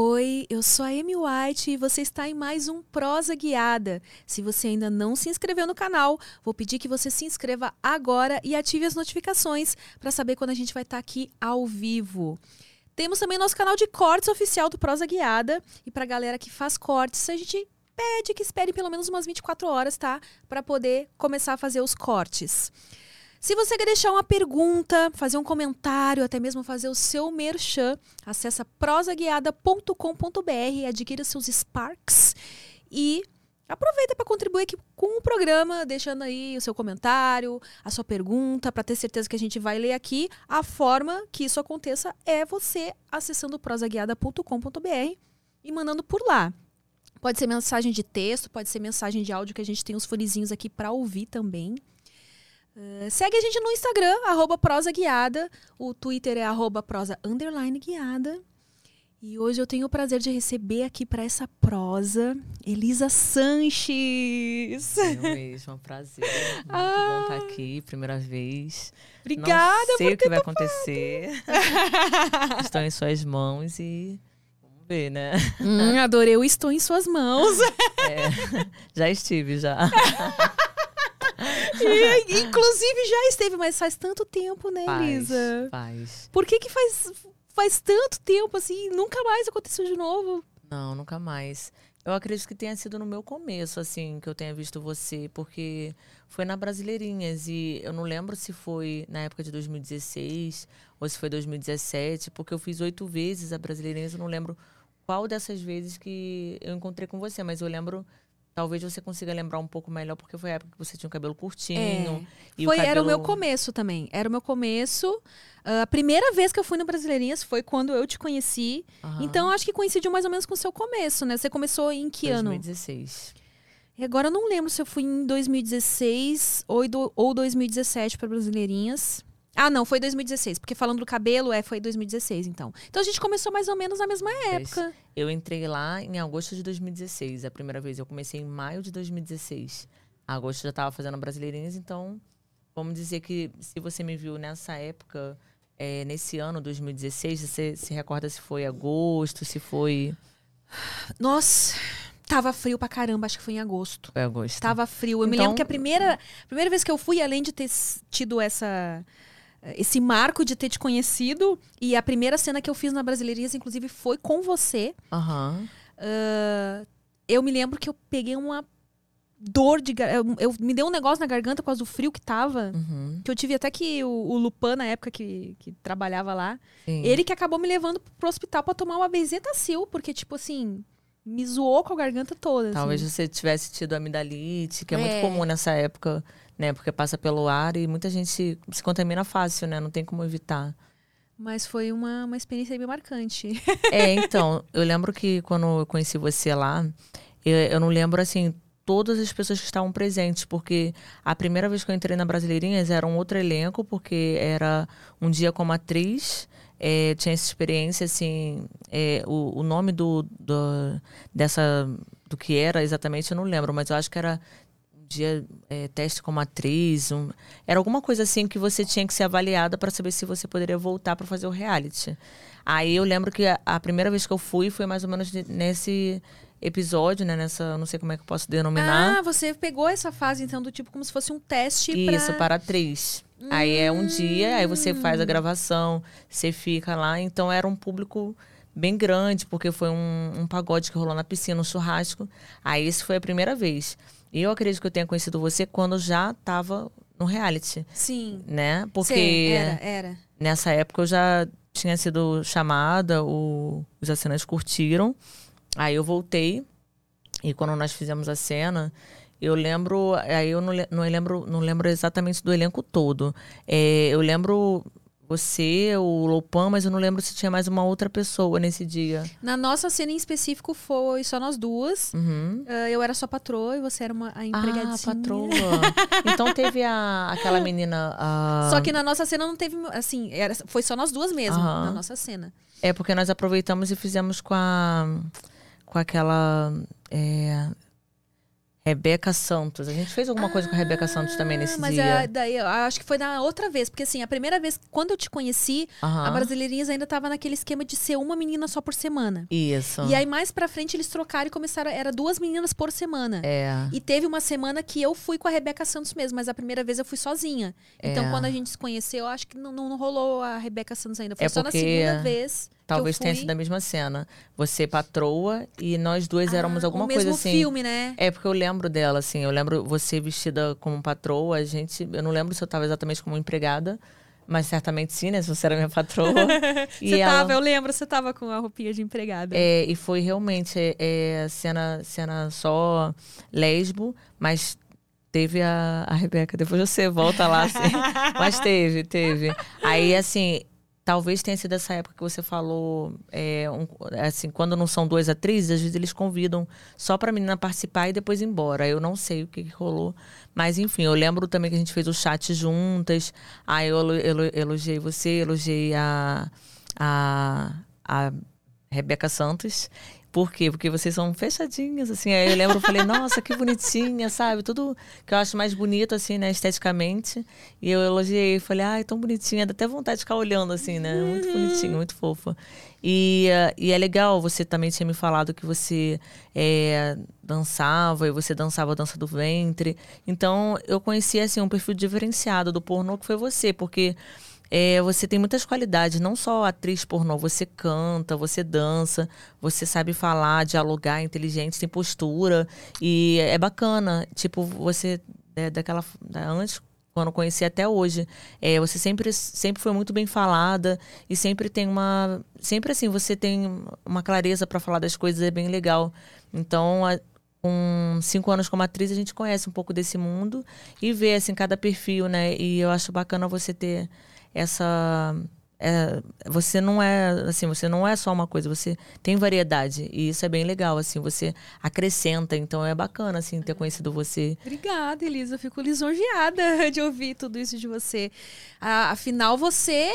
Oi, eu sou a Amy White e você está em mais um Prosa Guiada. Se você ainda não se inscreveu no canal, vou pedir que você se inscreva agora e ative as notificações para saber quando a gente vai estar aqui ao vivo. Temos também nosso canal de cortes oficial do Prosa Guiada e para a galera que faz cortes, a gente pede que espere pelo menos umas 24 horas, tá? Para poder começar a fazer os cortes. Se você quer deixar uma pergunta, fazer um comentário, até mesmo fazer o seu merchan, acessa prosaguiada.com.br, adquira seus Sparks e aproveita para contribuir aqui com o programa, deixando aí o seu comentário, a sua pergunta, para ter certeza que a gente vai ler aqui. A forma que isso aconteça é você acessando prosaguiada.com.br e mandando por lá. Pode ser mensagem de texto, pode ser mensagem de áudio, que a gente tem os fonezinhos aqui para ouvir também. Uh, segue a gente no Instagram, arroba prosa guiada. O Twitter é arroba prosa underline guiada. E hoje eu tenho o prazer de receber aqui para essa prosa Elisa Sanches. Eu mesmo, é um prazer. Muito ah. bom estar aqui, primeira vez. Obrigada Não sei o que vai acontecer. Estou em suas mãos e vamos ver, né? Hum, adorei o estou em suas mãos. É, já estive, já. E, inclusive já esteve, mas faz tanto tempo, né, faz, Elisa? Faz. Por que que faz, faz tanto tempo assim nunca mais aconteceu de novo? Não, nunca mais. Eu acredito que tenha sido no meu começo, assim, que eu tenha visto você, porque foi na Brasileirinhas e eu não lembro se foi na época de 2016 ou se foi 2017, porque eu fiz oito vezes a Brasileirinhas, eu não lembro qual dessas vezes que eu encontrei com você, mas eu lembro Talvez você consiga lembrar um pouco melhor, porque foi a época que você tinha o cabelo curtinho. É. E foi, o cabelo... Era o meu começo também. Era o meu começo. Uh, a primeira vez que eu fui no Brasileirinhas foi quando eu te conheci. Uhum. Então, acho que coincidiu mais ou menos com o seu começo, né? Você começou em que 2016. ano? 2016. E agora eu não lembro se eu fui em 2016 ou, ou 2017 para Brasileirinhas. Ah, não, foi 2016, porque falando do cabelo, é, foi 2016, então. Então a gente começou mais ou menos na mesma época. Eu entrei lá em agosto de 2016, a primeira vez. Eu comecei em maio de 2016. Agosto já estava fazendo Brasileirinhas, então vamos dizer que se você me viu nessa época, é, nesse ano, 2016, você se recorda se foi agosto, se foi. Nossa, Tava frio pra caramba, acho que foi em agosto. Foi agosto. Tava frio. Eu então... me lembro que a primeira, a primeira vez que eu fui, além de ter tido essa esse marco de ter te conhecido. E a primeira cena que eu fiz na Brasileirias, inclusive, foi com você. Uhum. Uh, eu me lembro que eu peguei uma dor de eu, eu, me deu um negócio na garganta por causa do frio que tava. Uhum. Que eu tive até que o, o Lupan, na época que, que trabalhava lá, Sim. ele que acabou me levando pro hospital para tomar uma bezetacil, porque, tipo assim, me zoou com a garganta toda. Talvez assim. você tivesse tido amidalite, que é, é, muito comum nessa época né? Porque passa pelo ar e muita gente se, se contamina fácil, né? Não tem como evitar. Mas foi uma, uma experiência bem marcante. É, então, eu lembro que quando eu conheci você lá, eu, eu não lembro, assim, todas as pessoas que estavam presentes, porque a primeira vez que eu entrei na Brasileirinhas era um outro elenco, porque era um dia como atriz, é, tinha essa experiência, assim, é, o, o nome do, do, dessa, do que era exatamente eu não lembro, mas eu acho que era dia é, teste como atriz, um, era alguma coisa assim que você tinha que ser avaliada para saber se você poderia voltar para fazer o reality. Aí eu lembro que a, a, primeira vez que eu fui foi mais ou menos nesse episódio, né? Nessa, não sei como é que eu posso denominar. Ah, você pegou essa fase então do tipo como se fosse um teste Isso, pra... para atriz. Hum. Aí é um dia, aí você faz a hum. gravação, você fica lá, então era um público bem grande, porque foi um, um pagode que rolou na piscina, um churrasco. Aí isso foi a primeira vez. Eu acredito que eu tenha conhecido você quando já estava no reality. Sim. Né? Porque Sim, era, era. nessa época eu já tinha sido chamada, o, os assinantes curtiram. Aí eu voltei. E quando nós fizemos a cena, eu lembro. Aí eu não, não, lembro, não lembro exatamente do elenco todo. É, eu lembro você, o Lopan, mas eu não lembro se tinha mais uma outra pessoa nesse dia. Na nossa cena em específico foi só nós duas. Uhum. Ah, eu era só patroa e você era uma a empregadinha. Ah, patroa. então teve a, aquela menina. a- Só que na nossa cena não teve, assim, era, foi só nós duas mesmo, Aham. na nossa cena. É porque nós aproveitamos e fizemos com a. Com aquela. é, Rebeca Santos. A gente fez alguma coisa com a Rebeca Santos também nesse Ah, mas dia. é, daí eu acho que foi na outra vez, porque assim, a primeira vez, quando eu te conheci, Aham. a Brasileirinhas ainda tava naquele esquema de ser uma menina só por semana. Isso. E aí mais pra frente eles trocaram e começaram, era duas meninas por semana. É. E teve uma semana que eu fui com a Rebeca Santos mesmo, mas a primeira vez eu fui sozinha. Então, É. quando a gente se conheceu, eu acho que não, não rolou a Rebeca Santos ainda. Foi É só na porque segunda vez. Talvez tenha sido a mesma cena. Você patroa e nós duas éramos Ah, alguma o coisa assim. filme, né? É porque eu lembro dela, assim. Eu lembro você vestida como patroa. A gente. Eu não lembro se eu tava exatamente como empregada. Mas certamente sim, né? Se você era minha patroa. e Você ela- tava, eu lembro, você tava com a roupinha de empregada. É, e foi realmente é, é, cena, cena só lesbo, mas teve a, a Rebeca. Depois você volta lá, assim. mas teve, teve. Aí, assim, talvez tenha sido essa época que você falou, é, um- assim, quando não são duas atrizes, às vezes eles convidam só pra menina participar e depois ir embora. Eu não sei o que, que rolou. Mas, enfim, eu lembro também que a gente fez o chat juntas. Aí eu elo- elo- elogiei você, elogiei a, a, a Rebeca Santos. Por quê? Porque vocês são fechadinhas, assim. Aí eu lembro, eu falei, nossa, que bonitinha, sabe? Tudo que eu acho mais bonito, assim, né, esteticamente. E eu elogiei, falei, ai, tão bonitinha, dá até vontade de ficar olhando, assim, né? Muito bonitinho, muito fofa. E, eh, e é legal, você também tinha me falado que você eh, dançava, e você dançava a dança do ventre. Então, eu conheci, assim, um perfil diferenciado do pornô que foi você, porque é, você tem muitas qualidades, não só atriz pornô, você canta, você dança, você sabe falar, dialogar, inteligente, tem postura e é bacana. Tipo, você é, daquela da, antes quando conheci até hoje, é, você sempre sempre foi muito bem falada e sempre tem uma sempre assim você tem uma clareza para falar das coisas é bem legal. Então a, com cinco anos como atriz a gente conhece um pouco desse mundo e vê assim cada perfil, né? E eu acho bacana você ter essa é, você não é assim você não é só uma coisa você tem variedade e isso é bem legal assim você acrescenta então é bacana assim ter conhecido você Obrigada, Elisa. Eu fico lisonjeada de ouvir tudo isso de você. Ah, afinal, você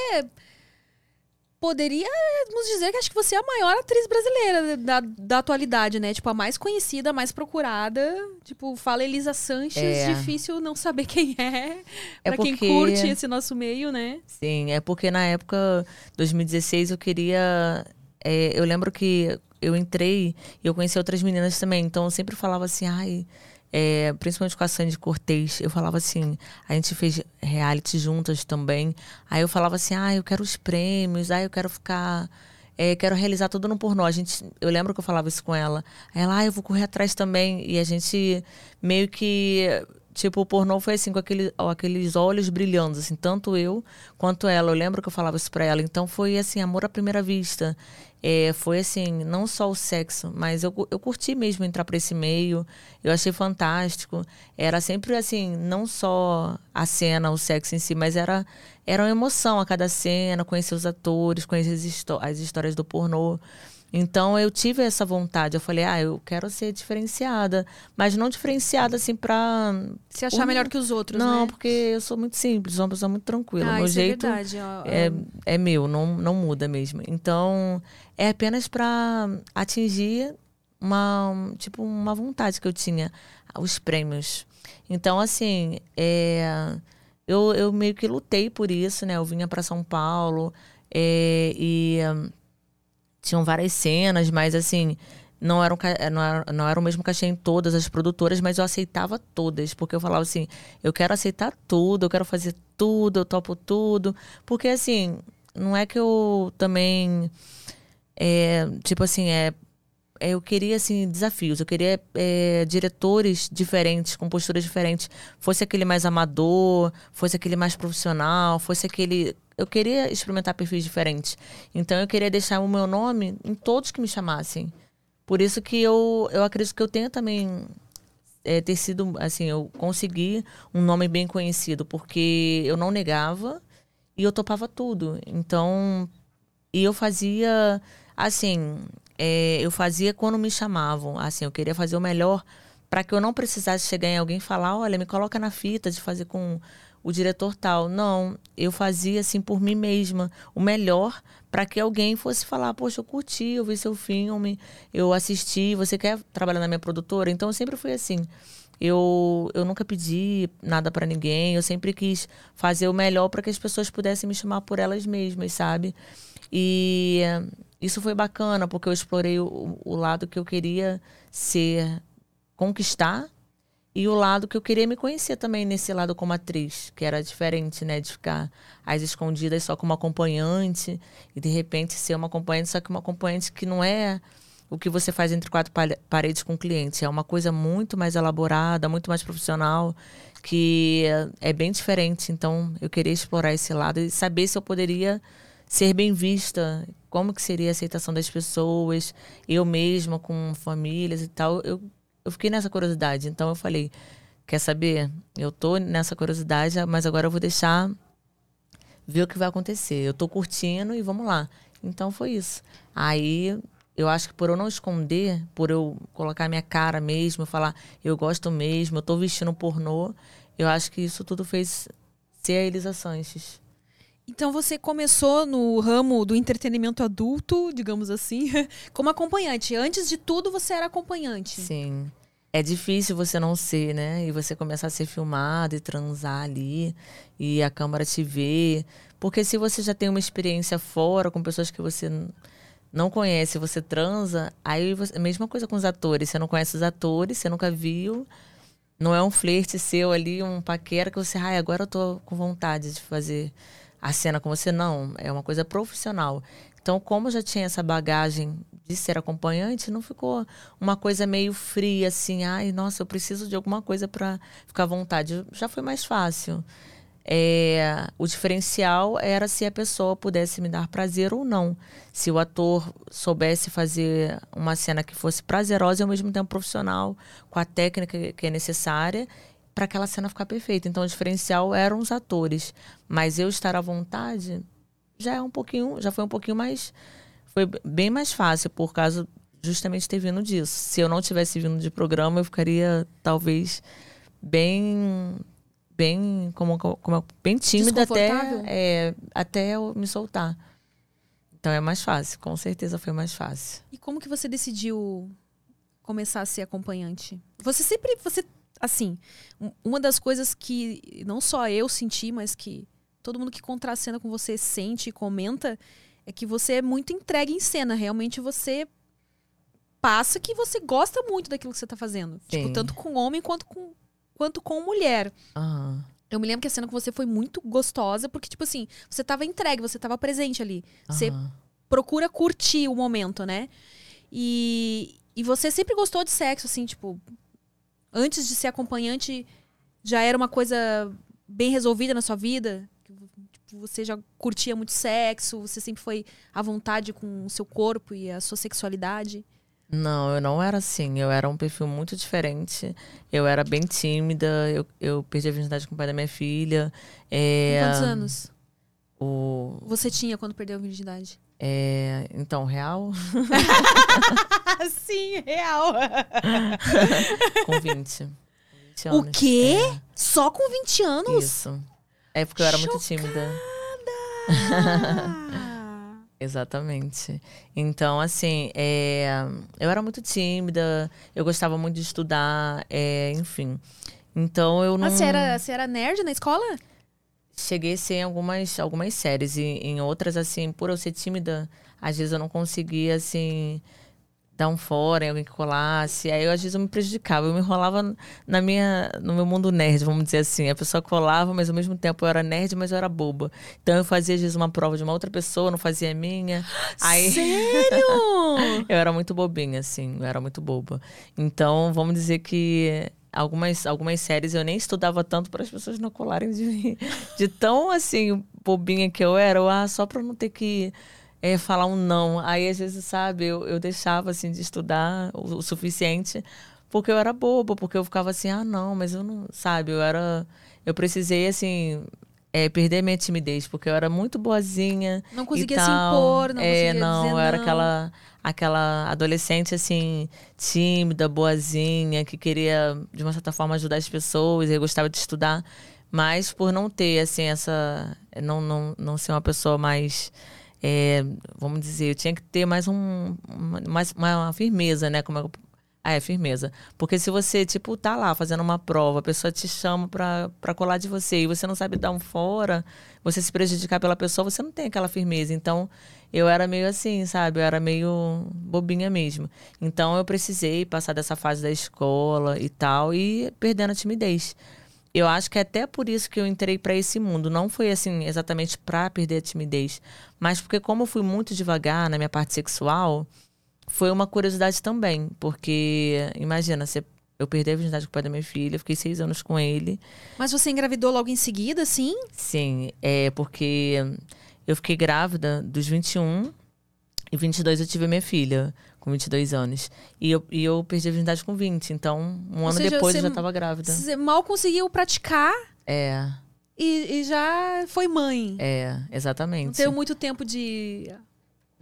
poderíamos dizer que acho que você é a maior atriz brasileira da, da atualidade, né? Tipo, a mais conhecida, a mais procurada. Tipo, fala Elisa Sanches, É. difícil não saber quem é. É pra quem porque- curte esse nosso meio, né? Sim, é porque na época, 2016, eu queria. é, eu lembro que eu entrei e eu conheci outras meninas também. Então eu sempre falava assim, ai. É, principalmente com a Sandy Cortez, eu falava assim, a gente fez reality juntas também. Aí eu falava assim, ah, eu quero os prêmios, ah, eu quero ficar. é, quero realizar tudo no pornô. A gente, eu lembro que eu falava isso com ela. Ela, ah, eu vou correr atrás também. E a gente meio que Tipo, o pornô foi assim, com aquele, aqueles olhos brilhando, assim, tanto eu quanto ela. Eu lembro que eu falava isso pra ela. Então foi assim, amor à primeira vista. É, foi assim, não só o sexo, mas eu, eu curti mesmo entrar pra esse meio. Eu achei fantástico. Era sempre assim, não só a cena, o sexo em si, mas era, era uma emoção a cada cena, conhecer os atores, conhecer as, histó- as histórias do pornô. Então eu tive essa vontade. Eu falei, ah, eu quero ser diferenciada. Mas não diferenciada assim pra. Se achar Por- melhor que os outros, Não, né? porque eu sou muito simples, sou uma pessoa muito tranquila. Ah, Meu isso jeito é verdade. é, é meu, não, não muda mesmo. Então, é apenas pra atingir uma, um, tipo, uma vontade que eu tinha, os prêmios. Então, assim, é, eu, eu meio que lutei por isso, né? Eu vinha pra São Paulo é, e tinham várias cenas, mas assim, não era, um, ca- não, era, não era o mesmo cachê em todas as produtoras, mas eu aceitava todas, porque eu falava assim, eu quero aceitar tudo, eu quero fazer tudo, eu topo tudo. Porque assim, não é que eu também. é, tipo assim, é. é, Eu queria, assim, desafios. Eu queria é, diretores diferentes, com posturas diferentes. Fosse aquele mais amador, fosse aquele mais profissional, fosse aquele eu queria experimentar perfis diferentes. Então eu queria deixar o meu nome em todos que me chamassem. Por isso que eu, eu acredito que eu tenha também é, ter sido, assim, eu consegui um nome bem conhecido, porque eu não negava e eu topava tudo. Então, e eu fazia, assim, é, eu fazia quando me chamavam. Assim, eu queria fazer o melhor para que eu não precisasse chegar em alguém e falar, olha, me coloca na fita de fazer com o diretor tal. Não, eu fazia assim por mim mesma, o melhor para que alguém fosse falar, poxa, eu curti, eu vi seu filme, eu assisti, você quer trabalhar na minha produtora? Então eu sempre fui assim. Eu, eu nunca pedi nada para ninguém, eu sempre quis fazer o melhor para que as pessoas pudessem me chamar por elas mesmas, sabe? E isso foi bacana, porque eu explorei o, o lado que eu queria ser, conquistar, e o lado que eu queria me conhecer também nesse lado como atriz, que era diferente, né? De ficar às escondidas só como acompanhante e de repente ser uma acompanhante, só que uma acompanhante que não é o que você faz entre quatro paredes com o cliente. É uma coisa muito mais elaborada, muito mais profissional, que é bem diferente. Então, eu queria explorar esse lado e saber se eu poderia ser bem vista, como que seria a aceitação das pessoas, eu mesma com famílias e tal. Eu eu fiquei nessa curiosidade. Então eu falei, quer saber? Eu tô nessa curiosidade, mas agora eu vou deixar ver o que vai acontecer. Eu tô curtindo e vamos lá. Então foi isso. Aí eu acho que por eu não esconder, por eu colocar minha cara mesmo, falar eu gosto mesmo, eu tô vestindo pornô, eu acho que isso tudo fez ser a Elisa Sanches. Então você começou no ramo do entretenimento adulto, digamos assim, como acompanhante. Antes de tudo, você era acompanhante. Sim. É difícil você não ser, né? E você começar a ser filmado e transar ali, e a câmera te ver. Porque se você já tem uma experiência fora com pessoas que você não conhece, você transa, aí você, mesma coisa com os atores. Você não conhece os atores, você nunca viu. Não é um flerte seu ali, um paquera que você, ai, agora eu tô com vontade de fazer a cena com você, não. É uma coisa profissional. Então, como já tinha essa bagagem de ser acompanhante, não ficou uma coisa meio fria, assim, ai, nossa, eu preciso de alguma coisa para ficar à vontade. Já foi mais fácil. É, o diferencial era se a pessoa pudesse me dar prazer ou não. Se o ator soubesse fazer uma cena que fosse prazerosa e ao mesmo tempo profissional, com a técnica que é necessária para aquela cena ficar perfeita. Então o diferencial eram os atores, mas eu estar à vontade já é um pouquinho, já foi um pouquinho mais foi bem mais fácil por causa justamente ter vindo disso. Se eu não tivesse vindo de programa, eu ficaria talvez bem bem como, como bem tímida até é, até eu me soltar. Então é mais fácil, com certeza foi mais fácil. E como que você decidiu começar a ser acompanhante? Você sempre você assim, uma das coisas que não só eu senti, mas que todo mundo que contracena com você sente e comenta, é que você é muito entregue em cena. Realmente você passa que você gosta muito daquilo que você tá fazendo. Tipo, Sim. Tipo, tanto com homem quanto com, quanto com mulher. Uhum. Eu me lembro que a cena com você foi muito gostosa, porque, tipo assim, você tava entregue, você tava presente ali. Uhum. Você procura curtir o momento, né? E, e você sempre gostou de sexo, assim, tipo, antes de ser acompanhante, já era uma coisa bem resolvida na sua vida? Tipo, você já curtia muito sexo? Você sempre foi à vontade com o seu corpo e a sua sexualidade? Não, eu não era assim. Eu era um perfil muito diferente. Eu era bem tímida. Eu, eu perdi a virgindade com o pai da minha filha. É... quantos anos? O... Você tinha quando perdeu a virgindade? É, então, real? Sim, real. com 20. 20 anos. O quê? É. Só com 20 anos? Isso. É porque eu era Chocada. muito tímida. Exatamente. Então, assim, é, eu era muito tímida, eu gostava muito de estudar, é, enfim. Então eu não. Mas você era, você era nerd na escola? Cheguei a ser em algumas, algumas séries. E em outras, assim, por eu ser tímida, às vezes eu não conseguia, assim, dar um fora em alguém que colasse. Aí, eu, às vezes, eu me prejudicava. Eu me enrolava na minha, no meu mundo nerd, vamos dizer assim. A pessoa colava, mas ao mesmo tempo eu era nerd, mas eu era boba. Então, eu fazia, às vezes, uma prova de uma outra pessoa, não fazia a minha. Aí... Sério? eu era muito bobinha, assim. Eu era muito boba. Então, vamos dizer que algumas, algumas séries eu nem estudava tanto para as pessoas não colarem de mim. De tão, assim, bobinha que eu era, eu, ah, só para não ter que é, falar um não. Aí, às vezes, sabe, eu, eu deixava, assim, de estudar o, o suficiente porque eu era boba, porque eu ficava assim, ah, não, mas eu não, sabe, eu era. Eu precisei, assim, é, perder minha timidez, porque eu era muito boazinha. Não conseguia se impor, não é, conseguia não, dizer eu era não. aquela aquela adolescente assim, tímida, boazinha, que queria de uma certa forma ajudar as pessoas, eu gostava de estudar, mas por não ter assim essa não não, não ser uma pessoa mais é, vamos dizer, eu tinha que ter mais um mais uma firmeza, né, como é ah, é firmeza. Porque se você, tipo, tá lá fazendo uma prova, a pessoa te chama pra, pra colar de você e você não sabe dar um fora, você se prejudicar pela pessoa, você não tem aquela firmeza. Então, eu era meio assim, sabe? Eu era meio bobinha mesmo. Então, eu precisei passar dessa fase da escola e tal e perdendo a timidez. Eu acho que é até por isso que eu entrei para esse mundo. Não foi assim exatamente para perder a timidez, mas porque como eu fui muito devagar na minha parte sexual, foi uma curiosidade também, porque imagina, você, eu perdi a virgindade com o pai da minha filha, fiquei seis anos com ele. Mas você engravidou logo em seguida, sim? Sim, é porque eu fiquei grávida dos 21 e 22 eu tive a minha filha, com 22 anos. E eu, e eu perdi a virgindade com 20, então um ano seja, depois eu já estava grávida. Você mal conseguiu praticar É, e, e já foi mãe. é, exatamente. Não teve muito tempo de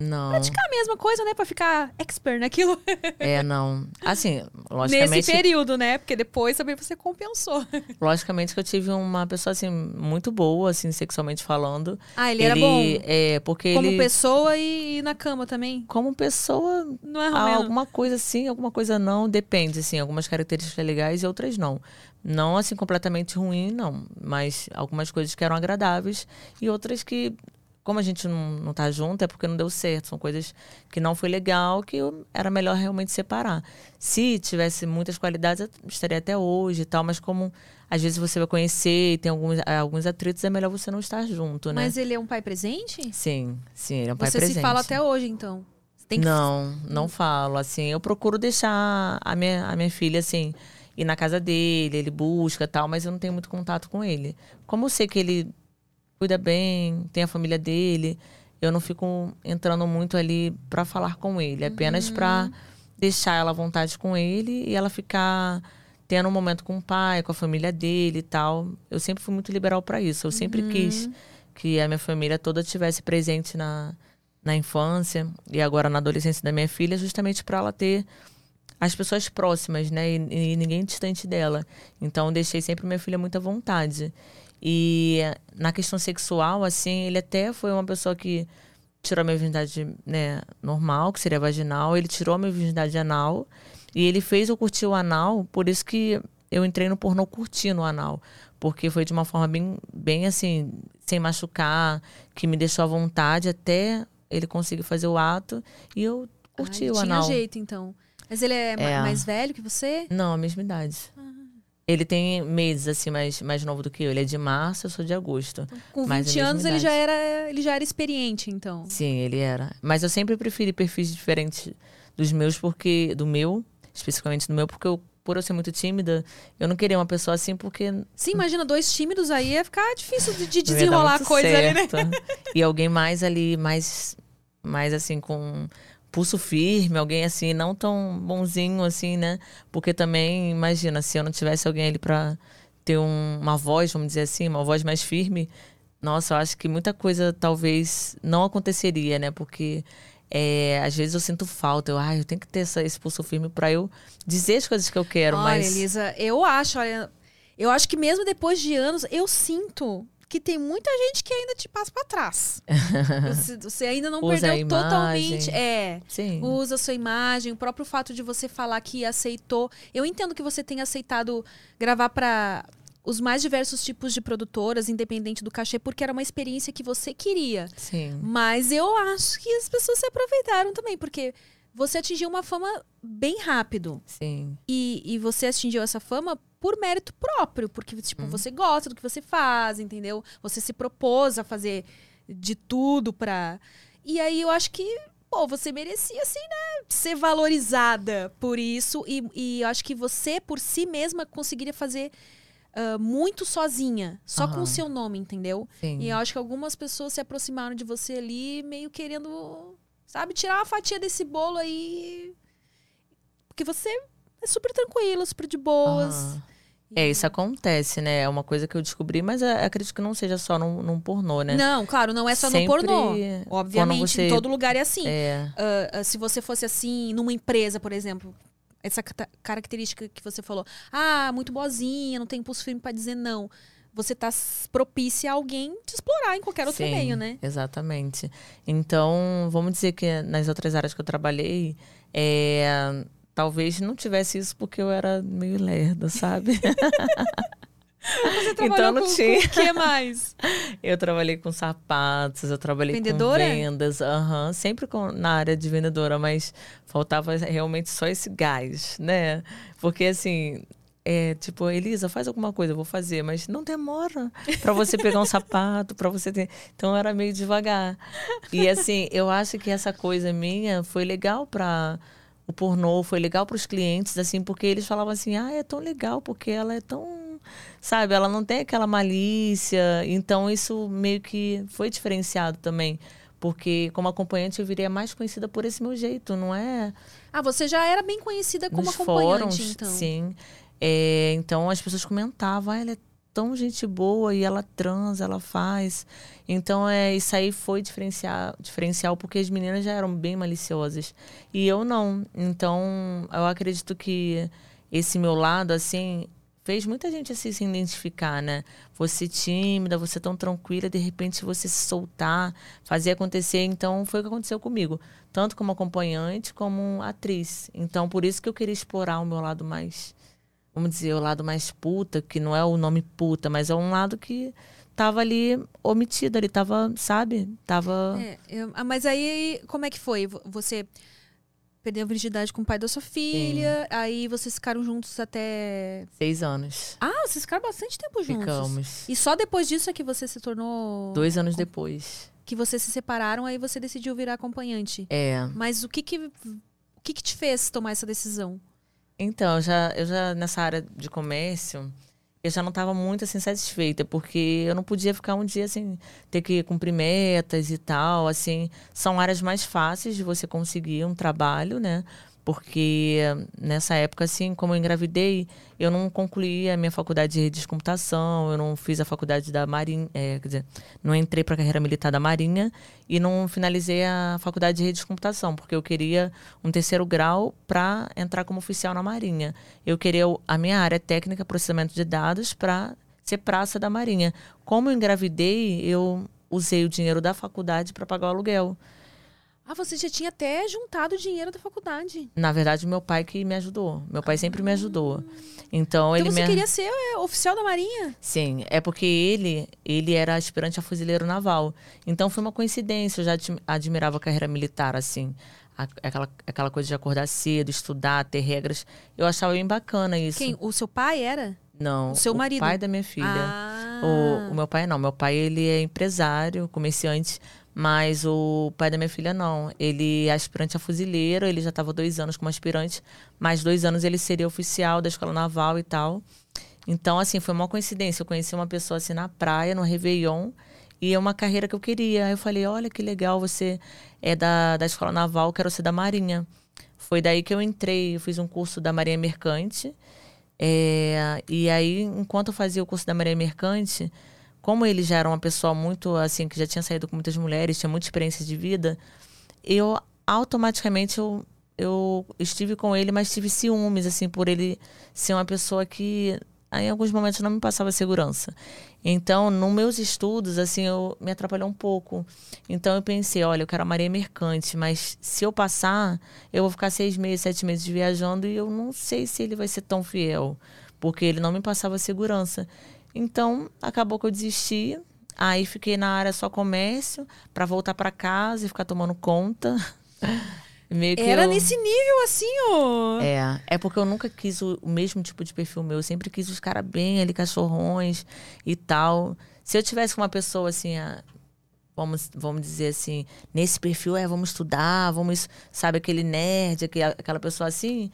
Não, praticar a mesma coisa, né? Pra ficar expert naquilo. é, não. Assim, logicamente... Nesse período, né? Porque depois também você compensou. Logicamente que eu tive uma pessoa, assim, muito boa, assim, sexualmente falando. Ah, ele, era bom. É, porque Como ele... pessoa e, na cama também. Como pessoa, Não é romeno. alguma coisa sim, alguma coisa não, depende, assim, algumas características legais e outras não. Não assim completamente ruim, não, mas algumas coisas que eram agradáveis e outras que, como a gente não, não tá junto, é porque não deu certo. São coisas que não foi legal, que eu- era melhor realmente separar. Se tivesse muitas qualidades, eu estaria até hoje e tal, mas como às vezes você vai conhecer e tem alguns, alguns atritos, é melhor você não estar junto, né? Mas ele é um pai presente? Sim, sim, ele é um pai você presente. se fala até hoje, então. Você tem que Não, não falo. Assim, eu procuro deixar a minha, a minha filha, assim, ir na casa dele, ele busca tal, mas eu não tenho muito contato com ele. Como eu sei que ele cuida bem, tem a família dele, eu não fico entrando muito ali pra falar com ele. Apenas pra deixar ela à vontade com ele e ela ficar tendo um momento com o pai, com a família dele e tal. Eu sempre fui muito liberal pra isso. Eu sempre quis que a minha família toda tivesse presente na, na infância e agora na adolescência da minha filha, justamente para ela ter as pessoas próximas, né? E, e ninguém distante dela. Então, eu deixei sempre minha filha muito à vontade. E na questão sexual, assim, ele até foi uma pessoa que tirou a minha virgindade né, normal, que seria vaginal. Ele tirou a minha virgindade anal. E ele fez eu curtir o anal, por isso que eu entrei no pornô curtindo o anal. Porque foi de uma forma bem, bem assim, sem machucar, que me deixou à vontade até ele conseguir fazer o ato. E eu curti ele o tinha anal. jeito, então. Mas ele é, É. mais velho que você? Não, a mesma idade. Ele tem meses, assim, mais, mais novo do que eu. Ele é de março, eu sou de agosto. Com 20 Mas a mesma anos ele já, era, ele já era experiente, então. Sim, ele era. Mas eu sempre preferi perfis diferentes dos meus, porque. Do meu, especificamente do meu, porque eu, por eu ser muito tímida, eu não queria uma pessoa assim, porque Sim, imagina dois tímidos aí, ia ficar difícil de, de desenrolar a muito coisa ali, né? certo. E alguém mais ali, mais, mais assim, com pulso firme, alguém assim, não tão bonzinho assim, né? Porque também, imagina, se eu não tivesse alguém ali pra ter um- uma voz, vamos dizer assim, uma voz mais firme, nossa, eu acho que muita coisa talvez não aconteceria, né? Porque é, às vezes eu sinto falta, eu, ai, eu tenho que ter essa, esse pulso firme pra eu dizer as coisas que eu quero, Olha, mas. Elisa, eu acho, olha, eu acho que mesmo depois de anos, eu sinto que tem muita gente que ainda te passa pra trás. você, você ainda não Usa perdeu totalmente. É. Sim. Usa a sua imagem, o próprio fato de você falar que aceitou. Eu entendo que você tenha aceitado gravar pra os mais diversos tipos de produtoras, independente do cachê, porque era uma experiência que você queria. Sim. Mas eu acho que as pessoas se aproveitaram também, porque você atingiu uma fama bem rápido. Sim. E, e você atingiu essa fama por mérito próprio, porque, tipo, você gosta do que você faz, entendeu? Você se propôs a fazer de tudo pra. E aí eu acho que, pô, você merecia, assim, né? Ser valorizada por isso. E, e eu acho que você, por si mesma, conseguiria fazer ah, muito sozinha, só com Aham. o seu nome, entendeu? Sim. E eu acho que algumas pessoas se aproximaram de você ali, meio querendo, sabe, tirar uma fatia desse bolo aí. Porque você é super tranquila, super de boas. Aham. É, isso acontece, né? É uma coisa que eu descobri, mas é, acredito que não seja só num, num pornô, né? Não, claro, não é só Sempre no pornô. Obviamente, você- em todo lugar é assim. É, Ah, ah, se você fosse assim, numa empresa, por exemplo, essa característica que você falou, ah, muito boazinha, não tem impulso firme pra dizer não. Você tá s- propícia a alguém te explorar em qualquer outro sim, meio, né? Exatamente. Então, vamos dizer que nas outras áreas que eu trabalhei, é, talvez não tivesse isso porque eu era meio lerda, sabe? Você Então não com, tinha. com o que mais? Eu trabalhei com sapatos, eu trabalhei Vendedora? com vendas, aham, sempre com- na área de vendedora, mas faltava realmente só esse gás, né? Porque assim, é tipo, Elisa, faz alguma coisa, eu vou fazer, mas não demora pra você pegar um sapato, pra você ter. Então era meio devagar. E assim, eu acho que essa coisa minha foi legal pra o pornô, foi legal pros clientes, assim, porque eles falavam assim: "Ah, é tão legal porque ela é tão sabe, ela não tem aquela malícia, então isso meio que foi diferenciado também. Porque como acompanhante eu viria mais conhecida por esse meu jeito, não é Ah, você já era bem conhecida como acompanhante, fóruns, então. sim. É, então as pessoas comentavam, ah, ela é tão gente boa e ela transa, ela faz. Então é isso aí foi diferencial, diferencial porque as meninas já eram bem maliciosas e eu não. Então eu acredito que esse meu lado assim fez muita gente assim se identificar, né? Você tímida, você tão tranquila, de repente você se soltar, fazer acontecer. Então foi o que aconteceu comigo, tanto como acompanhante como atriz. Então por isso que eu queria explorar o meu lado mais, vamos dizer, o lado mais puta, que não é o nome puta, mas é um lado que tava ali omitido, ali tava, sabe? Tava É, eu- ah, mas aí, como é que foi? Vo- Você perdeu a virgindade com o pai da sua filha, aí vocês ficaram juntos até. seis anos. Ah, vocês ficaram bastante tempo juntos. Ficamos. E só depois disso é que você se tornou. Dois anos depois. Que vocês se separaram, aí você decidiu virar acompanhante. É. Mas o que que. O que que te fez tomar essa decisão? Então, eu já, eu já nessa área de comércio, eu já não estava muito assim satisfeita, porque eu não podia ficar um dia assim, ter que cumprir metas e tal, assim, são áreas mais fáceis de você conseguir um trabalho, né? Porque nessa época, assim, como eu engravidei, eu não concluí a minha faculdade de redes de computação, eu não fiz a faculdade da Marinha, é, quer dizer, não entrei para a carreira militar da Marinha e não finalizei a faculdade de redes de computação, porque eu queria um terceiro grau para entrar como oficial na Marinha. Eu queria a minha área técnica, processamento de dados, para ser praça da Marinha. Como eu engravidei, eu usei o dinheiro da faculdade para pagar o aluguel. Ah, você já tinha até juntado o dinheiro da faculdade. Na verdade, meu pai que me ajudou. Meu pai sempre me ajudou. Então, ele então você me queria ser é, oficial da Marinha? Sim, é porque ele, ele era aspirante a fuzileiro naval. Então foi uma coincidência, eu já admi- admirava a carreira militar, assim. Aquela, aquela coisa de acordar cedo, estudar, ter regras. Eu achava bem bacana isso. Quem? O seu pai era? Não, O seu marido? pai da minha filha. Ah. O, o meu pai não. Meu pai, ele é empresário, comerciante. Mas o pai da minha filha não. Ele é aspirante a fuzileiro. Ele já estava dois anos como aspirante. Mais dois anos ele seria oficial da escola naval e tal. Então, assim, foi uma coincidência. Eu conheci uma pessoa assim na praia, no Réveillon. E é uma carreira que eu queria. Aí eu falei, olha que legal, você é da, da escola naval, quero ser da marinha. Foi daí que eu entrei, eu fiz um curso da Marinha Mercante. É, e aí, enquanto eu fazia o curso da Marinha Mercante, como ele já era uma pessoa muito assim, que já tinha saído com muitas mulheres, tinha muita experiência de vida, eu automaticamente eu, eu estive com ele, mas tive ciúmes, assim, por ele ser uma pessoa que em alguns momentos não me passava segurança. Então, nos meus estudos, assim, eu me atrapalhou um pouco. Então, eu pensei, olha, eu quero a Marinha Mercante, mas se eu passar, eu vou ficar seis meses, sete meses viajando e eu não sei se ele vai ser tão fiel, porque ele não me passava segurança. Então, acabou que eu desisti. Aí fiquei na área só comércio para voltar para casa e ficar tomando conta. Meio que Era eu- nesse nível assim, ó. é, é porque eu nunca quis o, mesmo tipo de perfil meu. Eu sempre quis os caras bem ali, cachorrões e tal. Se eu tivesse com uma pessoa assim, ah, vamos, vamos dizer assim, nesse perfil, é, vamos estudar, vamos, sabe, aquele nerd, aquela pessoa assim,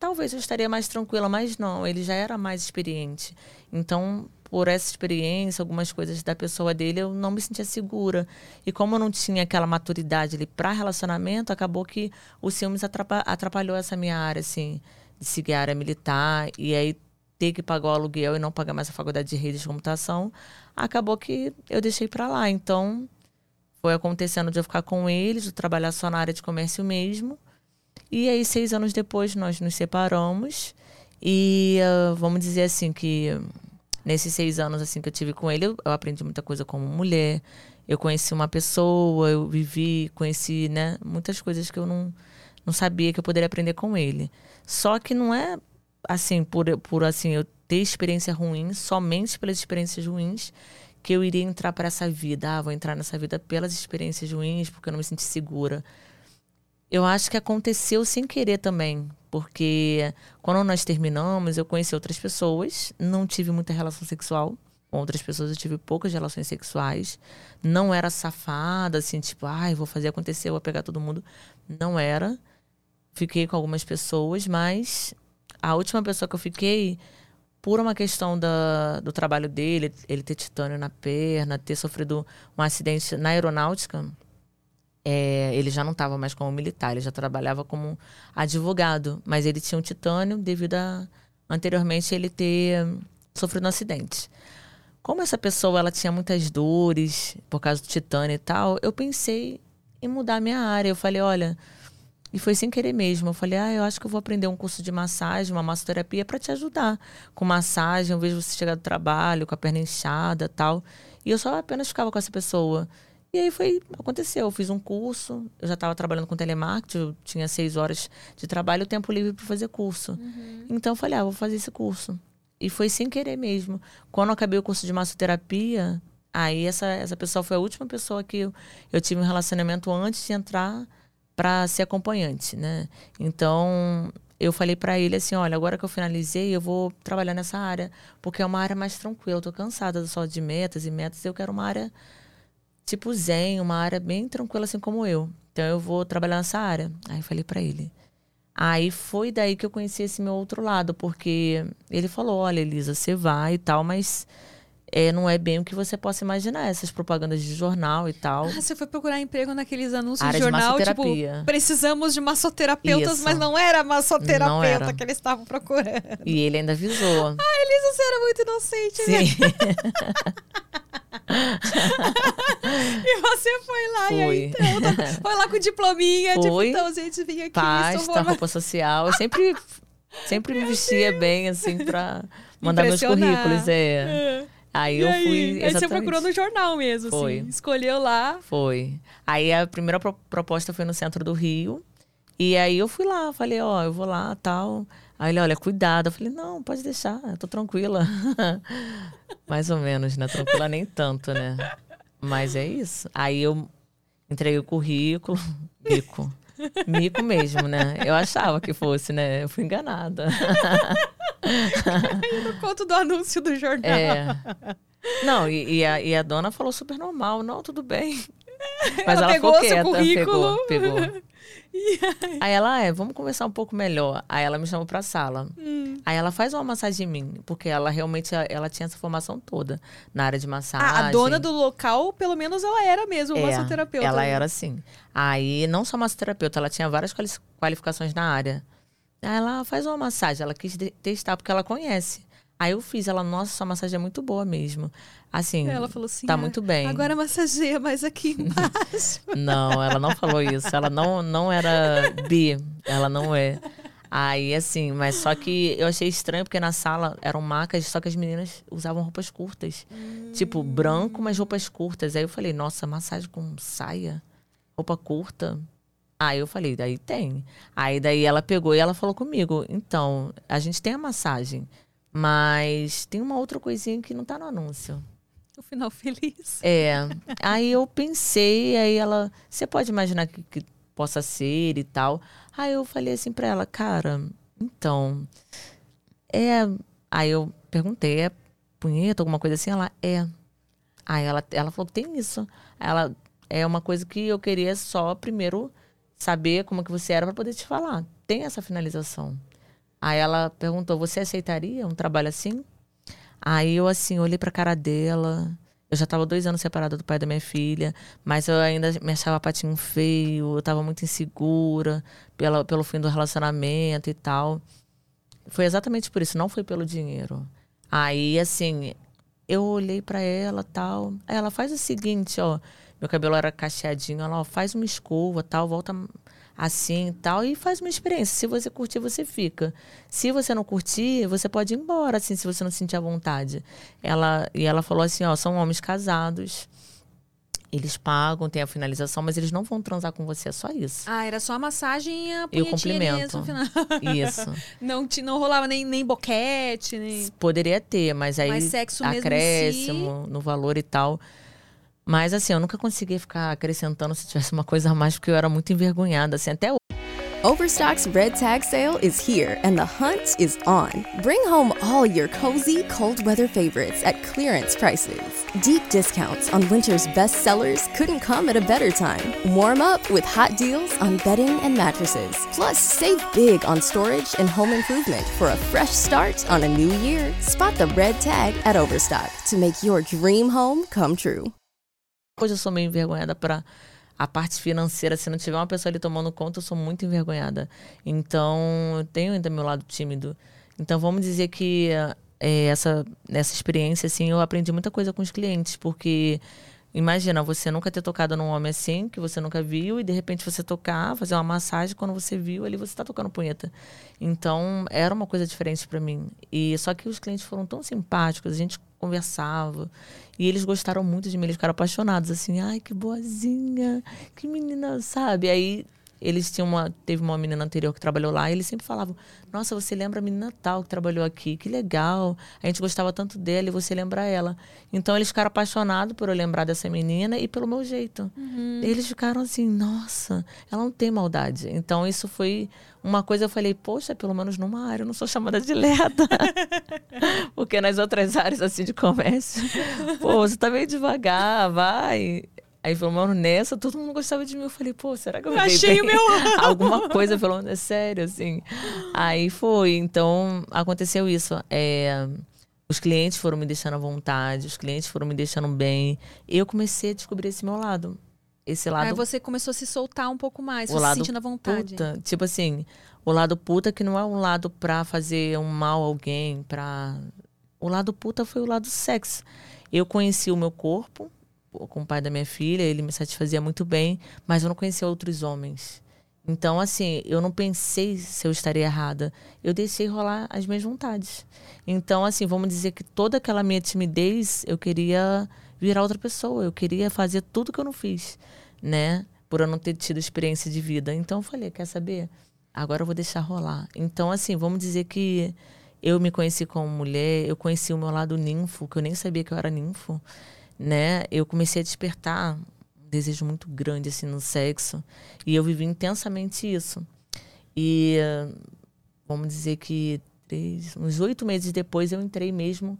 talvez eu estaria mais tranquila, mas não, ele já era mais experiente. Então, por essa experiência, algumas coisas da pessoa dele, eu não me sentia segura. E como eu não tinha aquela maturidade ali para relacionamento, acabou que o ciúmes atrapa- atrapalhou essa minha área, assim, de seguir a área militar. E aí ter que pagar o aluguel e não pagar mais a faculdade de redes de computação, acabou que eu deixei para lá. Então, foi acontecendo de eu ficar com eles, de trabalhar só na área de comércio mesmo. E aí, seis anos depois, nós nos separamos. E uh, vamos dizer assim que nesses seis anos assim que eu tive com ele, eu, eu, aprendi muita coisa como mulher. Eu conheci uma pessoa, eu vivi, conheci, né, muitas coisas que eu não, não sabia que eu poderia aprender com ele. Só que não é assim por, por assim eu ter experiência ruim, somente pelas experiências ruins que eu iria entrar para essa vida. Ah, vou entrar nessa vida pelas experiências ruins, porque eu não me senti segura. Eu acho que aconteceu sem querer também, porque quando nós terminamos, eu conheci outras pessoas, não tive muita relação sexual com outras pessoas, eu tive poucas relações sexuais. Não era safada, assim, tipo, ai, vou fazer acontecer, vou pegar todo mundo. Não era. Fiquei com algumas pessoas, mas a última pessoa que eu fiquei, por uma questão da, do trabalho dele, ele ter titânio na perna, ter sofrido um acidente na aeronáutica é, ele já não estava mais como militar, ele já trabalhava como advogado, mas ele tinha um titânio devido a anteriormente ele ter sofrido um acidente. Como essa pessoa ela tinha muitas dores por causa do titânio e tal, eu pensei em mudar minha área. Eu falei, olha, e foi sem querer mesmo. Eu falei, ah, eu acho que eu vou aprender um curso de massagem, uma massoterapia para te ajudar com massagem. Eu vejo você chegar do trabalho com a perna inchada, tal. E eu só apenas ficava com essa pessoa. E aí foi, aconteceu. Eu fiz um curso, eu já estava trabalhando com telemarketing, eu tinha seis horas de trabalho, tempo livre para fazer curso. Uhum. Então eu falei, ah, vou fazer esse curso. E foi sem querer mesmo. Quando eu acabei o curso de massoterapia, aí essa, essa pessoa foi a última pessoa que eu, eu tive um relacionamento antes de entrar para ser acompanhante, né? Então eu falei para ele assim, olha, agora que eu finalizei, eu vou trabalhar nessa área, porque é uma área mais tranquila. Eu tô cansada só de metas e metas, eu quero uma área tipo zen, uma área bem tranquila, assim como eu. Então eu vou trabalhar nessa área. Aí falei para ele. Aí foi daí que eu conheci esse meu outro lado, porque ele falou: olha, Elisa, você vai e tal, mas é, não é bem o que você possa imaginar, essas propagandas de jornal e tal. Ah, você foi procurar emprego naqueles anúncios Área de jornal, de tipo, precisamos de massoterapeutas, Isso. mas não era massoterapeuta era. que eles estavam procurando. E ele ainda avisou. ah, Elisa, você era muito inocente? Sim. né? e você foi lá foi. e aí então, tá, foi lá com diplominha, tipo, foi. tipo, então, gente, vim aqui. Pasta, roupa social. Eu sempre, sempre me vestia bem, assim, pra mandar meus currículos. É. é. Aí e eu fui. Aí você procurou no jornal mesmo, assim, foi. assim. Escolheu lá. Foi. Aí a primeira pro proposta foi no centro do Rio. E aí eu fui lá, falei, ó, oh, eu vou lá tal. Aí ele, olha, cuidado. Eu falei, não, pode deixar, eu tô tranquila. Mais ou menos, né? Tranquila nem tanto, né? Mas é isso. Aí eu entreguei o currículo, mico. Mico mesmo, né? Eu achava que fosse, né? Eu fui enganada. Aí no conto do anúncio do jornal. É. Não, e, e, a, e a dona falou super normal. Não, tudo bem. Mas ela, ela pegou ficou quieta. Seu currículo. Pegou, pegou. Aí? aí? ela, é, vamos conversar um pouco melhor. Aí ela me chamou pra sala. Hum. Aí ela faz uma massagem em mim, porque ela realmente ela tinha essa formação toda na área de massagem. Ah, a dona do local, pelo menos ela era mesmo é, massoterapeuta. Ela era sim. Aí, não só massoterapeuta, ela tinha várias qualificações na área. Aí ela faz uma massagem, ela quis testar porque ela conhece. Aí eu fiz, ela, nossa, sua massagem é muito boa mesmo. Assim, ela falou assim, tá ah, muito bem. Agora massageia mais aqui embaixo. não, ela não falou isso. Ela não, não era bi, ela não é. Aí, assim, mas só que eu achei estranho porque na sala eram macas, só que as meninas usavam roupas curtas. Hum. Tipo, branco, mas roupas curtas. Aí eu falei, nossa, massagem com saia? Roupa curta? Aí eu falei, daí tem. Aí daí ela pegou e ela falou comigo, então, a gente tem a massagem. Mas tem uma outra coisinha que não tá no anúncio. O final feliz. É. aí eu pensei, aí ela, você pode imaginar que, que possa ser e tal. Aí eu falei assim pra ela, cara, então. É. Aí eu perguntei, é punheta, alguma coisa assim? Ela, é. Aí ela, ela falou tem isso. Ela, é uma coisa que eu queria só primeiro saber como que você era para poder te falar. Tem essa finalização. Aí ela perguntou: Você aceitaria um trabalho assim? Aí eu, assim, olhei pra cara dela. Eu já estava dois anos separada do pai da minha filha, mas eu ainda me achava patinho feio, eu estava muito insegura pela, pelo fim do relacionamento e tal. foi exatamente por isso, não foi pelo dinheiro. Aí, assim, eu olhei para ela tal. Aí ela faz o seguinte, ó. Meu cabelo era cacheadinho, ela ó, faz uma escova tal, volta assim tal, e faz uma experiência. Se você curtir, você fica. Se você não curtir, você pode ir embora, assim, se você não sentir a vontade. Ela, e ela falou assim, ó, são homens casados. Eles pagam, tem a finalização, mas eles não vão transar com você, é só isso. Ah, era só a massagem e a E o complemento. no final. Isso. não, te- não rolava nem, nem boquete, nem... Poderia ter, mas aí Mas sexo mesmo em si- acréscimo no valor e tal. Mas assim, eu nunca conseguia ficar acrescentando se tivesse uma coisa a mais, porque eu era muito envergonhada, assim, até Overstock's red tag sale is here and the hunt is on. Bring home all your cozy, cold weather favorites at clearance prices. Deep discounts on winter's best sellers couldn't come at a better time. Warm up with hot deals on bedding and mattresses. Plus, save big on storage and home improvement for a fresh start on a new year. Spot the red tag at Overstock to make your dream home come true. Hoje eu sou meio envergonhada para a parte financeira. Se não tiver uma pessoa ali tomando conta, eu sou muito envergonhada. Então, eu tenho ainda meu lado tímido. Então, vamos dizer que é, essa, nessa experiência, assim, eu aprendi muita coisa com os clientes, porque imagina você nunca ter tocado num homem assim, que você nunca viu, e de repente você tocar, fazer uma massagem, quando você viu, ali você tá tocando punheta. Então, era uma coisa diferente para mim. E só que os clientes foram tão simpáticos, a gente conversava, e eles gostaram muito de mim, eles ficaram apaixonados, assim, ai, que boazinha, que menina, sabe? Aí eles tinham uma. Teve uma menina anterior que trabalhou lá e eles sempre falavam: Nossa, você lembra a menina tal que trabalhou aqui? Que legal. A gente gostava tanto dela e você lembra ela. Então eles ficaram apaixonados por eu lembrar dessa menina e pelo meu jeito. Eles ficaram assim: Nossa, ela não tem maldade. Então isso foi uma coisa. Eu falei: Poxa, pelo menos numa área eu não sou chamada de lerda. Porque nas outras áreas assim de comércio, pô, você tá meio devagar, vai. Aí, pelo menos nessa, todo mundo gostava de mim. Eu falei, pô, será que eu Achei o bem? meu Alguma coisa, pelo menos, é sério, assim. Aí foi. Então, aconteceu isso. É, os clientes foram me deixando à vontade, os clientes foram me deixando bem. Eu comecei a descobrir esse meu lado. Esse lado Aí você começou a se soltar um pouco mais, o se lado sentindo à vontade. puta. Tipo assim, o lado puta que não é um lado pra fazer um mal a alguém, pra... O lado puta foi o lado sexo. Eu conheci o meu corpo com o pai da minha filha, ele me satisfazia muito bem, mas eu não conhecia outros homens. Então, assim, eu não pensei se eu estaria errada. Eu deixei rolar as minhas vontades. Então, assim, vamos dizer que toda aquela minha timidez, eu queria virar outra pessoa. Eu queria fazer tudo que eu não fiz, né? Por eu não ter tido experiência de vida. Então, eu falei, quer saber? Agora eu vou deixar rolar. Então, assim, vamos dizer que eu me conheci como mulher, eu conheci o meu lado ninfo, que eu nem sabia que eu era ninfo, né? Eu comecei a despertar desejo muito grande assim no sexo e eu vivi intensamente isso. E vamos dizer que três, uns oito meses depois eu entrei mesmo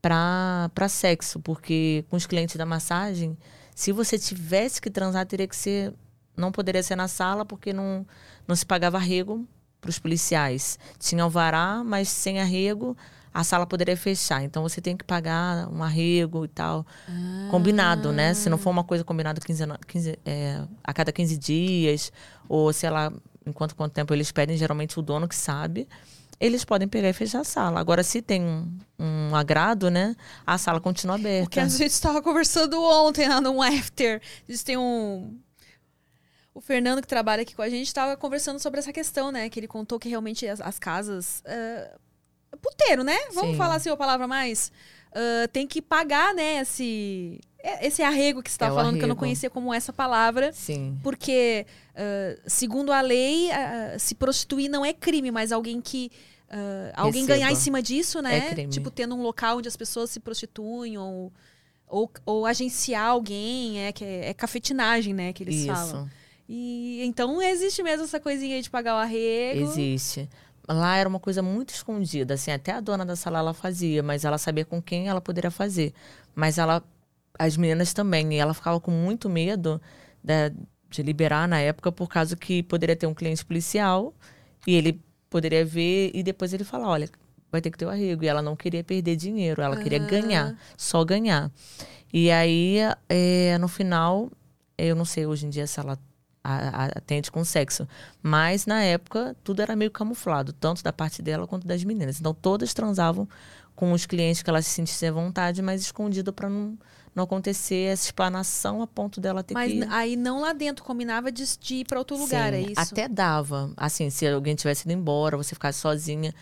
para para sexo, porque com os clientes da massagem, se você tivesse que transar teria que ser não poderia ser na sala porque não não se pagava arrego para os policiais. Tinha alvará, mas sem arrego a sala poderia fechar. Então você tem que pagar um arrego e tal. Combinado, né? Se não for uma coisa combinada 15, 15, é, a cada 15 dias, ou sei lá, enquanto quanto tempo eles pedem, geralmente o dono que sabe, eles podem pegar e fechar a sala. Agora, se tem um, um agrado, né? A sala continua aberta. Porque a gente estava conversando ontem lá no After. Gente tem um. O Fernando, que trabalha aqui com a gente, estava conversando sobre essa questão, né? Que ele contou que realmente as, as casas. é, puteiro, né? Vamos Sim. falar assim a palavra mais. ah, tem que pagar, né? Esse, é- esse arrego que você estava É o falando, que eu não arrego. conhecia como essa palavra. Sim. Porque, ah, segundo a lei, ah, se prostituir não é crime, mas alguém que. alguém Receba. ganhar em cima disso, né? É crime. Tipo, tendo um local onde as pessoas se prostituem ou, ou, ou agenciar alguém, é, que é, é cafetinagem, né? Que eles Isso. falam. E então existe mesmo essa coisinha aí de pagar o arrego. Existe. Lá era uma coisa muito escondida, assim, até a dona da sala ela fazia, mas ela sabia com quem ela poderia fazer. Mas ela, as meninas também, e ela ficava com muito medo da- de liberar na época, por causa que poderia ter um cliente policial e ele poderia ver e depois ele falar, olha, vai ter que ter o arrego. E ela não queria perder dinheiro, ela queria Ah. ganhar, só ganhar. E aí, é, no final, eu não sei hoje em dia se ela a- a- atende com sexo. Mas na época tudo era meio camuflado, tanto da parte dela quanto das meninas. Então todas transavam com os clientes que elas se sentissem à vontade, mas escondido para não, não acontecer essa explanação a ponto dela ter Mas que. aí não lá dentro, combinava de, de ir pra outro lugar, Sim, é isso? Até dava. Assim, se alguém tivesse ido embora, você ficasse sozinha,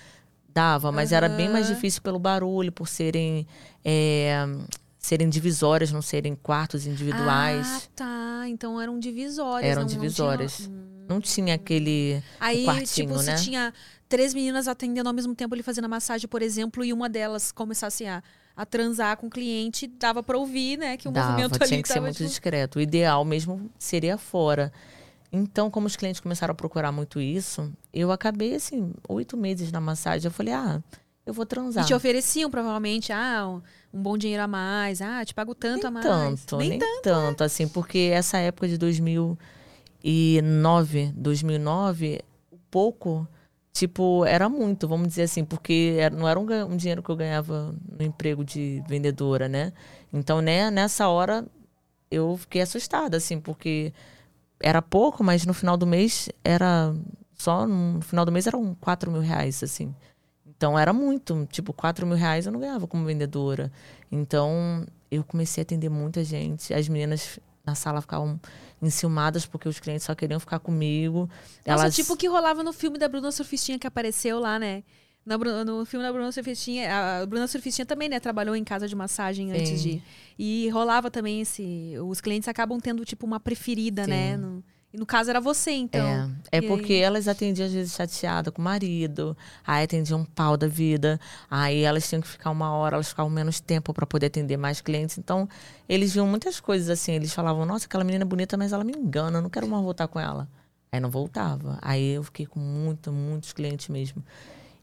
dava. Mas era bem mais difícil pelo barulho, por serem. é, serem divisórias, não serem quartos individuais. Ah, tá. Então eram divisórias. Eram não- não tinha- divisórias. Não tinha aquele. Aí, quartinho, tipo, né? se tinha três meninas atendendo ao mesmo tempo ali fazendo a massagem, por exemplo, e uma delas começasse a, a transar com o cliente, dava pra ouvir, né? Que o Dava, movimento tinha ali que ser muito tipo, discreto. O ideal mesmo seria fora. Então, como os clientes começaram a procurar muito isso, eu acabei, assim, oito meses na massagem. Eu falei, ah, eu vou transar. E te ofereciam, provavelmente, ah, um, um bom dinheiro a mais. Ah, te pago tanto a nem mais. tanto, nem, tanto, assim, porque essa época de 2009, 2009, pouco, tipo, era muito, vamos dizer assim, porque não era um, um dinheiro que eu ganhava no emprego de vendedora, né? Então, né, nessa hora, eu fiquei assustada, assim, porque era pouco, mas no final do mês era só no final do mês eram 4 mil reais, assim. Então era muito, tipo, 4 mil reais eu não ganhava como vendedora. Então eu comecei a atender muita gente. As meninas na sala ficavam enciumadas porque os clientes só queriam ficar comigo. Nossa, Elas... tipo o que rolava no filme da Bruna Surfistinha que apareceu lá, né? Bru- no filme da Bruna Surfistinha, a Bruna Surfistinha também, né, trabalhou em casa de massagem antes Sim. de. E rolava também esse. Os clientes acabam tendo, tipo, uma preferida, né? Sim. No- e no caso era você, então. É, é E porque aí? elas atendiam às vezes chateada com o marido, aí atendiam um pau da vida, aí elas tinham que ficar uma hora, elas ficavam menos tempo para poder atender mais clientes. Então, eles viam muitas coisas assim, eles falavam: "Nossa, aquela menina é bonita, mas ela me engana, eu não quero mais voltar com ela". Aí não voltava. Aí eu fiquei com muito, muitos clientes mesmo.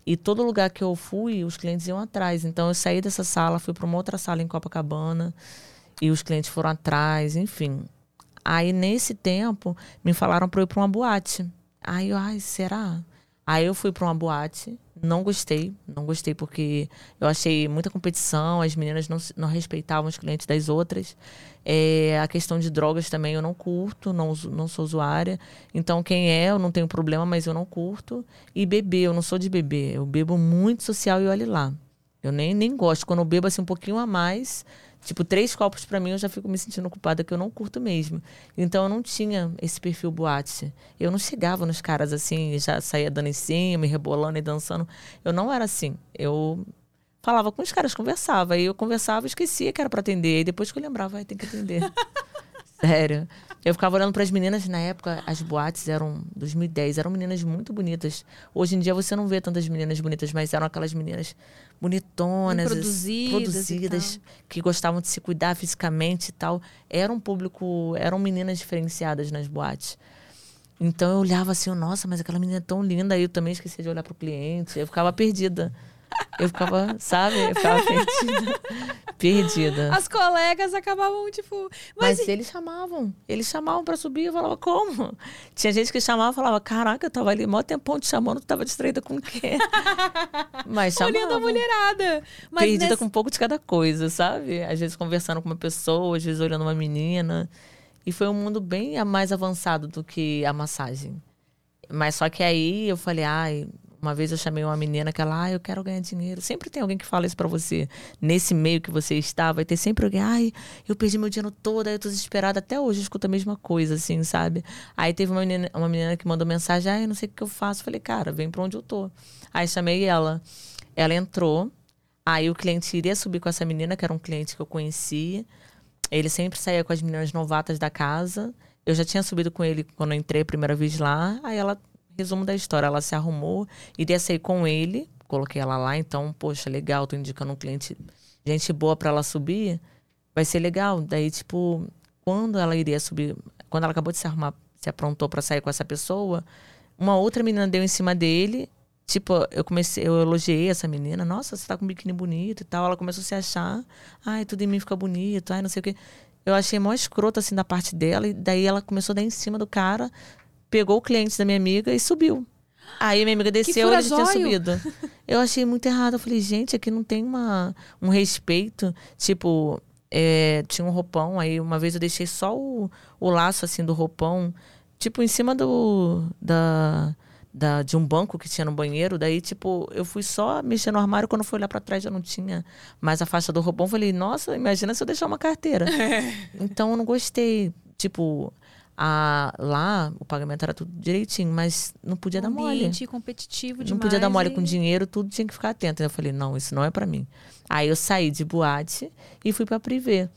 E todo lugar que eu fui, os clientes iam atrás. Então eu saí dessa sala, fui para uma outra sala em Copacabana e os clientes foram atrás, enfim. Aí nesse tempo me falaram para eu ir para uma boate. Aí eu, ai, será? Aí eu fui para uma boate, não gostei, não gostei porque eu achei muita competição, as meninas não, não respeitavam os clientes das outras. É, a questão de drogas também eu não curto, não, não sou usuária. Então quem é, eu não tenho problema, mas eu não curto. E beber, eu não sou de beber, eu bebo muito social e olhe lá. Eu nem, nem gosto. Quando eu bebo assim um pouquinho a mais, tipo três copos pra mim, eu já fico me sentindo culpada que eu não curto mesmo. Então eu não tinha esse perfil boate. Eu não chegava nos caras assim, já saía dando em cima, e rebolando e dançando. Eu não era assim. Eu falava com os caras, conversava. Aí eu conversava e esquecia que era pra atender. Aí depois que eu lembrava, vai tem que atender. Sério. Eu ficava olhando para as meninas, na época, as boates eram 2010, eram meninas muito bonitas. Hoje em dia você não vê tantas meninas bonitas, mas eram aquelas meninas bonitonas, produzidas produzidas que gostavam de se cuidar fisicamente e tal. Era um público, eram meninas diferenciadas nas boates. Então eu olhava assim, nossa, mas aquela menina é tão linda. Aí eu também esquecia de olhar pro cliente. Eu ficava perdida. Eu ficava, sabe? Eu ficava perdida. perdida. As colegas acabavam, tipo. Mas, Mas, eles chamavam. Eles chamavam pra subir. Eu falava, como? Tinha gente que chamava e falava, caraca, eu tava ali mó tempão te chamando, tu tava distraída com o quê? Mas chamava. olhando a mulherada. Mas Perdida nesse- com um pouco de cada coisa, sabe? Às vezes conversando com uma pessoa, às vezes olhando uma menina. E foi um mundo bem mais avançado do que a massagem. Mas só que aí eu falei, ai, uma vez eu chamei uma menina que ela, ai, eu quero ganhar dinheiro. Sempre tem alguém que fala isso pra você. Nesse meio que você está, vai ter sempre alguém, ai, eu perdi meu dinheiro todo, aí eu tô desesperada. Até hoje eu escuto a mesma coisa, assim, sabe? Aí teve uma menina, uma menina que mandou mensagem, ai, eu não sei o que eu faço. Falei, cara, vem pra onde eu tô. Aí chamei ela. Ela entrou. Aí o cliente iria subir com essa menina, que era um cliente que eu conhecia. Ele sempre saía com as meninas novatas da casa. Eu já tinha subido com ele quando eu entrei a primeira vez lá. Aí ela, resumo da história, ela se arrumou, iria sair com ele. Coloquei ela lá, então, poxa, legal, tô indicando um cliente, gente boa para ela subir. Vai ser legal. Daí, tipo, quando ela iria subir, quando ela acabou de se arrumar, se aprontou para sair com essa pessoa, uma outra menina deu em cima dele. Tipo, eu comecei, eu elogiei essa menina. Nossa, você tá com um biquíni bonito e tal. Ela começou a se achar. Ai, tudo em mim fica bonito. Ai, não sei o quê. Eu achei mó escroto, assim, da parte dela. E daí ela começou a dar em cima do cara. Pegou o cliente da minha amiga e subiu. Aí minha amiga desceu e ele tinha subido. Eu achei muito errado. Eu falei, gente, aqui não tem uma, um respeito. Tipo, é, tinha um roupão. Aí uma vez eu deixei só o, o laço, assim, do roupão tipo, em cima do. Da, da, de um banco que tinha no banheiro. Daí, tipo, eu fui só mexer no armário. Quando fui olhar pra trás, já não tinha mais a faixa do roupão. Falei, nossa, imagina se eu deixar uma carteira. então, eu não gostei. Tipo, a, lá o pagamento era tudo direitinho, mas não podia dar mole. Competitivo demais. Não podia dar mole e- com dinheiro, tudo tinha que ficar atento. Eu falei, não, isso não é pra mim. Aí eu saí de boate e fui pra privê.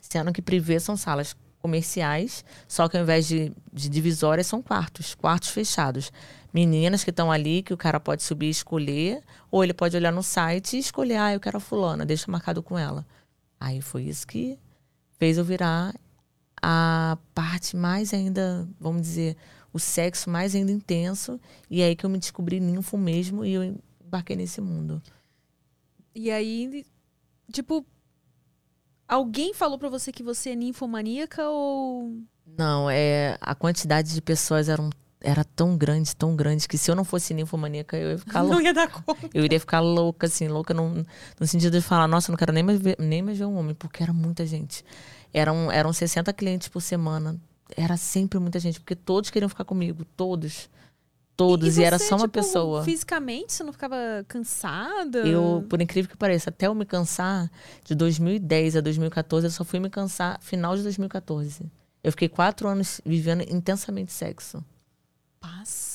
Sendo que privê são salas comerciais, só que ao invés de, de divisórias são quartos, quartos fechados. Meninas que estão ali, que o cara pode subir e escolher, ou ele pode olhar no site e escolher, ah, eu quero a fulana, deixa marcado com ela. Aí foi isso que fez eu virar a parte mais ainda, vamos dizer, o sexo mais ainda intenso. E é aí que eu me descobri ninfo mesmo e eu embarquei nesse mundo. E aí, tipo, alguém falou pra você que você é ninfomaníaca ou. Não, é a quantidade de pessoas era, um- era tão grande, tão grande, que se eu não fosse ninfomaníaca, eu ia ficar Não louca. ia dar conta. Eu iria ficar louca, assim, louca no, no sentido de falar, nossa, eu não quero nem mais, ver, nem mais ver um homem, porque era muita gente. Eram, eram 60 clientes por semana. Era sempre muita gente, porque todos queriam ficar comigo, todos. Todos, e, era você, só uma tipo, pessoa. Fisicamente, você não ficava cansada? Eu, por incrível que pareça, até eu me cansar, de 2010 a 2014, eu só fui me cansar final de 2014. Eu fiquei quatro anos vivendo intensamente sexo.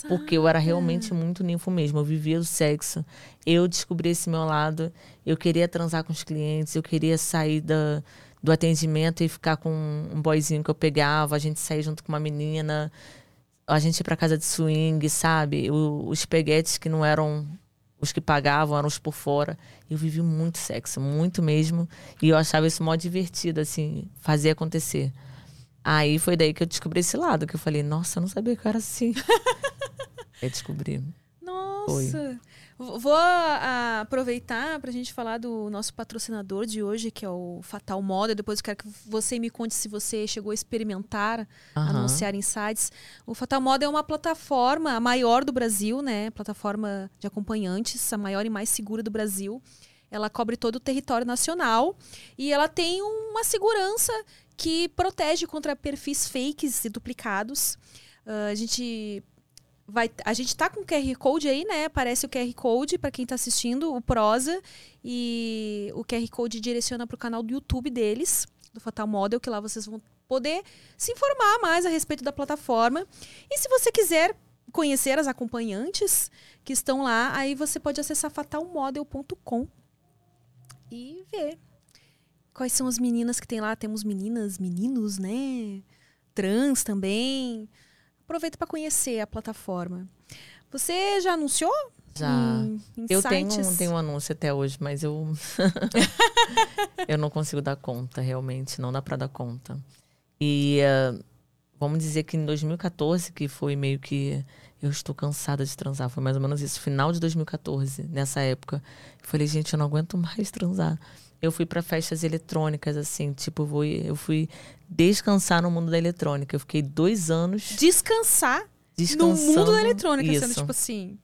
Porque eu era realmente muito ninfo mesmo. Eu vivia o sexo. Eu descobri esse meu lado. Eu queria transar com os clientes. Eu queria sair da, do atendimento e ficar com um boyzinho que eu pegava. A gente sair junto com uma menina. A gente ir pra casa de swing, sabe? O- os peguetes que não eram os que pagavam, eram os por fora. Eu vivi muito sexo, muito mesmo. E eu achava isso mó divertido, assim, fazer acontecer. Aí foi daí que eu descobri esse lado, que eu falei, nossa, eu não sabia que eu era assim. eu descobri. Nossa. V- Vou aproveitar pra gente falar do nosso patrocinador de hoje, que é o Fatal Moda. Depois eu quero que você me conte se você chegou a experimentar Aham. anunciar sites. O Fatal Moda é uma plataforma, a maior do Brasil, né? Plataforma de acompanhantes, a maior e mais segura do Brasil. Ela cobre todo o território nacional e ela tem uma segurança que protege contra perfis fakes e duplicados. Ah, a gente vai, a gente tá com o QR Code aí, né? Aparece o QR Code para quem tá assistindo, o Prosa, e o QR Code direciona para o canal do YouTube deles, do Fatal Model, que lá vocês vão poder se informar mais a respeito da plataforma. E se você quiser conhecer as acompanhantes que estão lá, aí você pode acessar fatalmodel.com e ver quais são as meninas que tem lá. Temos meninas, meninos, né? Trans também. Aproveita para conhecer a plataforma. Você já anunciou? Já. Em Eu tenho, sites? um- tenho um anúncio até hoje, mas eu. eu não consigo dar conta, realmente. Não dá pra dar conta. E eh, vamos dizer que em 2014, que foi meio que. Eu estou cansada de transar. Foi mais ou menos isso. Final de 2014, nessa época. Eu falei, gente, eu não aguento mais transar. Eu fui pra festas eletrônicas, assim, tipo, vou, eu fui descansar no mundo da eletrônica. Eu fiquei dois anos Descansar no mundo da eletrônica, sendo Isso. tipo assim.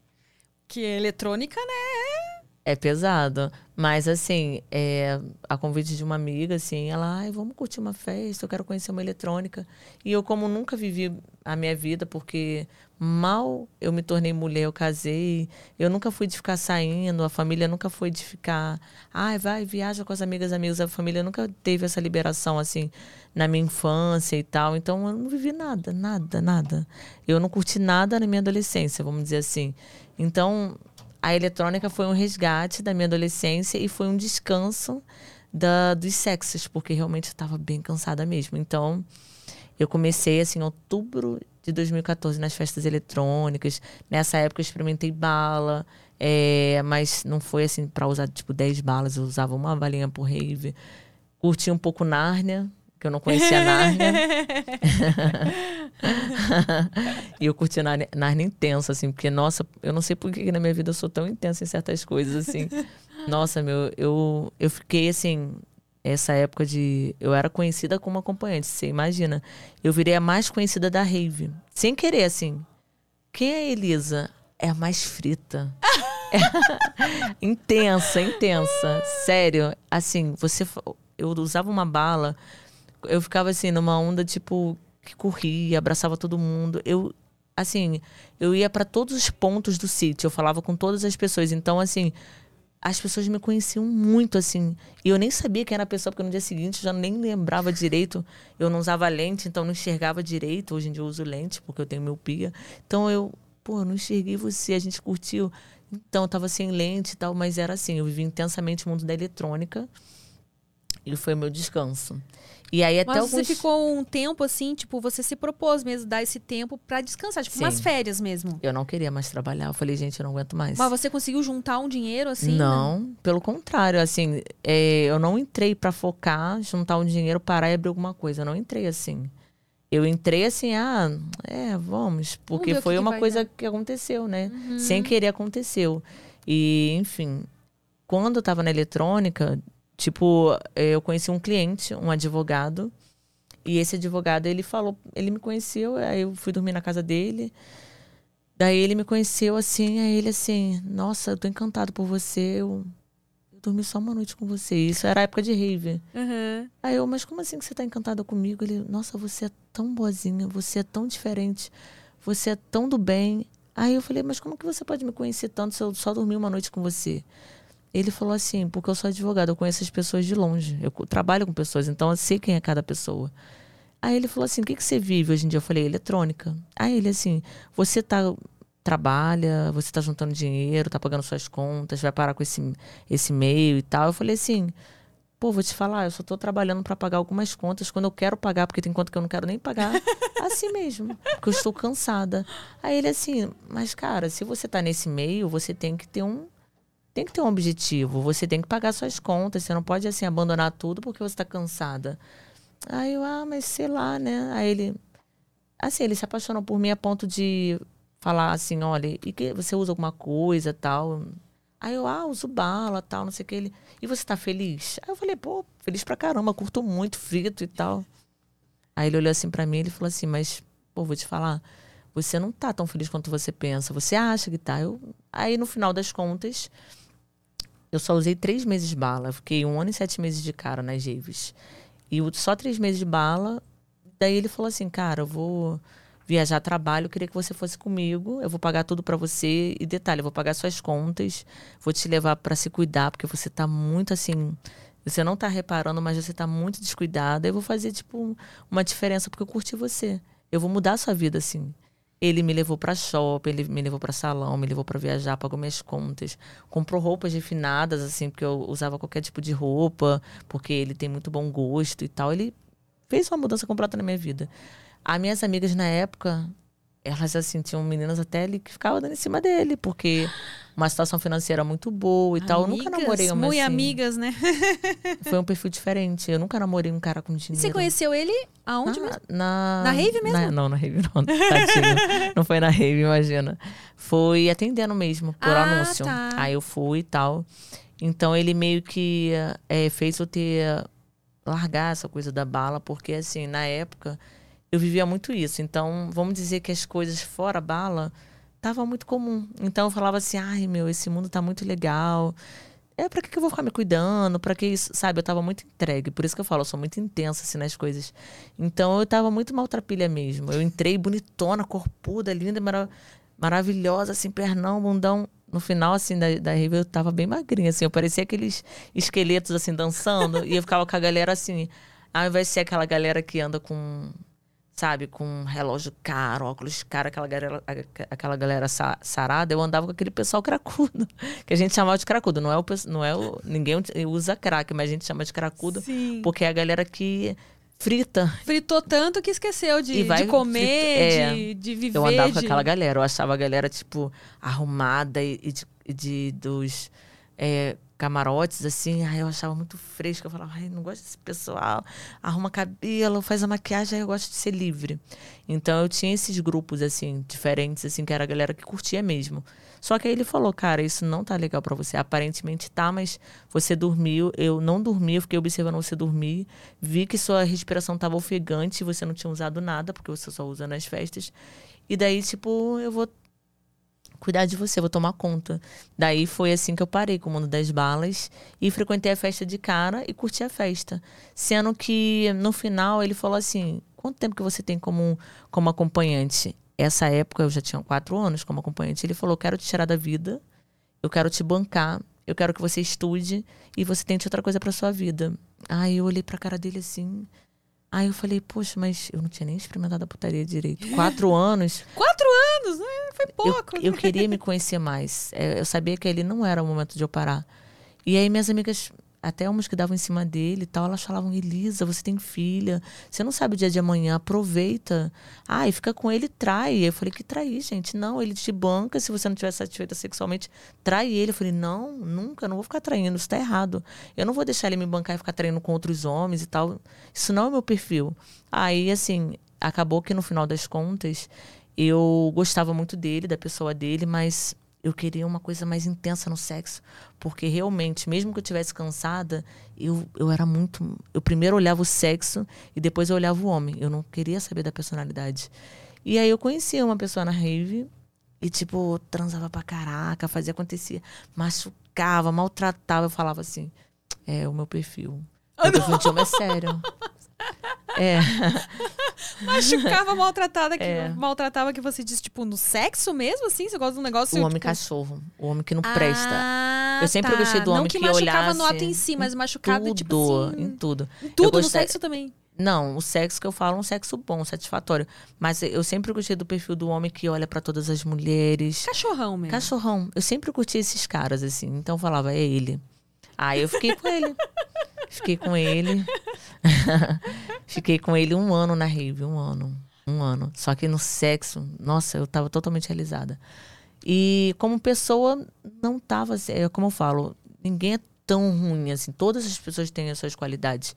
Que eletrônica, né? É pesado. Mas, assim, é, a convite de uma amiga, assim, ela, ai, vamos curtir uma festa, eu quero conhecer uma eletrônica. E eu, como nunca vivi a minha vida, porque mal eu me tornei mulher, eu casei, eu nunca fui de ficar saindo, a família nunca foi de ficar, ai, vai, viaja com as amigas, amigos, a família nunca teve essa liberação, assim, na minha infância e tal. Então, eu não vivi nada, nada, nada. Eu não curti nada na minha adolescência, vamos dizer assim. Então, a eletrônica foi um resgate da minha adolescência e foi um descanso da, dos sexos, porque realmente eu estava bem cansada mesmo. Então, eu comecei assim em outubro de 2014 nas festas eletrônicas. Nessa época eu experimentei bala, é, mas não foi assim para usar tipo 10 balas, eu usava uma balinha por rave. Curti um pouco Nárnia, que eu não conhecia Nárnia. e eu curti Nárnia, Nárnia intensa, assim, porque, nossa, eu não sei por que na minha vida eu sou tão intensa em certas coisas, assim. Nossa, meu, eu, eu fiquei, assim, essa época de. Eu era conhecida como acompanhante, você imagina. Eu virei a mais conhecida da rave. Sem querer, assim. Quem é a Elisa? É a mais frita. É- intensa, intensa. Sério. Assim, você. Eu usava uma bala, eu ficava assim, numa onda, tipo, que corria, abraçava todo mundo. Eu, assim, eu ia para todos os pontos do sítio, eu falava com todas as pessoas. Então, assim, as pessoas me conheciam muito, assim. E eu nem sabia quem era a pessoa, porque no dia seguinte eu já nem lembrava direito. Eu não usava lente, então não enxergava direito. Hoje em dia eu uso lente, porque eu tenho miopia. Então eu, pô, não enxerguei você, a gente curtiu. Então eu tava sem lente e tal, mas era assim, eu vivi intensamente o mundo da eletrônica. E foi o meu descanso. E aí até Mas alguns... você ficou um tempo assim, tipo, você se propôs mesmo dar esse tempo pra descansar, tipo, Sim. umas férias mesmo. Eu não queria mais trabalhar. Eu falei, gente, eu não aguento mais. Mas você conseguiu juntar um dinheiro assim? né? não, pelo contrário, assim, é, eu não entrei pra focar, juntar um dinheiro, parar e abrir alguma coisa. Eu não entrei assim. Eu entrei assim, ah, é, vamos, porque que foi que uma coisa dar. que aconteceu, né? Uhum. Sem querer aconteceu. E, enfim, quando eu tava na eletrônica, tipo, eh, eu conheci um cliente, um advogado, e esse advogado, ele falou, ele me conheceu, aí eu fui dormir na casa dele. Daí ele me conheceu assim, aí ele assim, nossa, eu tô encantado por você, eu, eu dormi só uma noite com você. Isso era a época de rave. Uhum. Aí eu, mas como assim que você tá encantada comigo? Ele, nossa, você é tão boazinha, você é tão diferente, você é tão do bem. Aí eu falei, mas como que você pode me conhecer tanto se eu só dormi uma noite com você? Ele falou assim, porque eu sou advogado, eu conheço as pessoas de longe. Eu trabalho com pessoas, então eu sei quem é cada pessoa. Aí ele falou assim, o que, que você vive hoje em dia? Eu falei, eletrônica. Aí ele assim, você tá trabalha, você tá juntando dinheiro, tá pagando suas contas, vai parar com esse, esse e-mail e tal. Eu falei assim, pô, vou te falar, eu só tô trabalhando para pagar algumas contas quando eu quero pagar, porque tem conta que eu não quero nem pagar. assim mesmo, porque eu estou cansada. Aí ele assim, mas cara, se você tá nesse meio, você tem que ter um tem que ter um objetivo, você tem que pagar suas contas, você não pode assim abandonar tudo porque você tá cansada. Aí eu, ah, mas sei lá, né? Aí ele assim, ele se apaixonou por mim a ponto de falar assim, olha, e que você usa alguma coisa, tal? Aí eu, ah, uso bala, tal, não sei o que. Ele, e você tá feliz? Aí eu falei, pô, feliz pra caramba, curto muito, frito e tal. Aí ele olhou assim pra mim e ele falou assim, mas, pô, vou te falar, você não tá tão feliz quanto você pensa, você acha que tá. Eu, aí no final das contas, eu só usei três meses de bala, fiquei um ano e sete meses de cara nas raves. E só três meses de bala, daí ele falou assim, cara, eu vou viajar trabalho, eu queria que você fosse comigo, eu vou pagar tudo pra você. E detalhe, eu vou pagar suas contas, vou te levar pra se cuidar, porque você tá muito assim, você não tá reparando, mas você tá muito descuidada, eu vou fazer tipo uma diferença porque eu curti você. Eu vou mudar a sua vida assim. Ele me levou pra shopping, ele me levou pra salão, me levou pra viajar, pagou minhas contas, comprou roupas refinadas assim, porque eu usava qualquer tipo de roupa, porque ele tem muito bom gosto e tal. Ele fez uma mudança completa na minha vida. As minhas amigas na época, elas assim, tinham meninas até ali que ficavam dando em cima dele, porque uma situação financeira muito boa e tal. Eu nunca Amigas, namorei uma Muito assim. amigas, né? Foi um perfil diferente. Eu nunca namorei um cara com E dinheiro. você conheceu ele aonde na, mesmo? na, Na rave mesmo? na- não, na rave não. Tadinho. não foi na rave, imagina. Foi atendendo mesmo, por Ah, anúncio. tá. Aí eu fui e tal. Então ele meio que eh, fez eu ter largar essa coisa da bala, porque assim, na época eu vivia muito isso. Então, vamos dizer que as coisas fora bala tava muito comum. Então eu falava assim: "Ai, meu, esse mundo tá muito legal. É pra que que eu vou ficar me cuidando? Pra que isso, sabe? Eu tava muito entregue. Por isso que eu falo, eu sou muito intensa assim nas coisas. Então eu tava muito maltrapilha mesmo. Eu entrei bonitona, corpuda, linda, mara maravilhosa, assim, pernão, bundão. No final, assim, da, da rave, eu tava bem magrinha, assim. Eu parecia aqueles esqueletos, assim, dançando. e eu ficava com a galera, assim... Ao invés de ser aquela galera que anda com... Sabe? Com relógio caro, óculos caro. Aquela galera, aquela galera sa- sarada. Eu andava com aquele pessoal cracudo. Que a gente chamava de cracudo. Não é o... Não é o ninguém usa crack, mas a gente chama de cracudo. Sim. Porque é a galera que frita Fritou tanto que esqueceu de, vai de comer, é. de, de viver. Eu andava com de- aquela galera. Eu achava a galera, tipo, arrumada e, e de, de- dos é, camarotes, assim. Ai, eu achava muito fresca. Eu falava, ai, não gosto desse pessoal. Arruma cabelo, faz a maquiagem. Aí eu gosto de ser livre. Então eu tinha esses grupos, assim, diferentes, assim, que era a galera que curtia mesmo. Só que aí ele falou, cara, isso não tá legal pra você. Aparentemente tá, mas você dormiu. Eu não dormi, eu fiquei observando você dormir. Vi que sua respiração tava ofegante, você não tinha usado nada, porque você só usa nas festas. E daí, tipo, eu vou cuidar de você, vou tomar conta. Daí foi assim que eu parei com o mundo das balas e frequentei a festa de cara e curti a festa. Sendo que no final ele falou assim: quanto tempo que você tem como, como acompanhante? Essa época eu já tinha quatro anos como acompanhante. Ele falou: quero te tirar da vida, eu quero te bancar, eu quero que você estude e você tente outra coisa para sua vida. Aí eu olhei pra cara dele assim. Aí eu falei, poxa, mas eu não tinha nem experimentado a putaria direito. Quatro anos. Quatro anos, né? Foi pouco. Eu, eu queria me conhecer mais. É, Eu sabia que ele não era o momento de eu parar. E aí minhas amigas, até umas que davam em cima dele e tal, elas falavam, Elisa, você tem filha, você não sabe o dia de amanhã, aproveita. Ah, e fica com ele trai. Eu falei, que trair, gente? Não, ele te banca, se você não estiver satisfeita sexualmente, trai ele. Eu falei, não, nunca, não vou ficar traindo, isso tá errado. Eu não vou deixar ele me bancar e ficar traindo com outros homens e tal. Isso não é o meu perfil. Aí, assim, acabou que no final das contas, eu gostava muito dele, da pessoa dele, mas eu queria uma coisa mais intensa no sexo. Porque realmente, mesmo que eu estivesse cansada, eu, eu era muito. Eu primeiro olhava o sexo e depois eu olhava o homem. Eu não queria saber da personalidade. E aí eu conhecia uma pessoa na rave e, tipo, transava pra caraca, fazia acontecer, machucava, maltratava. Eu falava assim: é o meu perfil. Meu perfil de homem é sério. É. Machucava, maltratada, que, É. maltratava que você disse, tipo, no sexo mesmo, assim? Você gosta de um negócio. O homem tipo... cachorro. O homem que não presta. Ah, Eu sempre tá. gostei do homem Não que, que machucava no ato em si, mas machucava, tudo, tipo assim. em tudo. em tudo, no sexo também. Não, o sexo que eu falo é um sexo bom, satisfatório. Mas eu sempre gostei do perfil do homem que olha pra todas as mulheres. Cachorrão mesmo. Cachorrão. Eu sempre curti esses caras, assim. Então eu falava, é ele. Aí eu fiquei com ele. Fiquei com ele. fiquei com ele um ano na rave, um ano. Um ano. Só que no sexo, nossa, eu tava totalmente realizada. E como pessoa, não tava. É como eu falo, ninguém é tão ruim assim. Todas as pessoas têm as suas qualidades.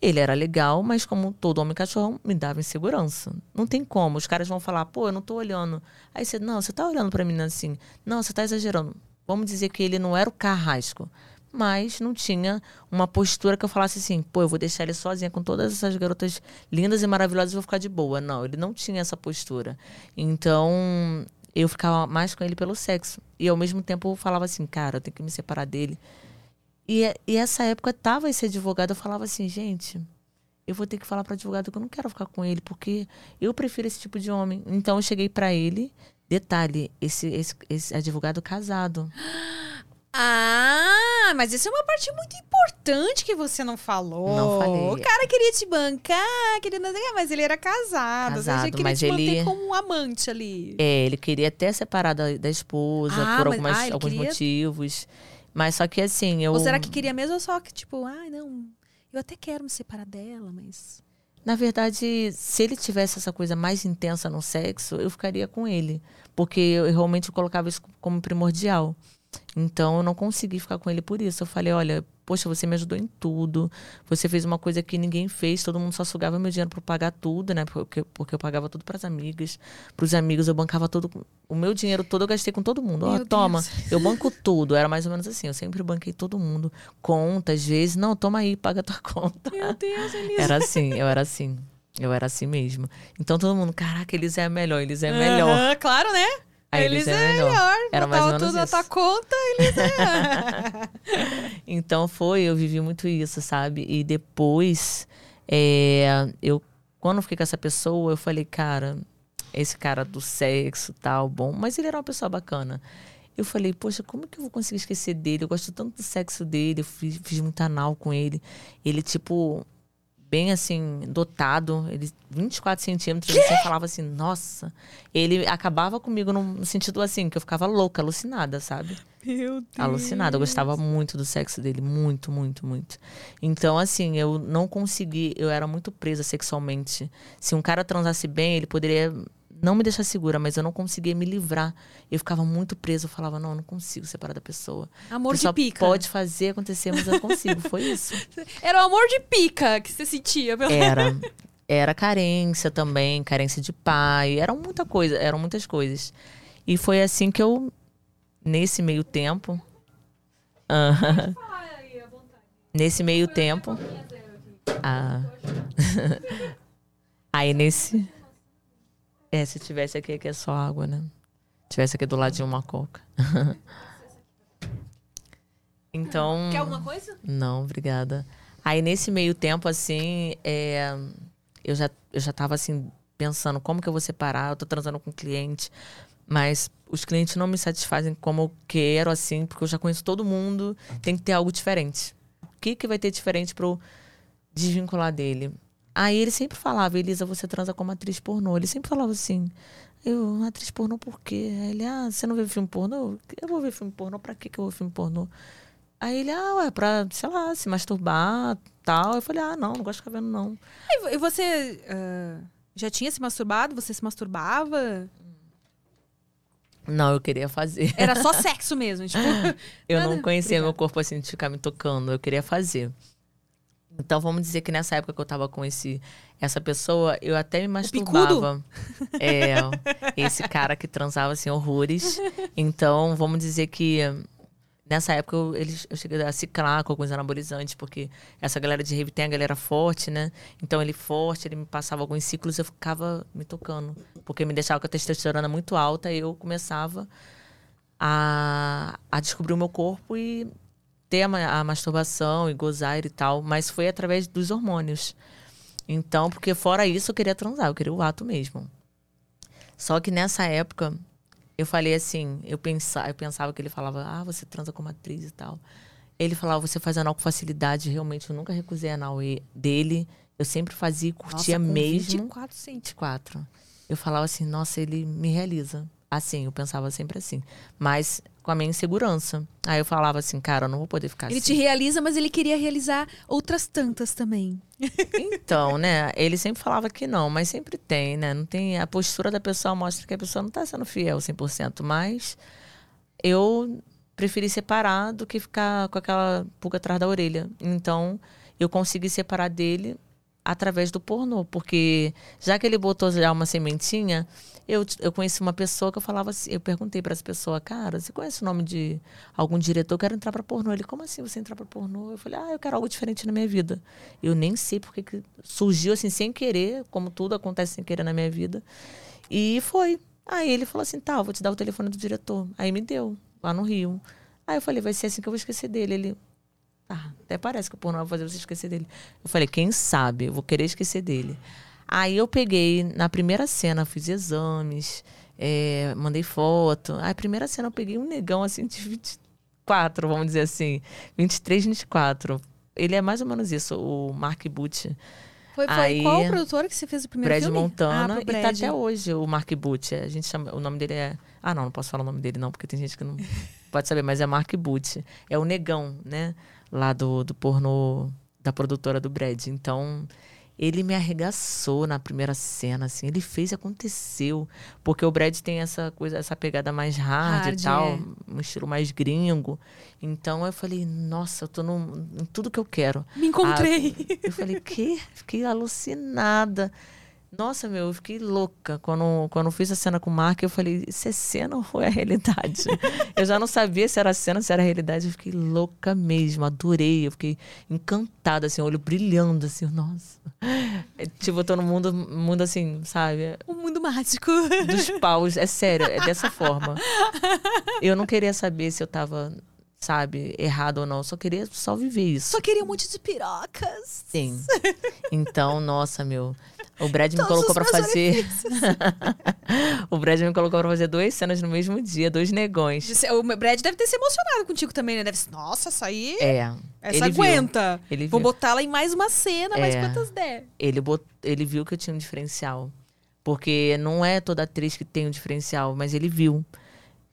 Ele era legal, mas como todo homem cachorrão, me dava insegurança. Não tem como. Os caras vão falar, pô, eu não tô olhando. Aí você, não, você tá olhando pra mim assim. Não, você tá exagerando. Vamos dizer que ele não era o carrasco. Mas não tinha uma postura que eu falasse assim, pô, eu vou deixar ele sozinha com todas essas garotas lindas e maravilhosas e vou ficar de boa. Não, ele não tinha essa postura. Então, eu ficava mais com ele pelo sexo. E ao mesmo tempo eu falava assim, cara, eu tenho que me separar dele. E, e essa época tava esse advogado, eu falava assim, gente, eu vou ter que falar para advogado que eu não quero ficar com ele, porque eu prefiro esse tipo de homem. Então eu cheguei para ele, detalhe, esse, esse, esse advogado casado. Ah, mas isso é uma parte muito importante que você não falou. Não falei. O cara queria te bancar, queria mas ele era casado. Seja, Casado, ele queria mas te manter ele- como um amante ali. É, ele queria até separar da, da esposa Ah, por mas- algumas, ah, alguns queria- motivos. Mas só que assim, eu. Ou será que queria mesmo ou só que, tipo, ai, não, eu até quero me separar dela, mas. Na verdade, se ele tivesse essa coisa mais intensa no sexo, eu ficaria com ele. Porque eu realmente colocava isso como primordial. Então eu não consegui ficar com ele por isso. Eu falei, olha, poxa, você me ajudou em tudo. Você fez uma coisa que ninguém fez, todo mundo só sugava meu dinheiro para pagar tudo, né? Porque, porque eu pagava tudo para as amigas. Para os amigos eu bancava todo. O meu dinheiro todo eu gastei com todo mundo. Ó, Meu toma, Deus. eu banco tudo. Era mais ou menos assim. Eu sempre banquei todo mundo. Conta, às vezes, não, toma aí, paga a tua conta. Meu Deus, Elisa. Era assim, eu era assim. Eu era assim mesmo. Então todo mundo, caraca, eles é melhor, eles é melhor. Aham, claro, né? Aí eles eles é é melhor. melhor. Era mais ou menos tudo na isso. tua conta, eles é. Então foi, eu vivi muito isso, sabe? E depois, é, eu, quando eu fiquei com essa pessoa, eu falei, cara, esse cara do sexo tal, bom, mas ele era uma pessoa bacana. Eu falei, poxa, como que eu vou conseguir esquecer dele? Eu gosto tanto do sexo dele, eu fiz, fiz muito anal com ele. Ele, tipo, bem assim, dotado, ele 24 centímetros, ele sempre falava assim, nossa. Ele acabava comigo no sentido assim, que eu ficava louca, alucinada, sabe? Meu Deus. alucinada. Eu gostava muito do sexo dele, muito, muito, muito. Então, assim, eu não consegui, eu era muito presa sexualmente. Se um cara transasse bem, ele poderia não me deixar segura, mas eu não conseguia me livrar. Eu ficava muito presa, eu falava, não, eu não consigo separar da pessoa. Amor de pica. pode fazer acontecer, mas eu não consigo. Foi isso. Era o amor de pica que você sentia. Pelo... Era. Era carência também, carência de pai, era muita coisa, eram muitas coisas. E foi assim que eu, nesse meio tempo. Ah, nesse meio tempo. Ah, aí nesse. É, se tivesse aqui, aqui é só água, né? Tivesse aqui do lado de uma coca. então. Quer alguma coisa? Não, obrigada. Aí nesse meio tempo, assim, é, eu, já, eu já tava assim, pensando como que eu vou separar, eu tô transando com cliente, mas os clientes não me satisfazem como eu quero, assim, porque eu já conheço todo mundo, tem que ter algo diferente. O que, que vai ter diferente para eu desvincular dele? Aí ele sempre falava, Elisa, você transa como atriz pornô. Ele sempre falava assim, eu, atriz pornô por quê? Aí ele, ah, você não vê filme pornô? Eu vou ver filme pornô, pra quê que eu vou ver filme pornô? Aí ele, ah, ué, pra, sei lá, se masturbar, tal. Eu falei, ah, não, não gosto de ficar vendo, não. E você uh, já tinha se masturbado? Você se masturbava? Não, eu queria fazer. Era só sexo mesmo, tipo... eu não conhecia Obrigada. meu corpo assim, de ficar me tocando. Eu queria fazer. Então vamos dizer que nessa época que eu tava com esse essa pessoa, eu até me masturbava. É, esse cara que transava assim horrores. Então, vamos dizer que nessa época eu, eles, eu cheguei a ciclar com alguns anabolizantes, porque essa galera de rave tem a galera forte, né? Então ele forte, ele me passava alguns ciclos, eu ficava me tocando, porque me deixava com a testosterona muito alta, e eu começava a, a descobrir o meu corpo e ter a, a masturbação e gozar e tal, mas foi através dos hormônios. Então, porque fora isso eu queria transar, eu queria o ato mesmo. Só que nessa época, eu falei assim, eu pensava, eu pensava que ele falava, ah, você transa como atriz e tal. Ele falava, você faz anal com facilidade, realmente eu nunca recusei anal dele. Eu sempre fazia e curtia nossa, com mesmo. 24, sim. 24. Eu falava assim, nossa, ele me realiza. Assim, eu pensava sempre assim. Mas com a minha insegurança. Aí eu falava assim, cara, eu não vou poder ficar ele assim. Ele te realiza, mas ele queria realizar outras tantas também. Então, né? Ele sempre falava que não, mas sempre tem, né? Não tem a postura da pessoa mostra que a pessoa não está sendo fiel 100%, mas eu preferi separar do que ficar com aquela pulga atrás da orelha. Então, eu consegui separar dele através do pornô, porque já que ele botou já uma sementinha, eu, eu conheci uma pessoa que eu falava assim, eu perguntei para essa pessoa, cara, você conhece o nome de algum diretor? Eu quero entrar para pornô. Ele, como assim você entrar para pornô? Eu falei, ah, eu quero algo diferente na minha vida. Eu nem sei porque que surgiu assim sem querer, como tudo acontece sem querer na minha vida. E foi. Aí ele falou assim, tá, vou te dar o telefone do diretor. Aí me deu, lá no Rio. Aí eu falei, vai ser assim que eu vou esquecer dele. Ele, ah, até parece que o pornô vai fazer você esquecer dele. Eu falei, quem sabe, eu vou querer esquecer dele. Aí eu peguei, na primeira cena, fiz exames, é, mandei foto. Aí, a primeira cena eu peguei um negão assim de 24, vamos dizer assim. 23, 24. Ele é mais ou menos isso, o Mark Butch. Foi, foi Aí, qual produtor que você fez o primeiro Brad filme? Montana. Ah, e tá até hoje o Mark Butch. A gente chama, o nome dele é. Ah, não, não posso falar o nome dele, não, porque tem gente que não pode saber, mas é Mark Butch. É o negão, né? Lá do, do pornô da produtora do Brad. Então, ele me arregaçou na primeira cena, assim. Ele fez e aconteceu. Porque o Brad tem essa coisa, essa pegada mais hard, hard e tal, é. um estilo mais gringo. Então eu falei, nossa, eu tô no, em tudo que eu quero. Me encontrei. Ah, eu falei, que? Fiquei alucinada. Nossa, meu, eu fiquei louca. Quando, quando fiz a cena com o Mark, eu falei, isso é cena ou é realidade? eu já não sabia se era cena, se era realidade. Eu fiquei louca mesmo, adorei. Eu fiquei encantada, assim, olho brilhando, assim, nossa. É, tipo, eu tô no mundo, mundo assim, sabe? Um mundo mágico. Dos paus, é sério, é dessa forma. Eu não queria saber se eu tava sabe, errado ou não. Só queria só viver isso. Só queria um monte de pirocas. Sim. Então, nossa, meu. O Brad me colocou para fazer. o Brad me colocou pra fazer duas cenas no mesmo dia, dois negões. O Brad deve ter se emocionado contigo também, né? Deve ser, nossa, essa aí. É. Essa aguenta. Viu. Ele Vou botar ela em mais uma cena, é. mais quantas der. Ele, bot... ele viu que eu tinha um diferencial. Porque não é toda atriz que tem um diferencial, mas ele viu.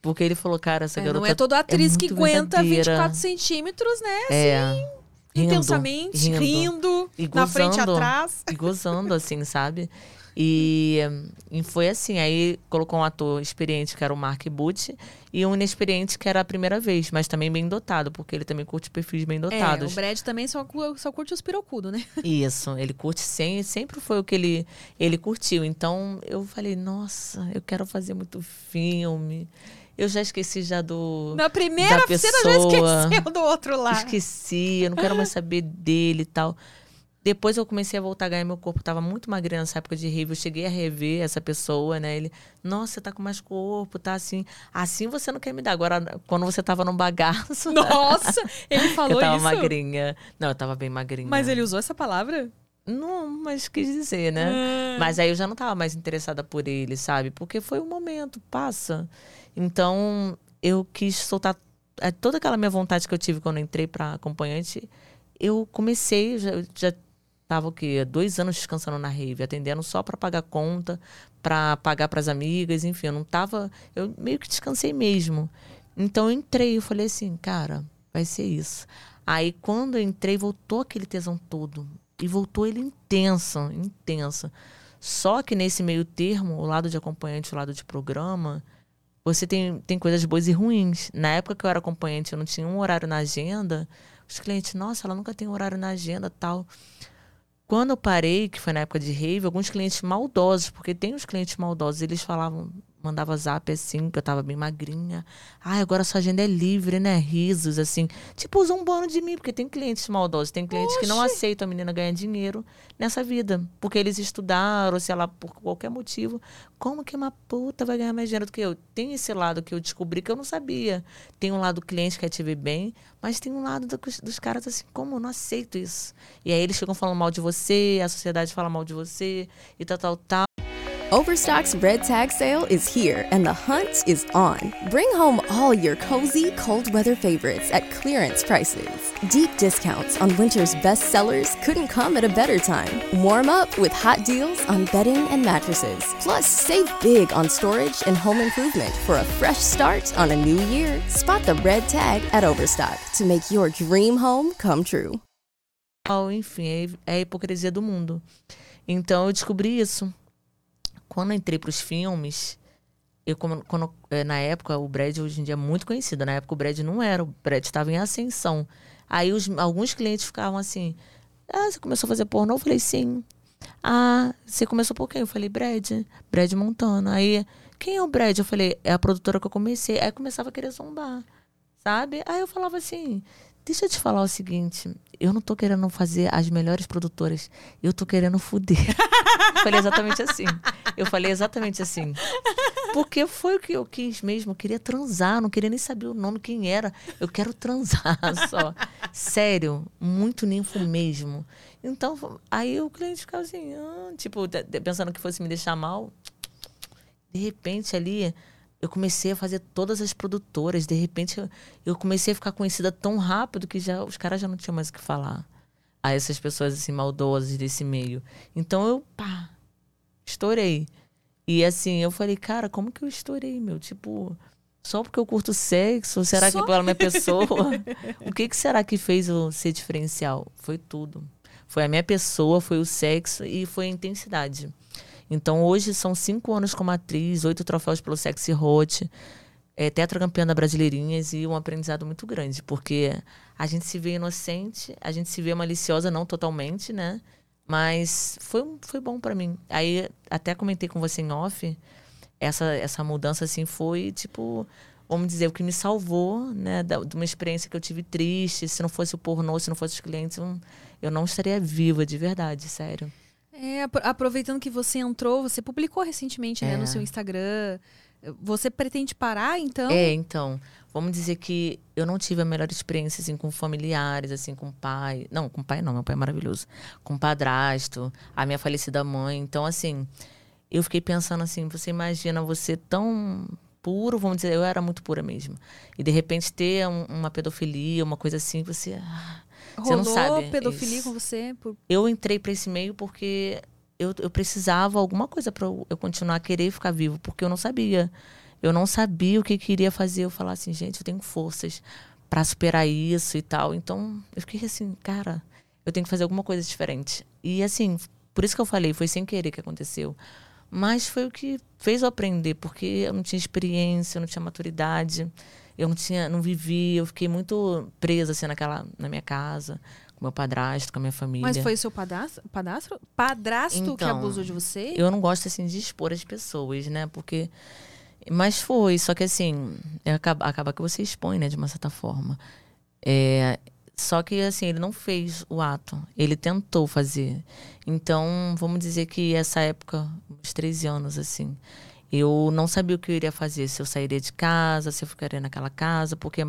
Porque ele falou, cara, essa é, garota. Não é toda atriz é que aguenta verdadeira. 24 centímetros, né? É. Rindo, intensamente, rindo, rindo e gozando, na frente e atrás. E gozando, assim, sabe? E, e, foi assim, aí colocou um ator experiente, que era o Mark Butch, e um inexperiente, que era a primeira vez, mas também bem dotado, porque ele também curte perfis bem dotados. É, o Brad também só, só curte os pirocudos, né? Isso, ele curte sem, sempre foi o que ele, ele curtiu. Então eu falei, nossa, eu quero fazer muito filme. Eu já esqueci já do. Na primeira da pessoa. já esqueceu do outro lado. Esqueci, eu não quero mais saber dele e tal. Depois eu comecei a voltar a ganhar meu corpo. Tava muito magrinha nessa época de rave. Eu cheguei a rever essa pessoa, né? Ele, nossa, você tá com mais corpo, tá assim. Assim você não quer me dar. Agora, quando você tava num bagaço. Nossa, ele falou eu tava isso. magrinha. Não, eu tava bem magrinha. Mas ele usou essa palavra? Não, mas quis dizer, né? Ah. Mas aí eu já não tava mais interessada por ele, sabe? Porque foi um momento, passa. Então, eu quis soltar é, toda aquela minha vontade que eu tive quando eu entrei pra acompanhante. Eu comecei, já, já tava o quê? Dois anos descansando na rave, atendendo só pra pagar conta, pra pagar pras amigas, enfim, eu não tava. Eu meio que descansei mesmo. Então eu entrei, eu falei assim, cara, vai ser isso. Aí quando eu entrei, voltou aquele tesão todo. E voltou ele intenso, intenso. Só que nesse meio termo, o lado de acompanhante, o lado de programa, você tem, tem coisas boas e ruins. Na época que eu era acompanhante, eu não tinha um horário na agenda. Os clientes, nossa, ela nunca tem horário na agenda tal. Quando eu parei, que foi na época de rave, alguns clientes maldosos, porque tem os clientes maldosos, eles falavam, mandava zap assim, que eu tava bem magrinha. Ai, agora sua agenda é livre, né? Risos, assim. Tipo, zombando de mim, porque tem clientes maldosos, tem clientes que não aceitam a menina ganhar dinheiro nessa vida. Porque eles estudaram, sei lá, por qualquer motivo. Como que uma puta vai ganhar mais dinheiro do que eu? Tem esse lado que eu descobri que eu não sabia. Tem um lado cliente que quer te ver bem, mas tem um lado do- dos caras assim, como eu não aceito isso. E aí eles ficam falando mal de você, a sociedade fala mal de você, e tal, tal, tal. Overstock's red tag sale is here and the hunt is on. Bring home all your cozy, cold weather favorites at clearance prices. Deep discounts on winter's best sellers couldn't come at a better time. Warm up with hot deals on bedding and mattresses. Plus, save big on storage and home improvement for a fresh start on a new year. Spot the red tag at Overstock to make your dream home come true. Oh, enfim, é, a hipocrisia do mundo. Então eu descobri isso. Quando entrei pros filmes, eu como- quando, eh, na época o Brad hoje em dia é muito conhecido, na época o Brad não era, o Brad estava em ascensão. Aí os- alguns clientes ficavam assim: "Ah, você começou a fazer pornô?" Eu falei: "Sim". "Ah, você começou por quem?" Eu falei: "Brad, Brad Montana". Aí, "Quem é o Brad?" Eu falei: "É a produtora que eu comecei". Aí eu começava a querer zombar sabe? Aí eu falava assim: deixa eu te falar o seguinte, eu não tô querendo fazer as melhores produtoras, eu tô querendo fuder. Falei exatamente assim. Eu falei exatamente assim. Porque foi o que eu quis mesmo. Eu queria transar, não queria nem saber o nome, quem era. Eu quero transar só. Sério, muito ninfo mesmo. Então, aí o cliente ficava assim, ah, tipo, pensando que fosse me deixar mal. De repente ali, eu comecei a fazer todas as produtoras. De repente, eu, eu comecei a ficar conhecida tão rápido que já os caras já não tinham mais o que falar. A essas pessoas assim, maldosas desse meio. Então eu, pá, estourei. E assim, eu falei, cara, como que eu estourei, meu? Tipo, só porque eu curto sexo? Será Só? que pela minha pessoa? o que, que será que fez eu ser diferencial? Foi tudo. Foi a minha pessoa, foi o sexo e foi a intensidade. Então hoje são cinco anos como atriz, oito troféus pelo Sexy Hot, é, tetracampeã da Brasileirinhas e um aprendizado muito grande, porque a gente se vê inocente, a gente se vê maliciosa, não totalmente, né? Mas foi, foi bom pra mim. Aí até comentei com você em off, essa, essa mudança assim foi tipo, vamos dizer, o que me salvou, né, da- de uma experiência que eu tive triste. Se não fosse o pornô, se não fosse os clientes, eu não estaria viva de verdade, sério. É, apro- aproveitando que você entrou, você publicou recentemente, né, É. no seu Instagram. Você pretende parar, então? É, então, vamos dizer que eu não tive a melhor experiência, assim, com familiares, assim, com pai. Não, com pai não, meu pai é maravilhoso. Com padrasto, a minha falecida mãe. Então, assim, eu fiquei pensando assim, você imagina você tão puro, vamos dizer, eu era muito pura mesmo. E de repente ter um- uma pedofilia, uma coisa assim, você. ah, você Rolou não sabe. pedofilia Isso. com você? Por... Eu entrei para esse meio porque eu, eu precisava alguma coisa para eu, eu continuar a querer ficar vivo, porque eu não sabia. Eu não sabia o que queria fazer. Eu falava assim, gente, eu tenho forças para superar isso e tal. Então, eu fiquei assim, cara, eu tenho que fazer alguma coisa diferente. E assim, por isso que eu falei, foi sem querer que aconteceu. Mas foi o que fez eu aprender, porque eu não tinha experiência, eu não tinha maturidade, eu não tinha, não vivi, eu fiquei muito presa assim naquela na minha casa, com meu padrasto, com a minha família. Mas foi o seu padrasto, padrasto, padrasto que Então, abusou de você? Eu não gosto assim de expor as pessoas, né? Porque. Mas foi, só que assim, é, acaba, acaba que você expõe, né, de uma certa forma. É, Só que, assim, ele não fez o ato. Ele tentou fazer. Então, vamos dizer que essa época, uns 13 anos, assim, eu não sabia o que eu iria fazer. Se eu sairia de casa, se eu ficaria naquela casa, porque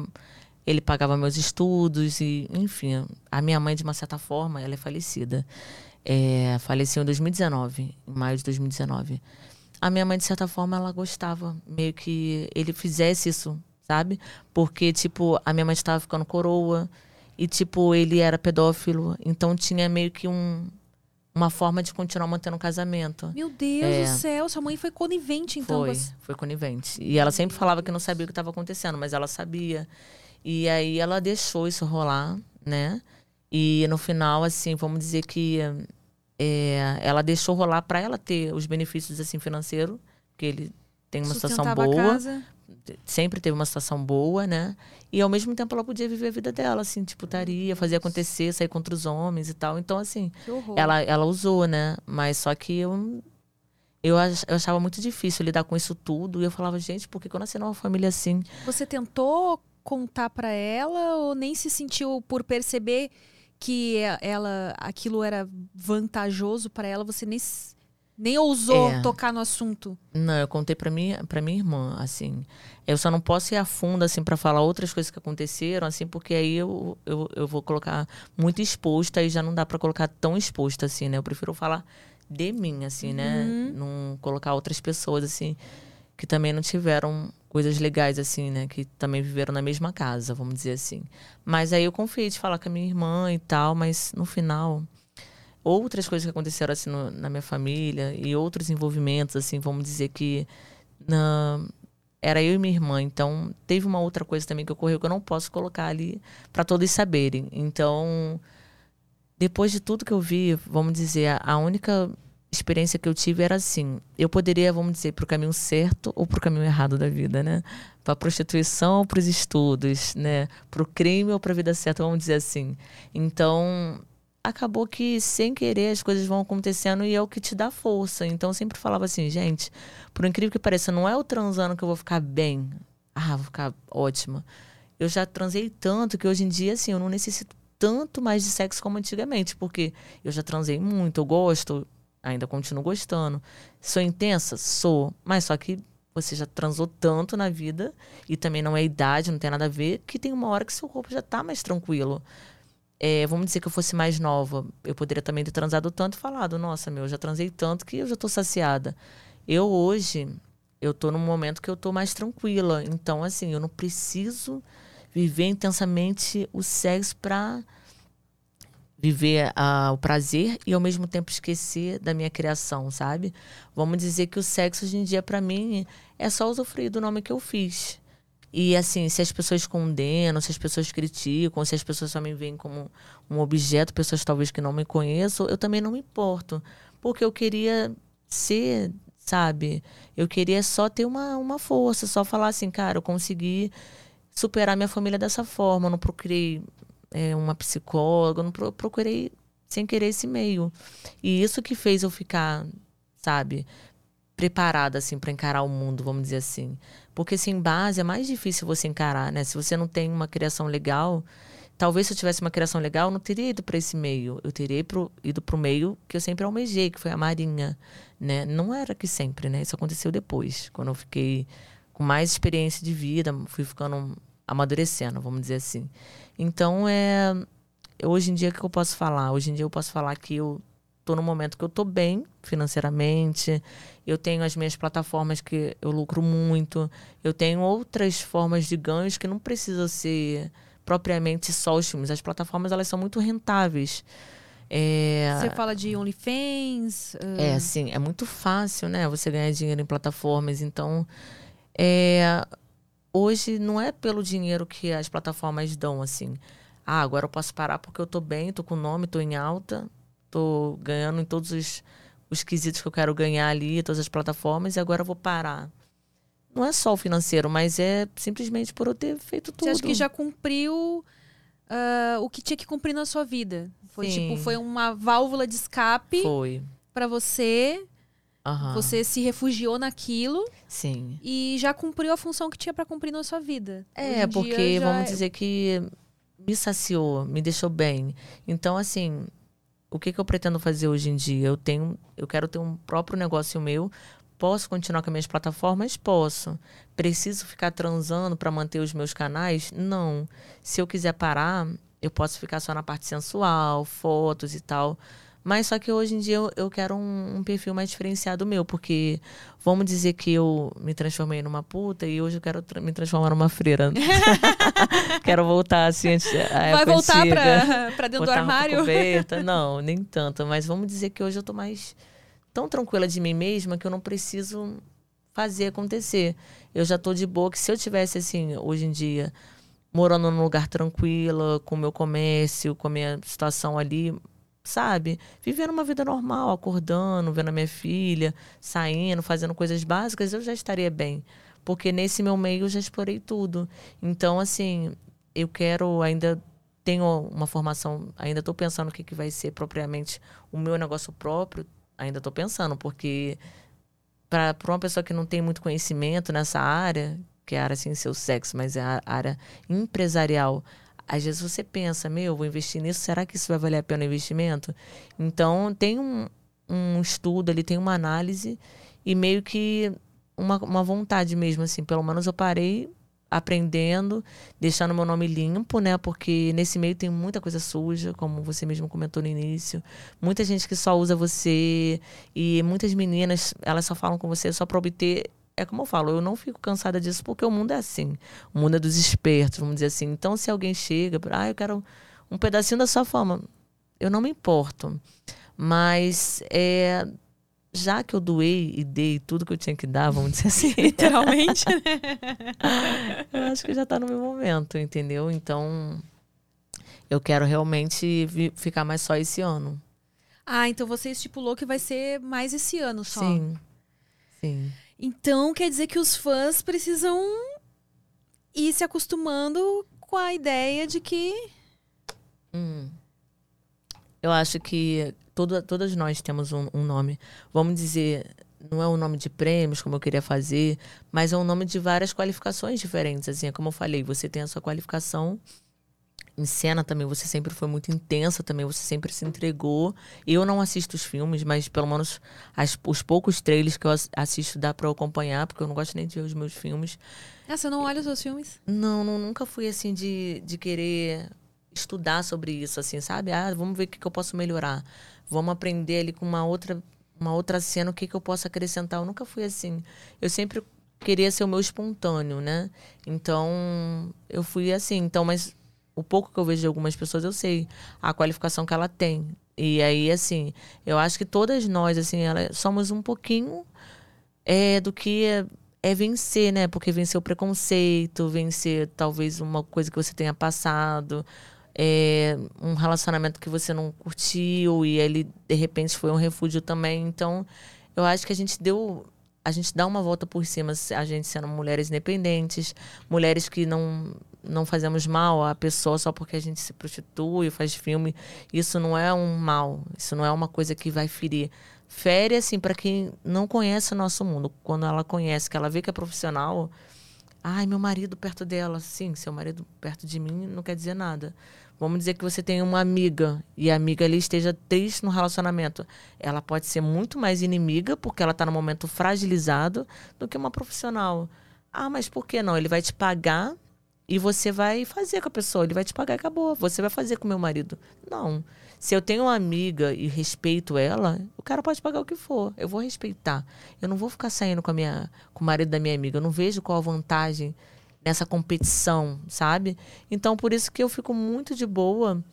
ele pagava meus estudos e, enfim, a minha mãe, de uma certa forma, ela é falecida. É, faleceu em 2019, em maio de 2019. A minha mãe, de certa forma, ela gostava meio que ele fizesse isso, sabe? Porque, tipo, a minha mãe estava ficando coroa e, tipo, ele era pedófilo. Então tinha meio que um, uma forma de continuar mantendo o casamento. Meu Deus É. do céu, sua mãe foi conivente, então. Foi, as- foi conivente. E ela sempre falava que não sabia o que estava acontecendo, mas ela sabia. E aí ela deixou isso rolar, né? E no final, assim, vamos dizer que é, ela deixou rolar para ela ter os benefícios assim financeiros, porque ele tem uma situação sustentava boa. Sempre teve uma situação boa, né? E ao mesmo tempo ela podia viver a vida dela, assim, tipo, estaria, fazer acontecer, sair contra os homens e tal. Então, assim, ela, ela usou, né? Mas só que eu, eu, ach- eu achava muito difícil lidar com isso tudo. E eu falava, gente, por que eu nasci numa família assim? Você tentou contar pra ela ou nem se sentiu por perceber que ela aquilo era vantajoso pra ela, você nem s- nem ousou É. tocar no assunto? Não, eu contei pra minha, pra minha irmã, assim. Eu só não posso ir a fundo, assim, pra falar outras coisas que aconteceram, assim, porque aí eu, eu, eu vou colocar muito exposta e já não dá pra colocar tão exposta, assim, né? Eu prefiro falar de mim, assim, né? Não colocar outras pessoas, assim, que também não tiveram coisas legais, assim, né? Que também viveram na mesma casa, vamos dizer assim. Mas aí eu confiei de falar com a minha irmã e tal, mas no final outras coisas que aconteceram assim no- na minha família e outros envolvimentos assim vamos dizer que na- era eu e minha irmã. Então teve uma outra coisa também que ocorreu que eu não posso colocar ali para todos saberem. Então depois de tudo que eu vi vamos dizer a, única experiência que eu tive era assim eu poderia vamos dizer para o caminho certo ou para o caminho errado da vida né? Para prostituição ou para os estudos né? Para o crime ou para a vida certa vamos dizer assim. Então acabou que sem querer as coisas vão acontecendo e é o que te dá força. Então eu sempre falava assim, gente, por incrível que pareça, não é o transando que eu vou ficar bem. Ah, vou ficar ótima. Eu já transei tanto que hoje em dia, assim, eu não necessito tanto mais de sexo como antigamente, porque eu já transei muito, eu gosto, ainda continuo gostando. Sou intensa? Sou. Mas só que você já transou tanto na vida e também não é idade, não tem nada a ver, que tem uma hora que seu corpo já tá mais tranquilo é, vamos dizer que eu fosse mais nova, eu poderia também ter transado tanto e falado, nossa, meu, eu já transei tanto que eu já tô saciada. Eu hoje, eu tô num momento que eu tô mais tranquila. Então, assim, eu não preciso viver intensamente o sexo pra viver ah, o prazer e ao mesmo tempo esquecer da minha criação, sabe? Vamos dizer que o sexo hoje em dia pra mim é só usufruir do nome que eu fiz. E assim, se as pessoas condenam, se as pessoas criticam, se as pessoas só me veem como um objeto, pessoas talvez que não me conheçam, eu também não me importo. Porque eu queria ser, sabe? Eu queria só ter uma, uma força, só falar assim, cara, eu consegui superar minha família dessa forma. Eu não procurei é, uma psicóloga, eu não pro- procurei sem querer esse meio. E isso que fez eu ficar, sabe? preparada assim para encarar o mundo, vamos dizer assim. Porque sem base é mais difícil você encarar, né? Se você não tem uma criação legal, talvez se eu tivesse uma criação legal, eu não teria ido para esse meio. Eu teria ido para o meio que eu sempre almejei, que foi a marinha, né? Não era que sempre, né? Isso aconteceu depois, quando eu fiquei com mais experiência de vida, fui ficando amadurecendo, vamos dizer assim. Então é hoje em dia o que eu posso falar? Hoje em dia eu posso falar que eu tô no momento que eu tô bem financeiramente, eu tenho as minhas plataformas que eu lucro muito, eu tenho outras formas de ganhos que não precisa ser propriamente só os filmes. As plataformas elas são muito rentáveis. É, Você fala de OnlyFans? ah, é, assim, é muito fácil, né? Você ganhar dinheiro em plataformas. Então, é, hoje não é pelo dinheiro que as plataformas dão, assim. Ah, agora eu posso parar porque eu tô bem, tô com nome, tô em alta, tô ganhando em todos os, os quesitos que eu quero ganhar ali, todas as plataformas, e agora eu vou parar. Não é só o financeiro, mas é simplesmente por eu ter feito tudo. Você acha que já cumpriu ah, o que tinha que cumprir na sua vida? Foi Sim. tipo, foi uma válvula de escape Foi. pra você. Aham. Você se refugiou naquilo Sim. e já cumpriu a função que tinha pra cumprir na sua vida. É, porque vamos é- dizer que me saciou, me deixou bem. Então, assim, o que, que eu pretendo fazer hoje em dia? Eu tenho, eu quero ter um próprio negócio meu. Posso continuar com as minhas plataformas? Posso. Preciso ficar transando para manter os meus canais? Não. Se eu quiser parar, eu posso ficar só na parte sensual, fotos e tal. Mas só que hoje em dia eu, eu quero um, um, perfil mais diferenciado meu, porque vamos dizer que eu me transformei numa puta e hoje eu quero tra me transformar numa freira. quero voltar assim antes. Vai voltar pra, pra dentro do armário? Coberta. Não, nem tanto. Mas vamos dizer que hoje eu tô mais tão tranquila de mim mesma que eu não preciso fazer acontecer. Eu já tô de boa que se eu tivesse assim, hoje em dia, morando num lugar tranquilo, com o meu comércio, com a minha situação ali, sabe? Vivendo uma vida normal, acordando, vendo a minha filha, saindo, fazendo coisas básicas, eu já estaria bem. Porque nesse meu meio eu já explorei tudo. Então, assim, eu quero ainda tenho uma formação, ainda estou pensando o que, que vai ser propriamente o meu negócio próprio, ainda estou pensando, porque para uma pessoa que não tem muito conhecimento nessa área, que é a área assim, seu sexo, mas é a área empresarial, às vezes você pensa, meu, vou investir nisso, será que isso vai valer a pena o investimento? Então, tem um, um estudo ali, tem uma análise e meio que uma, uma vontade mesmo, assim. Pelo menos eu parei aprendendo, deixando meu nome limpo, né? Porque nesse meio tem muita coisa suja, como você mesmo comentou no início. Muita gente que só usa você e muitas meninas, elas só falam com você só para obter é como eu falo, eu não fico cansada disso porque o mundo é assim. O mundo é dos espertos, vamos dizer assim. Então, se alguém chega, ah, eu quero um pedacinho da sua fama, eu não me importo. Mas é, já que eu doei e dei tudo que eu tinha que dar, vamos dizer assim. Literalmente, né? eu acho que já está no meu momento, entendeu? Então, eu quero realmente ficar mais só esse ano. Ah, então você estipulou que vai ser mais esse ano só. Sim. Sim. Então quer dizer que os fãs precisam ir se acostumando com a ideia de que. Hum. Eu acho que todo, todas nós temos um, um nome. Vamos dizer, não é um nome de prêmios, como eu queria fazer, mas é um nome de várias qualificações diferentes. Assim, é como eu falei, você tem a sua qualificação em cena também você sempre foi muito intensa também, você sempre se entregou. Eu não assisto os filmes, mas pelo menos as, os poucos trailers que eu assisto dá para acompanhar, porque eu não gosto nem de ver os meus filmes. Ah, você não olha os seus filmes? Não, não nunca fui assim de, de querer estudar sobre isso, assim, sabe? Ah, vamos ver o que, que eu posso melhorar. Vamos aprender ali com uma outra, uma outra cena, o que, que eu posso acrescentar. Eu nunca fui assim. Eu sempre queria ser o meu espontâneo, né? Então, eu fui assim. Então, mas o pouco que eu vejo de algumas pessoas, eu sei a qualificação que ela tem. E aí, assim, eu acho que todas nós, assim, ela, somos um pouquinho é, do que é, é, vencer, né? Porque vencer o preconceito, vencer talvez uma coisa que você tenha passado, é, um relacionamento que você não curtiu e ele, de repente, foi um refúgio também. Então, eu acho que a gente deu a gente dá uma volta por cima, a gente sendo mulheres independentes, mulheres que não não fazemos mal à pessoa só porque a gente se prostitui, faz filme. Isso não é um mal, isso não é uma coisa que vai ferir. Fere, assim, para quem não conhece o nosso mundo. Quando ela conhece, que ela vê que é profissional, ai, meu marido perto dela. Sim, seu marido perto de mim não quer dizer nada. Vamos dizer que você tem uma amiga e a amiga ali esteja triste no relacionamento. Ela pode ser muito mais inimiga porque ela está no momento fragilizado do que uma profissional. Ah, mas por que não? Ele vai te pagar e você vai fazer com a pessoa, ele vai te pagar e acabou. Você vai fazer com meu marido. Não. Se eu tenho uma amiga e respeito ela, o cara pode pagar o que for. Eu vou respeitar. Eu não vou ficar saindo com, a minha, com o marido da minha amiga. Eu não vejo qual a vantagem nessa competição, sabe? Então, por isso que eu fico muito de boa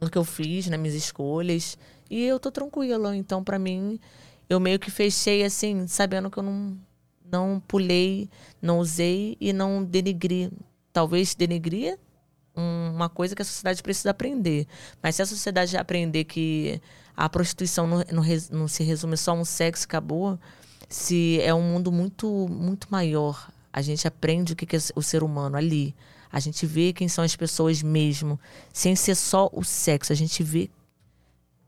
no que eu fiz, nas minhas escolhas. E eu tô tranquila. Então, para mim, eu meio que fechei assim, sabendo que eu não, não pulei, não usei e não denigri talvez denegrir uma coisa que a sociedade precisa aprender. Mas se a sociedade aprender que a prostituição não, não, não se resume só a um sexo acabou, se é um mundo muito muito maior, a gente aprende o que é o ser humano ali. A gente vê quem são as pessoas mesmo, sem ser só o sexo. A gente vê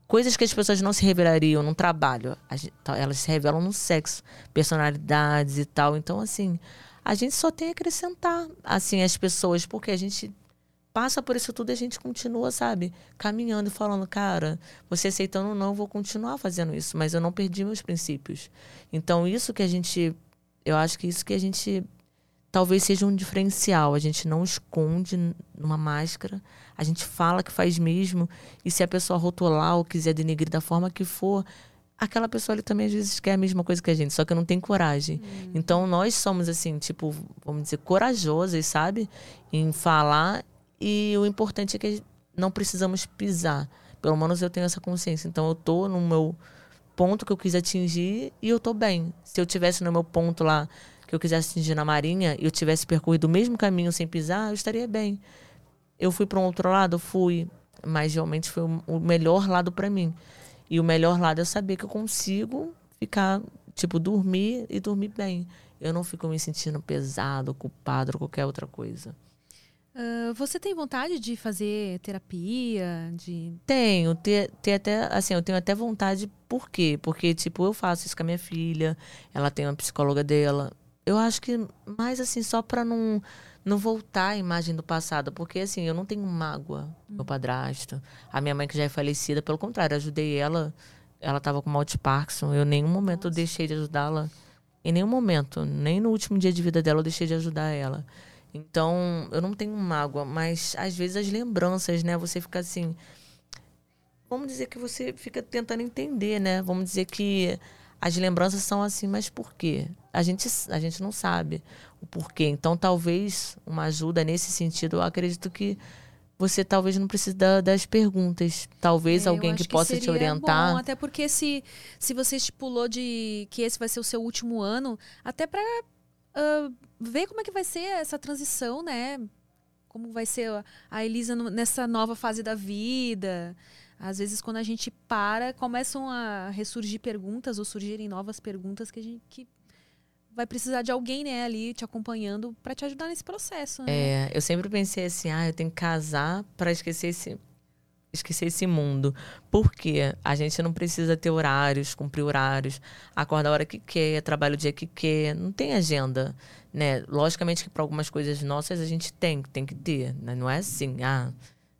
coisas que as pessoas não se revelariam no trabalho. Gente, elas se revelam no sexo, personalidades e tal. Então, assim, a gente só tem a acrescentar assim as pessoas, porque a gente passa por isso tudo e a gente continua, sabe? Caminhando falando, cara, você aceitando ou não, eu vou continuar fazendo isso, mas eu não perdi meus princípios. Então, isso que a gente. Eu acho que isso que a gente. Talvez seja um diferencial. A gente não esconde numa máscara. A gente fala que faz mesmo. E se a pessoa rotular ou quiser denegrir da forma que for, aquela pessoa ali também às vezes quer a mesma coisa que a gente, só que não tem coragem. Uhum. Então nós somos assim, tipo, vamos dizer, corajosas, sabe? Em falar e o importante é que não precisamos pisar. Pelo menos eu tenho essa consciência. Então eu tô no meu ponto que eu quis atingir e eu tô bem. Se eu tivesse no meu ponto lá que eu quisesse atingir na Marinha e eu tivesse percorrido o mesmo caminho sem pisar, eu estaria bem. Eu fui para um outro lado, fui, mas realmente foi o melhor lado para mim. E o melhor lado é saber que eu consigo ficar, tipo, dormir e dormir bem. Eu não fico me sentindo pesado, culpado ou qualquer outra coisa. Uh, você tem vontade de fazer terapia? De... Tenho, ter, ter até, assim, eu tenho até vontade, por quê? Porque, tipo, eu faço isso com a minha filha, ela tem uma psicóloga dela. Eu acho que mais assim, só pra não, não voltar a imagem do passado, porque assim, eu não tenho mágoa, hum. meu padrasto. A minha mãe que já é falecida, pelo contrário, ajudei ela, ela tava com mal de Parkinson, eu em nenhum momento Nossa. deixei de ajudá-la. Em nenhum momento, nem no último dia de vida dela eu deixei de ajudar ela. Então, eu não tenho mágoa, mas às vezes as lembranças, né? Você fica assim. Vamos dizer que você fica tentando entender, né? Vamos dizer que as lembranças são assim, mas por quê? A gente, a gente não sabe o porquê. Então, talvez uma ajuda nesse sentido, eu acredito que você talvez não precise da, das perguntas. Talvez é, alguém que, que possa te orientar. Bom, até porque se, se você estipulou de que esse vai ser o seu último ano, até para uh, ver como é que vai ser essa transição, né? Como vai ser a Elisa nessa nova fase da vida. Às vezes, quando a gente para, começam a ressurgir perguntas ou surgirem novas perguntas que a gente que vai precisar de alguém, né, ali te acompanhando para te ajudar nesse processo. Né? É, eu sempre pensei assim, ah, eu tenho que casar para esquecer esse esquecer esse mundo. Porque a gente não precisa ter horários, cumprir horários, acorda a hora que quer, trabalha o dia que quer, não tem agenda, né? Logicamente que para algumas coisas nossas a gente tem, tem que ter, né? não é assim, ah,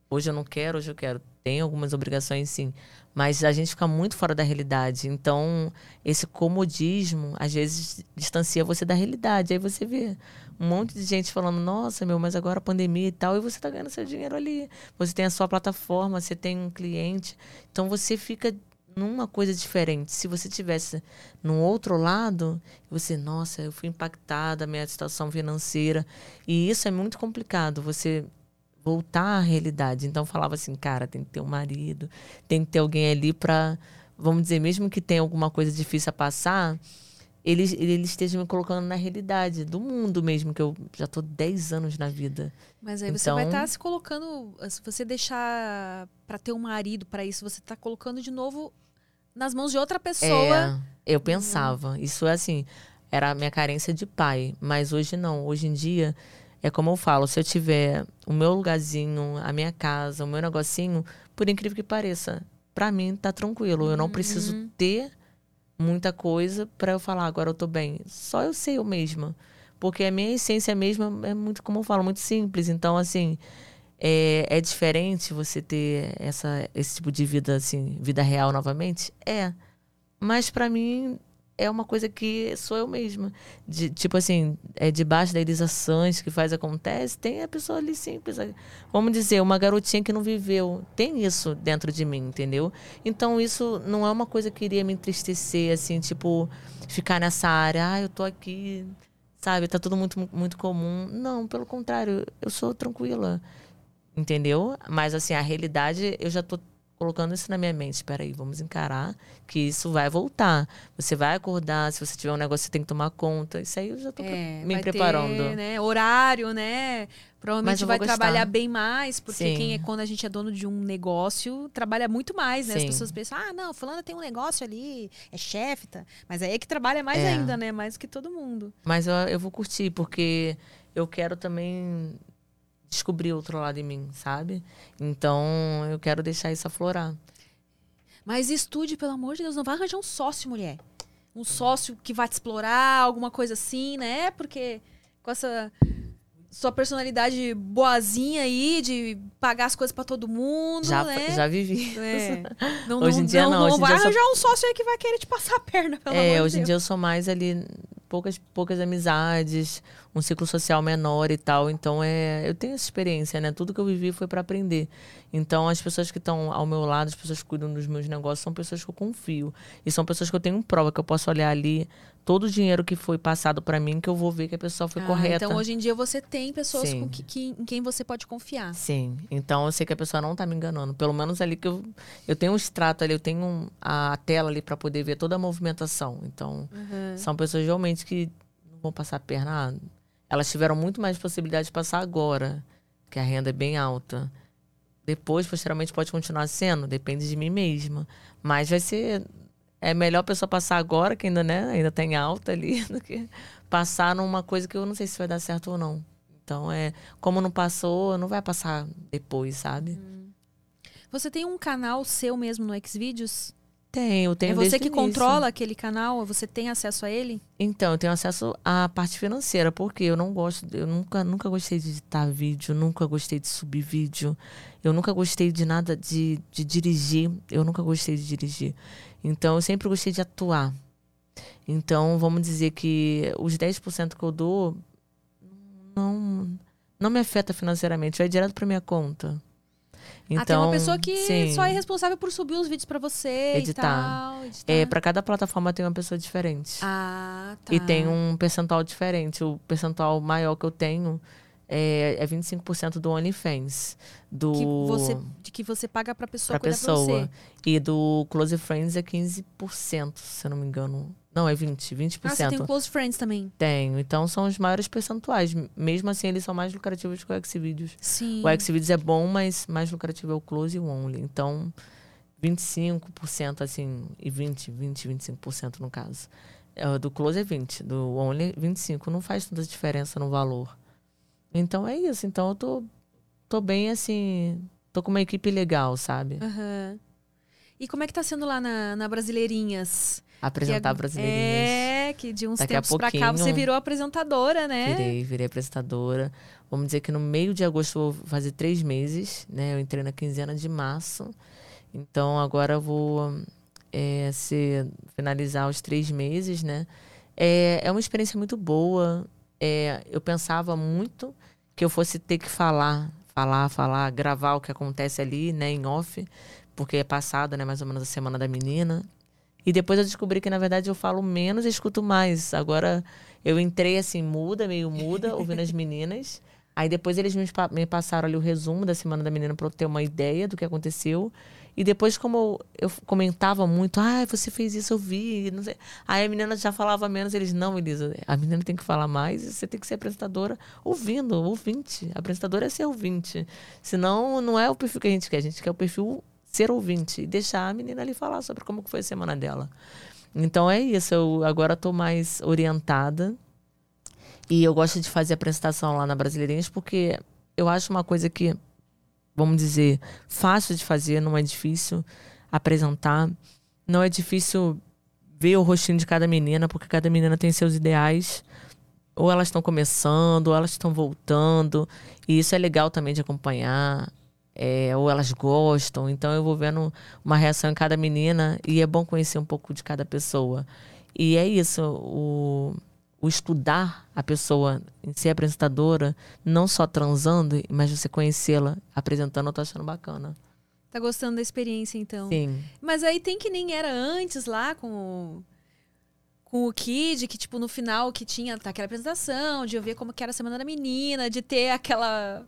hoje eu não quero, hoje eu quero. Tem algumas obrigações sim, mas a gente fica muito fora da realidade. Então, esse comodismo às vezes distancia você da realidade. Aí você vê um monte de gente falando, nossa, meu, mas agora a pandemia e tal, e você está ganhando seu dinheiro ali. Você tem a sua plataforma, você tem um cliente. Então você fica numa coisa diferente. Se você tivesse no outro lado, você, nossa, eu fui impactada, minha situação financeira. E isso é muito complicado, você voltar à realidade. Então falava assim, cara, tem que ter um marido, tem que ter alguém ali para, vamos dizer, mesmo que tenha alguma coisa difícil a passar, ele, ele esteja me colocando na realidade do mundo mesmo, que eu já tô 10 anos na vida. Mas aí então... você vai estar então tá se colocando, se você deixar para ter um marido para isso, você tá colocando de novo nas mãos de outra pessoa. É, eu pensava, isso é assim, era a minha carência de pai, mas hoje não, hoje em dia é como eu falo, se eu tiver o meu lugarzinho, a minha casa, o meu negocinho, por incrível que pareça, para mim tá tranquilo, eu não preciso uhum. ter muita coisa para eu falar, agora eu tô bem. Só eu sei eu mesma. Porque a minha essência mesma é muito, como eu falo, muito simples. Então, assim, é, é diferente você ter essa, esse tipo de vida, assim, vida real novamente? É. Mas para mim é uma coisa que sou eu mesma. De, tipo assim, é debaixo da Elisa Sanches que faz acontece, tem a pessoa ali simples. Vamos dizer, uma garotinha que não viveu. Tem isso dentro de mim, entendeu? Então isso não é uma coisa que iria me entristecer, assim, tipo, ficar nessa área, ah, eu tô aqui, sabe, tá tudo muito, muito comum. Não, pelo contrário, eu sou tranquila. Entendeu? Mas assim, a realidade eu já tô colocando isso na minha mente. Espera aí, vamos encarar que isso vai voltar. Você vai acordar, se você tiver um negócio, você tem que tomar conta. Isso aí eu já tô é, me preparando. Ter, né? Horário, né? Provavelmente vai trabalhar bem mais, porque quem é, quando a gente é dono de um negócio, trabalha muito mais, né? Sim. As pessoas pensam, ah, não, fulano tem um negócio ali, é chefe, tá? Mas aí é que trabalha mais é. ainda, né? Mais que todo mundo. Mas eu, eu vou curtir, porque eu quero também descobrir outro lado em mim, sabe? Então eu quero deixar isso aflorar. Mas estude, pelo amor de Deus, não vai arranjar um sócio, mulher. Um sócio que vai te explorar, alguma coisa assim, né? Porque com essa sua personalidade boazinha aí, de pagar as coisas pra todo mundo, Já, né? já vivi. É. Não, Hoje em dia não, hoje em vai dia eu sou- arranjar um sócio aí que vai querer te passar a perna, pelo É, amor hoje de em Deus. dia eu sou mais ali, poucas, poucas amizades, um ciclo social menor e tal. Então, é, eu tenho essa experiência, né? Tudo que eu vivi foi para aprender. Então, as pessoas que estão ao meu lado, as pessoas que cuidam dos meus negócios, são pessoas que eu confio. E são pessoas que eu tenho prova, que eu posso olhar ali todo o dinheiro que foi passado para mim, que eu vou ver que a pessoa foi Ah, correta. Então, hoje em dia, você tem pessoas Sim. com que, que- em quem você pode confiar. Sim, então eu sei que a pessoa não tá me enganando. Pelo menos ali que eu, eu tenho um extrato ali, eu tenho a tela ali para poder ver toda a movimentação. Então, são pessoas realmente que não vão passar a perna. Ah, elas tiveram muito mais possibilidade de passar agora, que a renda é bem alta. Depois, posteriormente, pode continuar sendo, depende de mim mesma. Mas vai ser. É melhor a pessoa passar agora, que ainda, né, ainda tem alta ali, do que passar numa coisa que eu não sei se vai dar certo ou não. Então, é. Como não passou, não vai passar depois, sabe? Você tem um canal seu mesmo no Xvideos? Tenho, tenho é você que controla aquele canal? Você tem acesso a ele? Então, eu tenho acesso à parte financeira, porque eu não gosto, eu nunca, nunca gostei de editar vídeo, nunca gostei de subir vídeo, eu nunca gostei de nada de, de dirigir, eu nunca gostei de dirigir. Então, eu sempre gostei de atuar. Então, vamos dizer que os 10% que eu dou não, não me afeta financeiramente, vai direto para minha conta. Então, ah, tem uma pessoa que sim. só é responsável por subir os vídeos pra você Editar. tal. Editar. É, para cada plataforma tem uma pessoa diferente. Ah, tá. E tem um percentual diferente. O percentual maior que eu tenho é, é 25% do OnlyFans. Do, Que você, de que você paga pra pessoa pra pra pessoa. você. E do Close Friends é 15%, se eu não me engano. Não, é 20%. 20%. Ah, você tem o Close Friends também. Tenho. Então são os maiores percentuais. Mesmo assim, eles são mais lucrativos que o Xvideos. Sim. O Xvideos é bom, mas mais lucrativo é o Close e o Only. Então, 25%, assim, e 20%, 20%, 25% no caso. É, Do Close é 20%, do Only é 25%. Não faz tanta diferença no valor. Então é isso. Então eu tô, tô bem, assim, tô com uma equipe legal, sabe? Aham. E como é que tá sendo lá na, na Brasileirinhas? Apresentar é- brasileirinhas. É, que de uns Daqui a tempos pra cá você virou apresentadora, né? Virei, virei apresentadora. Vamos dizer que no meio de agosto eu vou fazer três meses, né? Eu entrei na quinzena de março. Então agora eu vou é, ser, finalizar os três meses, né? É, é uma experiência muito boa. É, eu pensava muito que eu fosse ter que falar, falar, falar, gravar o que acontece ali, né, em off, porque é passado, né, mais ou menos a semana da menina. E depois eu descobri que, na verdade, eu falo menos e escuto mais. Agora, eu entrei assim, muda, meio muda, ouvindo as meninas. Aí depois eles me, pa- me passaram ali o resumo da Semana da Menina para eu ter uma ideia do que aconteceu. E depois, como eu, comentava muito, ah, você fez isso, eu vi, não sei. Aí a menina já falava menos, eles, não, Elisa, a menina tem que falar mais e você tem que ser apresentadora ouvindo, ouvinte. A apresentadora é ser ouvinte. Senão, não é o perfil que a gente quer, a gente quer o perfil ser ouvinte e deixar a menina ali falar sobre como foi a semana dela. Então é isso, eu agora estou mais orientada e eu gosto de fazer apresentação lá na Brasileirinhas porque eu acho uma coisa que, vamos dizer, fácil de fazer, não é difícil apresentar, não é difícil ver o rostinho de cada menina, porque cada menina tem seus ideais. Ou elas estão começando, ou elas estão voltando. E isso é legal também de acompanhar. É, ou elas gostam. Então eu vou vendo uma reação em cada menina e é bom conhecer um pouco de cada pessoa. E é isso, o, o estudar a pessoa em ser apresentadora, não só transando, mas você conhecê-la apresentando, eu tô achando bacana. Tá gostando da experiência, então? Sim. Mas aí tem que nem era antes lá com o, com o Kid, que tipo no final que tinha tá, aquela apresentação, de eu ver como que era a semana da menina, de ter aquela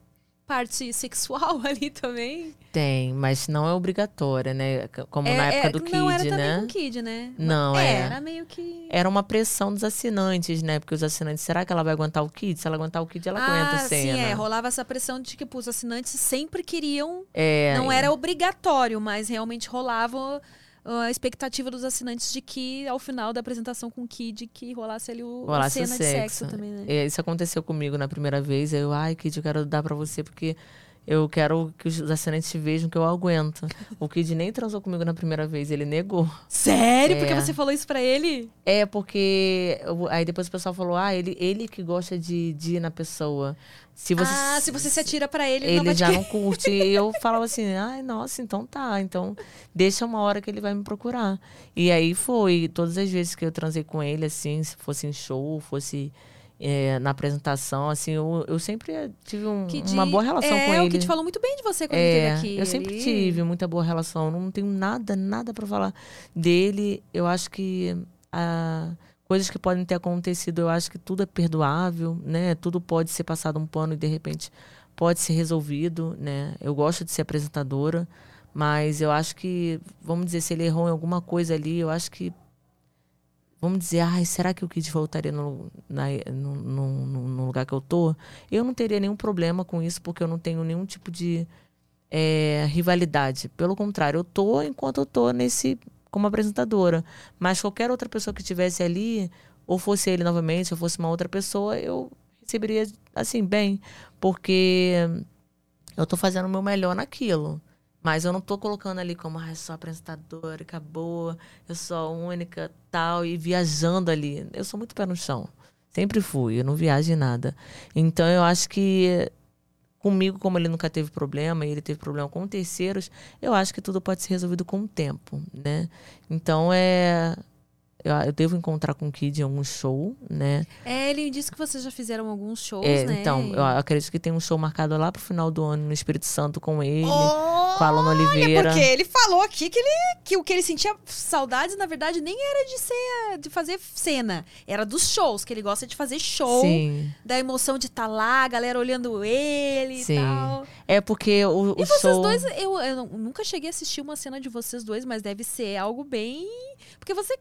parte sexual ali também. Tem, mas não é obrigatória, né? Como na É- época é- do Kid, Não era né? com o Kid, né? Não, é. é. Era meio que... Era uma pressão dos assinantes, né? Porque os assinantes, será que ela vai aguentar o Kid? Se ela aguentar o Kid, ela aguenta a ah, cena. sim, é. Rolava essa pressão de que tipo, os assinantes sempre queriam... É, Não era obrigatório, mas realmente rolava a expectativa dos assinantes de que, ao final da apresentação com o Kid, que rolasse ali o, a Rolasse o cena de sexo também, né? É, Isso aconteceu comigo na primeira vez. Eu, ai, Kid, eu quero dar pra você, porque Eu quero que os assinantes vejam que eu aguento. O Kid nem transou comigo na primeira vez, ele negou. Sério? É. Porque você falou isso pra ele? É, porque. eu- Aí depois o pessoal falou: ah, ele, ele que gosta de, de ir na pessoa. Se você, ah, se você se atira pra ele, ele, não já não curte. E eu falava assim, ai, nossa, então tá. Então, deixa uma hora que ele vai me procurar. E aí foi, todas as vezes que eu transei com ele, assim, se fosse em show, fosse é, na apresentação, assim, eu, eu sempre tive um- Kid- uma boa relação é, com ele. o Kid falou muito bem de você quando ele É, esteve aqui. eu sempre Ele- tive muita boa relação. Não tenho nada, nada pra falar dele. Eu acho que ah, coisas que podem ter acontecido, eu acho que tudo é perdoável, né? Tudo pode ser passado um pano e de repente pode ser resolvido, né? Eu gosto de ser apresentadora, mas eu acho que, vamos dizer, se ele errou em alguma coisa ali, eu acho que Vamos dizer, ai, será que o Kid voltaria no, na- no, no- no- lugar que eu tô? Eu não teria nenhum problema com isso, porque eu não tenho nenhum tipo de é, rivalidade. Pelo contrário, eu tô enquanto eu tô nesse como apresentadora. Mas qualquer outra pessoa que estivesse ali, ou fosse ele novamente, ou fosse uma outra pessoa, eu receberia assim bem, porque eu tô fazendo o meu melhor naquilo. Mas eu não tô colocando ali como, ah, eu sou apresentadora, acabou, eu sou única, tal, e viajando ali. Eu sou muito pé no chão. Sempre fui, eu não viajo em nada. Então eu acho que comigo, como ele nunca teve problema, e ele teve problema com terceiros, eu acho que tudo pode ser resolvido com o tempo, né? Então é. Eu, eu devo encontrar com o Kid em algum show, né? É, ele disse que vocês já fizeram alguns shows, É, né? Então, eu acredito que tem um show marcado lá pro final do ano no Espírito Santo com ele, Olha, com a Alana Oliveira. porque ele falou aqui que, ele, que o que ele sentia saudades, na verdade, nem era de ser de fazer cena. Era dos shows, que ele gosta de fazer show. Sim. Da emoção de estar lá, a galera olhando ele Sim. e tal. É porque o, E o vocês show. dois, eu, eu nunca cheguei a assistir uma cena de vocês dois, mas deve ser algo bem. Porque você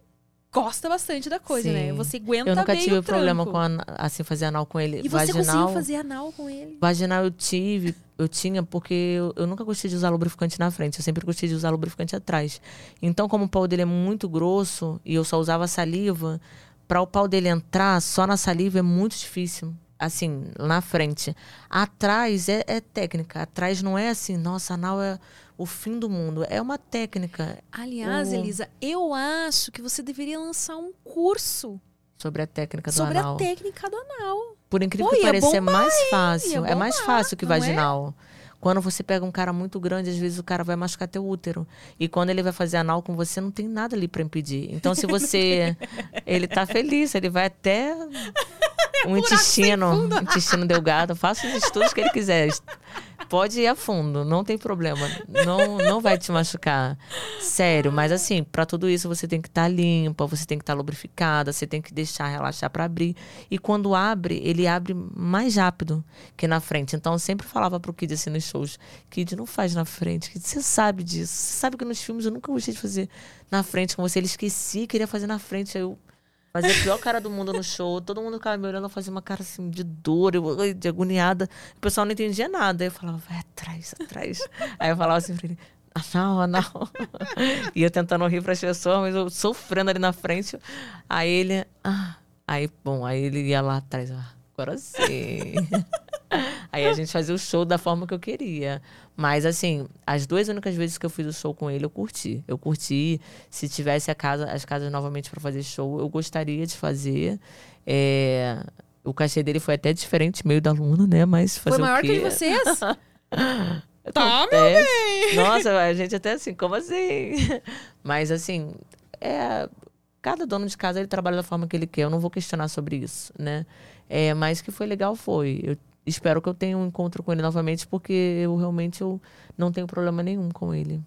gosta bastante da coisa, Sim. né? Você aguenta Eu nunca bem tive problema com a, assim fazer anal com ele. E você Vaginal. conseguiu fazer anal com ele. Vaginal eu tive, eu tinha, porque eu, eu nunca gostei de usar lubrificante na frente, eu sempre gostei de usar lubrificante atrás. Então, como o pau dele é muito grosso e eu só usava saliva, para o pau dele entrar só na saliva é muito difícil. Assim, na frente. Atrás é, é técnica. Atrás não é assim, nossa, anal é o fim do mundo. É uma técnica Aliás, O- Elisa, eu acho que você deveria lançar um curso sobre a técnica do sobre anal. a técnica do anal. Por incrível Pô, que ia pareça, é mais Ia fácil. É mais fácil que é? vaginal. Quando você pega um cara muito grande, às vezes o cara vai machucar teu útero. E quando ele vai fazer anal com você, não tem nada ali pra impedir. Então, se você. ele tá feliz, ele vai até um intestino, intestino delgado. Faça os estudos que ele quiser. Pode ir a fundo, não tem problema. Não, não vai te machucar. Sério, mas assim, pra tudo isso você tem que estar limpa, você tem que estar lubrificada, você tem que deixar relaxar pra abrir. E quando abre, ele abre mais rápido que na frente. Então eu sempre falava pro Kid assim nos shows: Kid, não faz na frente, Kid, você sabe disso. Você sabe que nos filmes eu nunca gostei de fazer na frente com você. Ele esquecia, queria fazer na frente. Aí eu Fazia a pior cara do mundo no show. Todo mundo ficava me olhando, eu fazia uma cara assim de dor, eu, de agoniada. O pessoal não entendia nada. Eu falava, vai atrás, atrás. Aí eu falava assim pra ele, anal, anal. E eu tentando rir pras pessoas, mas eu sofrendo ali na frente. Aí ele, ah. Aí, bom, aí ele ia lá atrás, ah, agora sim. Aí a gente fazia o show da forma que eu queria. Mas, assim, as duas únicas vezes que eu fiz o show com ele, eu curti. Eu curti. Se tivesse a casa, as casas novamente para fazer show, eu gostaria de fazer. É, O cachê dele foi até diferente, meio da Luna, né? Mas fazer Foi o maior quê? que o de vocês? Tá, meu bem! Nossa, a gente até assim, como assim? Mas, assim, é... Cada dono de casa, ele trabalha da forma que ele quer. Eu não vou questionar sobre isso, né? É, mas que foi legal, foi. Eu espero que eu tenha um encontro com ele novamente, porque eu realmente eu não tenho problema nenhum com ele.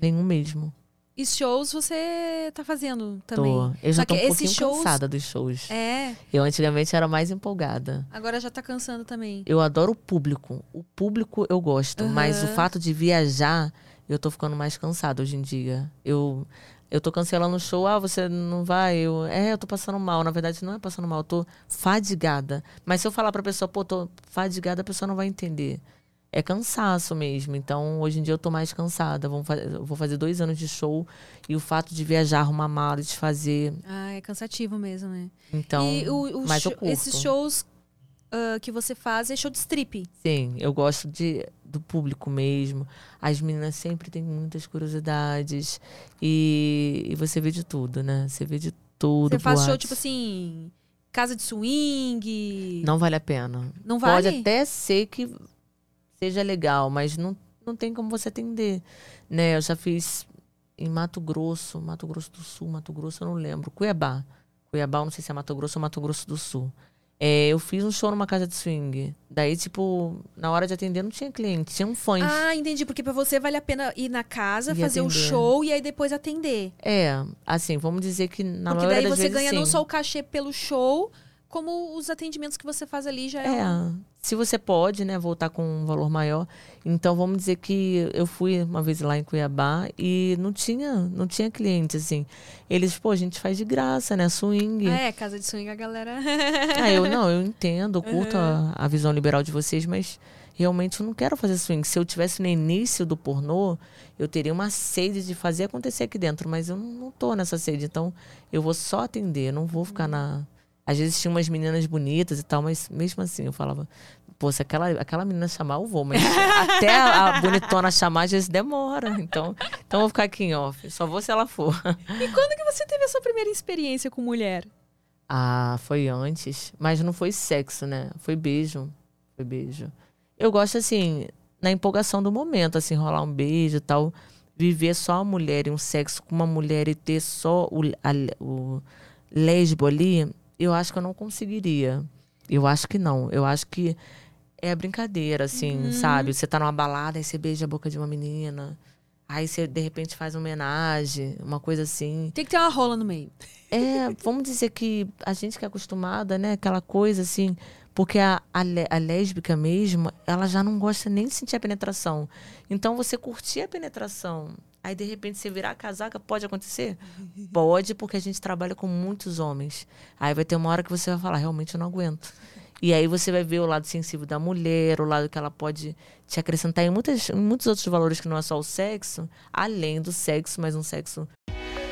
Nenhum mesmo. E shows você tá fazendo também? Tô. Eu já Só tô um pouquinho shows- cansada dos shows. É, Eu antigamente era mais empolgada. agora já tá cansando também. Eu adoro o público. O público eu gosto, mas o fato de viajar, eu tô ficando mais cansada hoje em dia. Eu eu tô cancelando o show, ah, você não vai? Eu, é, eu tô passando mal. Na verdade, não é passando mal, eu tô fadigada. Mas se eu falar pra pessoa, pô, tô fadigada, a pessoa não vai entender. É cansaço mesmo. Então, hoje em dia eu tô mais cansada. Vou fazer dois anos de show e o fato de viajar, arrumar mala, de fazer. Ah, é cansativo mesmo, né? Então, e o, o mas eu curto. esses shows ah, que você faz é show de strip. Sim, eu gosto de, do público mesmo. As meninas sempre têm muitas curiosidades. E, e você vê de tudo, né? Você vê de tudo. Você faz show, tipo assim, casa de swing. Não vale a pena. Não vale? Pode até ser que seja legal, mas não, não tem como você atender. Né? Eu já fiz em Mato Grosso, Mato Grosso do Sul, Mato Grosso, eu não lembro. Cuiabá. Cuiabá, não sei se é Mato Grosso ou Mato Grosso do Sul. É, eu fiz um show numa casa de swing. Daí, tipo, na hora de atender não tinha cliente, tinha um fãs. Ah, entendi. Porque pra você vale a pena ir na casa, E fazer o atender. show e aí depois atender. É, assim, vamos dizer que na porque maioria daí das você vezes, ganha não sim. só o cachê pelo show, como os atendimentos que você faz ali já é. um- É, se você pode, né, voltar com um valor maior. Então vamos dizer que eu fui uma vez lá em Cuiabá e não tinha, não tinha cliente assim. Eles, pô, a gente faz de graça, né, swing. É, casa de swing a galera. Ah, eu não, eu entendo, curto a, a visão liberal de vocês, mas realmente eu não quero fazer swing. Se eu tivesse no início do pornô, eu teria uma sede de fazer acontecer aqui dentro, mas eu não, não tô nessa sede, então eu vou só atender, não vou ficar na às vezes tinha umas meninas bonitas e tal, mas mesmo assim eu falava, pô, se aquela, aquela menina chamar, eu vou, mas até a, bonitona chamar, às vezes demora. Então, então eu vou ficar aqui em off. Só vou se ela for. e quando que você teve a sua primeira experiência com mulher? Ah, foi antes. Mas não foi sexo, né? Foi beijo. Foi beijo. Eu gosto, assim, na empolgação do momento, assim, rolar um beijo e tal. Viver só a mulher e um sexo com uma mulher e ter só o, a- o lesbo ali, eu acho que eu não conseguiria. Eu acho que não. Eu acho que é brincadeira, assim, sabe? Você tá numa balada e você beija a boca de uma menina. Aí você, de repente, faz uma homenagem, uma coisa assim. Tem que ter uma rola no meio. É, vamos dizer que a gente que é acostumada, né? Aquela coisa assim. Porque a, a, a lésbica mesmo, ela já não gosta nem de sentir a penetração. Então você curtir a penetração, aí de repente você virar a casaca, pode acontecer? Pode, porque a gente trabalha com muitos homens. Aí vai ter uma hora que você vai falar, realmente eu não aguento. E aí você vai ver o lado sensível da mulher, o lado que ela pode te acrescentar em, muitas, em muitos outros valores que não é só o sexo, além do sexo, mas um sexo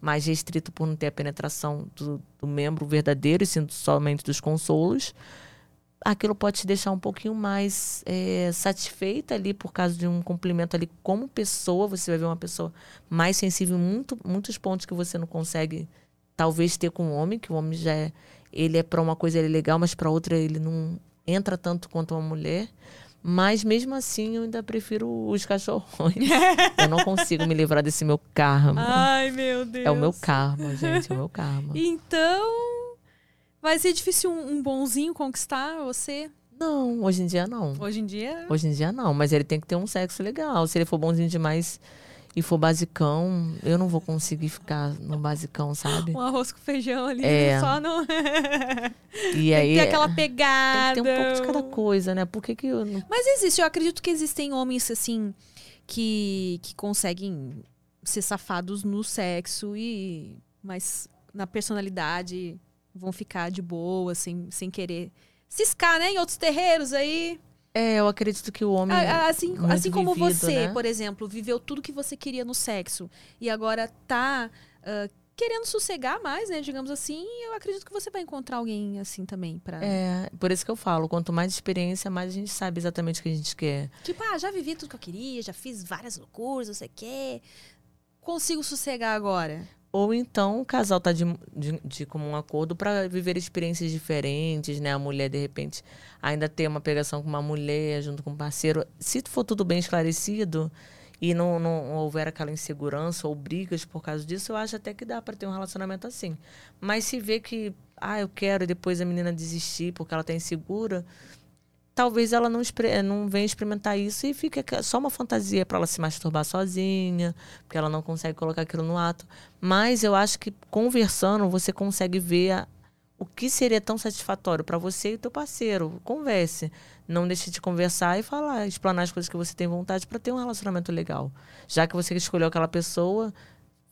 Mais restrito por não ter a penetração do, do membro verdadeiro e sim somente dos consolos, aquilo pode te deixar um pouquinho mais é, satisfeita ali por causa de um cumprimento ali como pessoa. Você vai ver uma pessoa mais sensível muito, muitos pontos que você não consegue talvez ter com o homem, que o homem já é, ele é para uma coisa ele é legal, mas para outra ele não entra tanto quanto uma mulher. Mas mesmo assim eu ainda prefiro os cachorrões. eu não consigo me livrar desse meu karma. Ai, meu Deus. É o meu karma, gente, é o meu karma. Então, vai ser difícil um, um bonzinho conquistar você? Não, hoje em dia não. Hoje em dia. Hoje em dia não, mas ele tem que ter um sexo legal. Se ele for bonzinho demais e for basicão, eu não vou conseguir ficar no basicão, sabe? Um arroz com feijão ali, É. só não. E aí tem aquela tem pegada. ter um pouco de cada coisa, né? Por que que eu não... Mas existe, eu acredito que existem homens assim que, que conseguem ser safados no sexo e mas na personalidade vão ficar de boa, sem, sem querer ciscar, né? Em outros terreiros aí. É, eu acredito que o homem Ah, ah, Assim, assim como vivido, você, né? por exemplo, viveu tudo que você queria no sexo e agora tá ah, querendo sossegar mais, né? Digamos assim, eu acredito que você vai encontrar alguém assim também para É, por isso que eu falo, quanto mais experiência, mais a gente sabe exatamente o que a gente quer. Tipo, ah, já vivi tudo que eu queria, já fiz várias loucuras, não sei o quê. Consigo sossegar agora. Ou então o casal tá de, de, de comum acordo para viver experiências diferentes, né? A mulher, de repente, ainda ter uma pegação com uma mulher junto com um parceiro. Se for tudo bem esclarecido e não, não houver aquela insegurança ou brigas por causa disso, eu acho até que dá para ter um relacionamento assim. Mas se vê que, ah, eu quero, e depois a menina desistir porque ela tá insegura, talvez ela não, expre- não venha experimentar isso e fique só uma fantasia para ela se masturbar sozinha, porque ela não consegue colocar aquilo no ato. Mas eu acho que conversando você consegue ver a- o que seria tão satisfatório para você e teu parceiro. Converse. Não deixe de conversar e falar, explanar as coisas que você tem vontade para ter um relacionamento legal. Já que você escolheu aquela pessoa,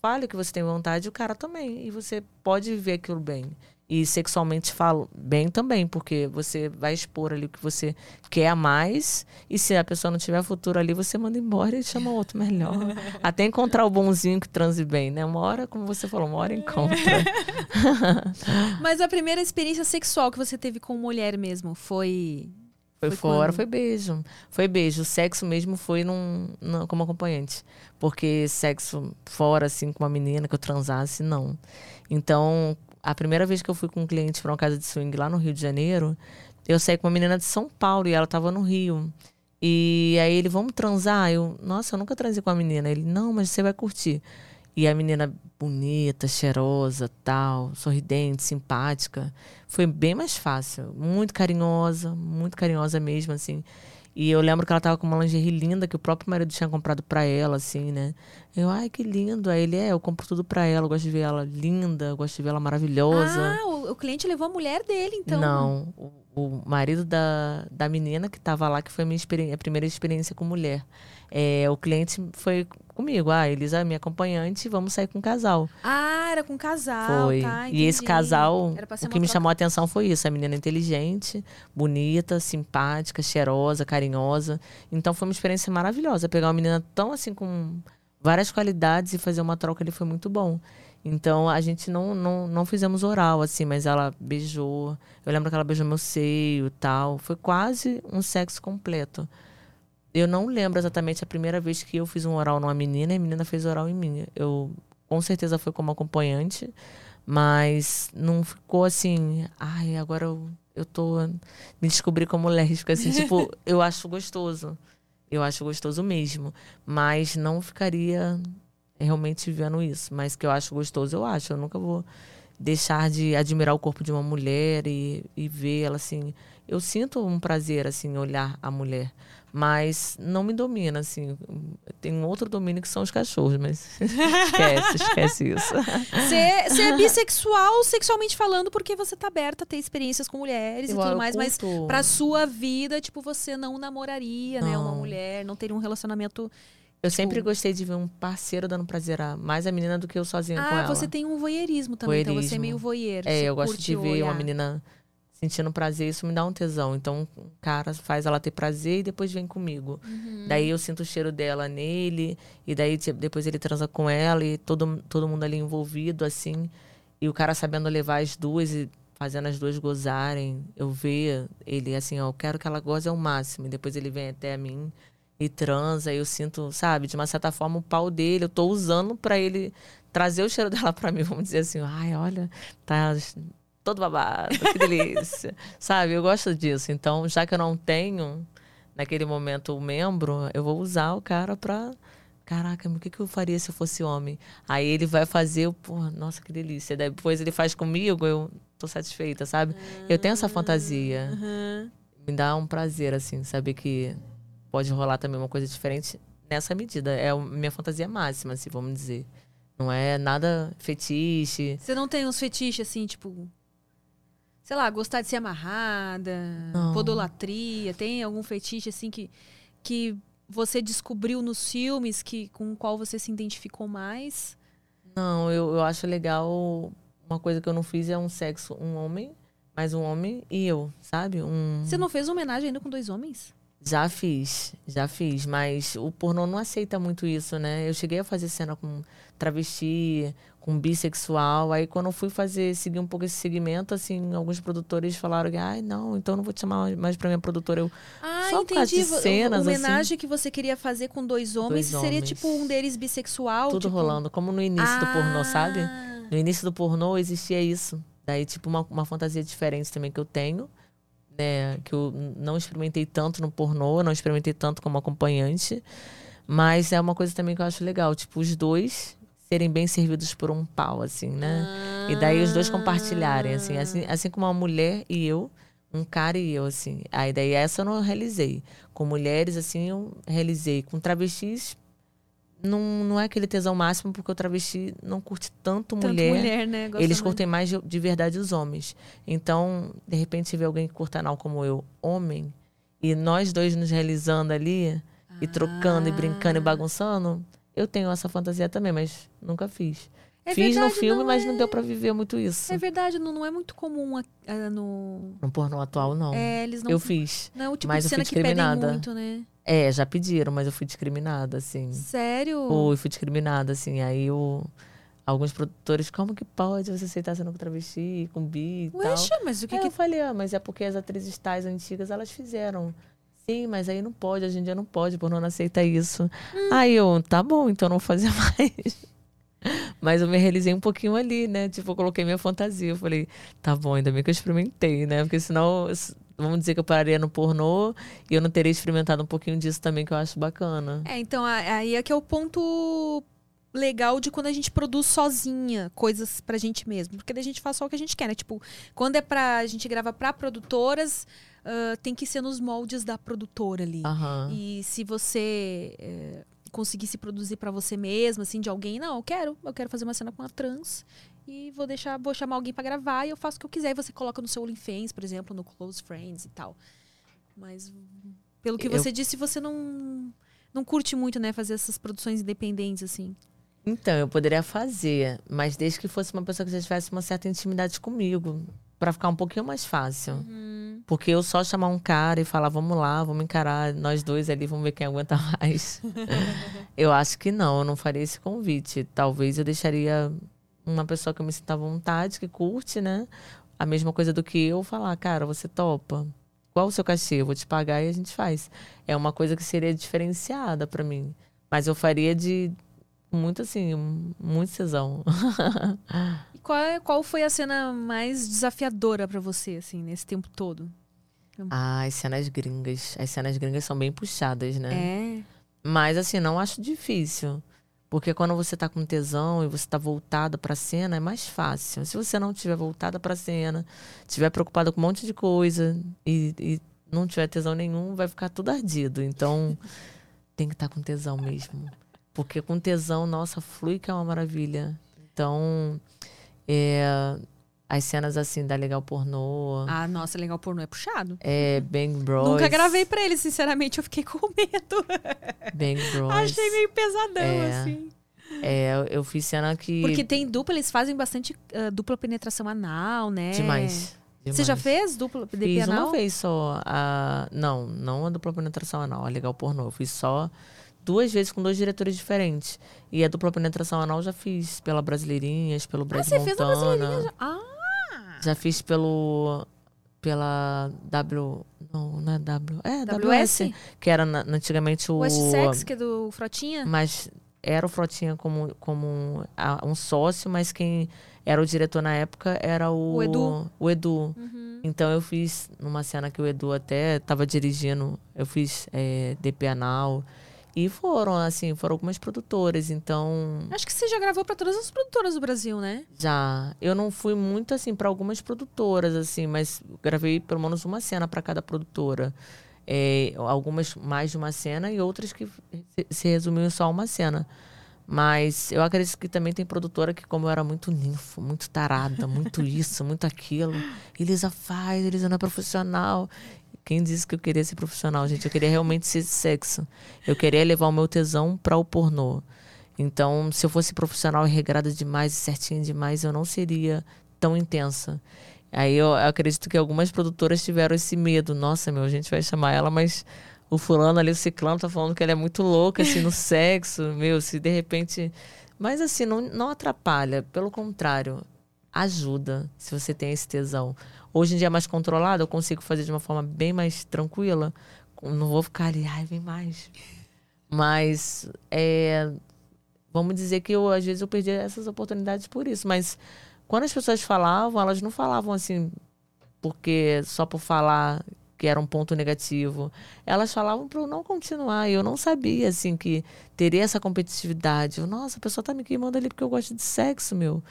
fale que você tem vontade, o cara também. E você pode viver aquilo bem. E sexualmente falo bem também, porque você vai expor ali o que você quer a mais. E se a pessoa não tiver futuro ali, você manda embora e chama outro melhor. Até encontrar o bonzinho que transe bem, né? Uma hora, como você falou, uma hora encontra. Mas a primeira experiência sexual que você teve com mulher mesmo foi. Foi, Foi fora, quando? foi beijo. Foi beijo. O sexo mesmo foi num, num- como acompanhante. Porque sexo fora, assim, com uma menina que eu transasse, não. Então, a primeira vez que eu fui com um cliente para uma casa de swing lá no Rio de Janeiro, eu saí com uma menina de São Paulo e ela tava no Rio. E aí ele, vamos transar? Eu, nossa, eu nunca transei com a menina. Ele, não, mas você vai curtir. E a menina bonita, cheirosa, tal, sorridente, simpática. Foi bem mais fácil. Muito carinhosa, muito carinhosa mesmo, assim. E eu lembro que ela tava com uma lingerie linda que o próprio marido tinha comprado pra ela, assim, né? Eu, ai, que lindo. Aí ele, é, eu compro tudo pra ela. Eu gosto de ver ela linda, eu gosto de ver ela maravilhosa. Ah, o, o cliente levou a mulher dele, então. Não, o, o marido da, da menina que estava lá, que foi a minha experi- a primeira experiência com mulher. É, o cliente foi comigo, ah, Elisa é minha acompanhante, vamos sair com um casal. Ah, era com casal, foi. tá? e esse casal, o que me chamou a atenção foi isso, a menina inteligente, bonita, simpática, cheirosa, carinhosa. Então foi uma experiência maravilhosa, pegar uma menina tão assim com várias qualidades e fazer uma troca ali foi muito bom. Então a gente não, não, não fizemos oral, assim, mas ela beijou. Eu lembro que ela beijou meu seio e tal. Foi quase um sexo completo. Eu não lembro exatamente a primeira vez que eu fiz um oral numa menina e a menina fez oral em mim. Eu com certeza foi como acompanhante, mas não ficou assim, ai, agora eu, eu tô me descobri como lésbica, assim, tipo, eu acho gostoso. Eu acho gostoso mesmo, mas não ficaria realmente vendo isso, mas que eu acho gostoso, eu acho. Eu nunca vou deixar de admirar o corpo de uma mulher e, e ver ela assim. Eu sinto um prazer assim olhar a mulher, mas não me domina assim. Tem um outro domínio que são os cachorros, mas esquece, esquece isso. Você você é bissexual sexualmente falando porque você tá aberta a ter experiências com mulheres e Eu- tudo eu mais, mas pra sua vida, tipo, você não namoraria, né, uma Não. mulher, não teria um relacionamento. Eu Tipo- sempre gostei de ver um parceiro dando prazer a mais a menina do que eu sozinha com Ah, ela. você tem um voyeurismo também, então você é Voyeurismo. meio voyeur. É, eu gosto de ver uma olhar. menina sentindo prazer, isso me dá um tesão. Então, o cara faz ela ter prazer e depois vem comigo. Uhum. Daí eu sinto o cheiro dela nele, e daí tipo, depois ele transa com ela e todo, todo mundo ali envolvido, assim. E o cara sabendo levar as duas e fazendo as duas gozarem. Eu ver ele assim, ó, eu quero que ela goze ao máximo. E depois ele vem até mim e transa, e eu sinto, sabe, de uma certa forma o pau dele, eu tô usando pra ele trazer o cheiro dela pra mim, vamos dizer assim, ai, olha, tá todo babado, que delícia. sabe, eu gosto disso. Então, já que eu não tenho naquele momento o membro, eu vou usar o cara pra Caraca, o que, que eu faria se eu fosse homem? Aí ele vai fazer, pô, nossa, que delícia. Daí Depois ele faz comigo, eu tô satisfeita, sabe? Eu tenho essa fantasia Aham. me dá um prazer, assim, saber que pode rolar também uma coisa diferente nessa medida. É a minha fantasia máxima, assim, vamos dizer. Não é nada fetiche. Você não tem uns fetiches assim, tipo. Sei lá, gostar de ser amarrada, Não. podolatria. Tem algum fetiche assim que, que você descobriu nos filmes que, com o qual você se identificou mais? Não, eu, eu acho legal. Uma coisa que eu não fiz é um sexo, um homem, mais um homem e eu, sabe? Um... Você não fez homenagem ainda com dois homens? Já fiz, já fiz, mas o pornô não aceita muito isso, né? Eu cheguei a fazer cena com travesti, com bissexual, aí quando eu fui fazer, seguir um pouco esse segmento, assim, alguns produtores falaram que, ai, não, então não vou te chamar mais pra minha produtora. Eu, Ah, Só por entendi. Vo- cenas, assim. homenagem que você queria fazer com dois homens Dois seria homens. tipo um deles bissexual? tudo tipo... rolando, como no início do pornô, sabe? Ah. No início do pornô existia isso. Daí, tipo, uma, uma fantasia diferente também que eu tenho, né? Que eu não experimentei tanto no pornô, não experimentei tanto como acompanhante. Mas é uma coisa também que eu acho legal, tipo, os dois serem bem servidos por um pau, assim, né? E daí os dois compartilharem, assim, assim, assim como uma mulher e eu, um cara e eu, assim. Aí daí essa eu não realizei. Com mulheres, assim, eu realizei. Com travestis, não, não é aquele tesão máximo, porque o travesti não curte tanto, Tanto mulher. mulher, né? Eles curtem mais de, de verdade os homens. Então, de repente, se vê alguém que curta anal como eu, homem, e nós dois nos realizando ali, e trocando, e brincando, e Ah. bagunçando, eu tenho essa fantasia também, mas nunca fiz. É fiz verdade, no filme, não mas é- não deu pra viver muito isso. É verdade, não, não é muito comum a- a- no. No pornô atual, não. É, eles não. eu fiz. Não é o tipo mas de cena que pedem muito, né? É, já pediram, mas eu fui discriminada, assim. Sério? Fui, fui discriminada, assim. Aí o alguns produtores, como que pode você aceitar sendo com travesti, com bi e tal? Ué, mas o que Aí que. eu falei, ah, mas é porque as atrizes tais antigas, elas fizeram. Sim, mas aí não pode, hoje em dia não pode, por não aceita isso. Hum. Aí eu, tá bom, então não vou fazer mais. Mas eu me realizei um pouquinho ali, né? Tipo, eu coloquei minha fantasia. Eu falei, tá bom, ainda bem que eu experimentei, né? Porque senão, vamos dizer que eu pararia no pornô e eu não teria experimentado um pouquinho disso também, que eu acho bacana. É, então aí é que é o ponto legal de quando a gente produz sozinha coisas pra gente mesmo. Porque daí a gente faz só o que a gente quer, né? Tipo, quando é pra. A gente grava pra produtoras, ah, tem que ser nos moldes da produtora ali. Aham. E se você é, conseguir se produzir pra você mesma, assim, de alguém, não, eu quero, eu quero fazer uma cena com uma trans e vou deixar, vou chamar alguém pra gravar e eu faço o que eu quiser. E você coloca no seu OnlyFans, por exemplo, no Close Friends e tal. Mas pelo que Eu- você disse, você não não curte muito, né, fazer essas produções independentes assim. Então, eu poderia fazer, mas desde que fosse uma pessoa que já tivesse uma certa intimidade comigo, Pra ficar um pouquinho mais fácil. Porque eu só chamar um cara e falar, vamos lá, vamos encarar nós dois ali, vamos ver quem aguenta mais. eu acho que não, eu não faria esse convite. Talvez eu deixaria uma pessoa que eu me sinta à vontade, que curte, né? A mesma coisa do que eu falar, cara, você topa? Qual o seu cachê? Eu vou te pagar e a gente faz. É uma coisa que seria diferenciada pra mim. Mas eu faria de muito assim, muito tesão. E qual, é- qual foi a cena mais desafiadora pra você, assim, nesse tempo todo? Ah, as cenas gringas. As cenas gringas são bem puxadas, né? É. Mas assim, não acho difícil. Porque quando você tá com tesão e você tá voltada pra cena, é mais fácil. Se você não tiver voltada pra cena, tiver preocupada com um monte de coisa e, e não tiver tesão nenhum, vai ficar tudo ardido. Então, tem que estar com tesão mesmo. Porque com tesão, nossa, flui que é uma maravilha. Então, é, as cenas assim da Legal Pornô, Ah, nossa, legal pornô é puxado. é Bang Bros. Nunca gravei pra ele, sinceramente, eu fiquei com medo. Bang Bros. Achei meio pesadão, É. assim. É, eu- fiz cena que. Porque tem dupla, eles fazem bastante ah, dupla penetração anal, né? Demais. Você já demais. fez dupla DP Fiz anal? uma vez só. A... Não, não a dupla penetração anal, a legal pornô. Eu fiz só duas vezes com dois diretores diferentes. E a dupla penetração anal eu já fiz pela Brasileirinhas, pelo Ah, Brad você fez na Montana. Brasileirinha? já? Ah! Já fiz pelo. Pela W. Não, não é W. É, WS? WS. Que era na- antigamente o. West Sex, que é do Frotinha? Mas era o Frotinha como, como a- um sócio, mas quem era o diretor na época era o, O Edu. o Edu. Uhum. Então eu fiz numa cena que o Edu até estava dirigindo, eu fiz é, DP Anal. E foram, assim, foram algumas produtoras. Então, Acho que você já gravou pra todas as produtoras do Brasil, né? já. Eu não fui muito, assim, para algumas produtoras, assim, mas gravei pelo menos uma cena para cada produtora. É, algumas mais de uma cena e outras que se- resumiam só a uma cena. Mas eu acredito que também tem produtora que, como eu era muito ninfo, muito tarada, muito isso, muito aquilo, Elisa faz, Elisa não é profissional. Quem disse que eu queria ser profissional, gente? Eu queria realmente ser sexo. Eu queria levar o meu tesão para o pornô. Então, se eu fosse profissional e regrada demais e certinha demais, eu não seria tão intensa. Aí eu acredito que algumas produtoras tiveram esse medo. Nossa, meu, a gente vai chamar ela, mas o fulano ali, o ciclano, tá falando que ela é muito louca, assim, no sexo. Meu, se de repente. Mas assim, não, não atrapalha. Pelo contrário, ajuda se você tem esse tesão. Hoje em dia é mais controlado, eu consigo fazer de uma forma bem mais tranquila. Não vou ficar ali, ai, vem mais. Mas é, vamos dizer que eu, às vezes eu perdi essas oportunidades por isso. Mas quando as pessoas falavam, elas não falavam assim, porque só por falar que era um ponto negativo. Elas falavam para eu não continuar. Eu não sabia, assim, que teria essa competitividade. Eu, Nossa, a pessoa tá me queimando ali porque eu gosto de sexo, meu.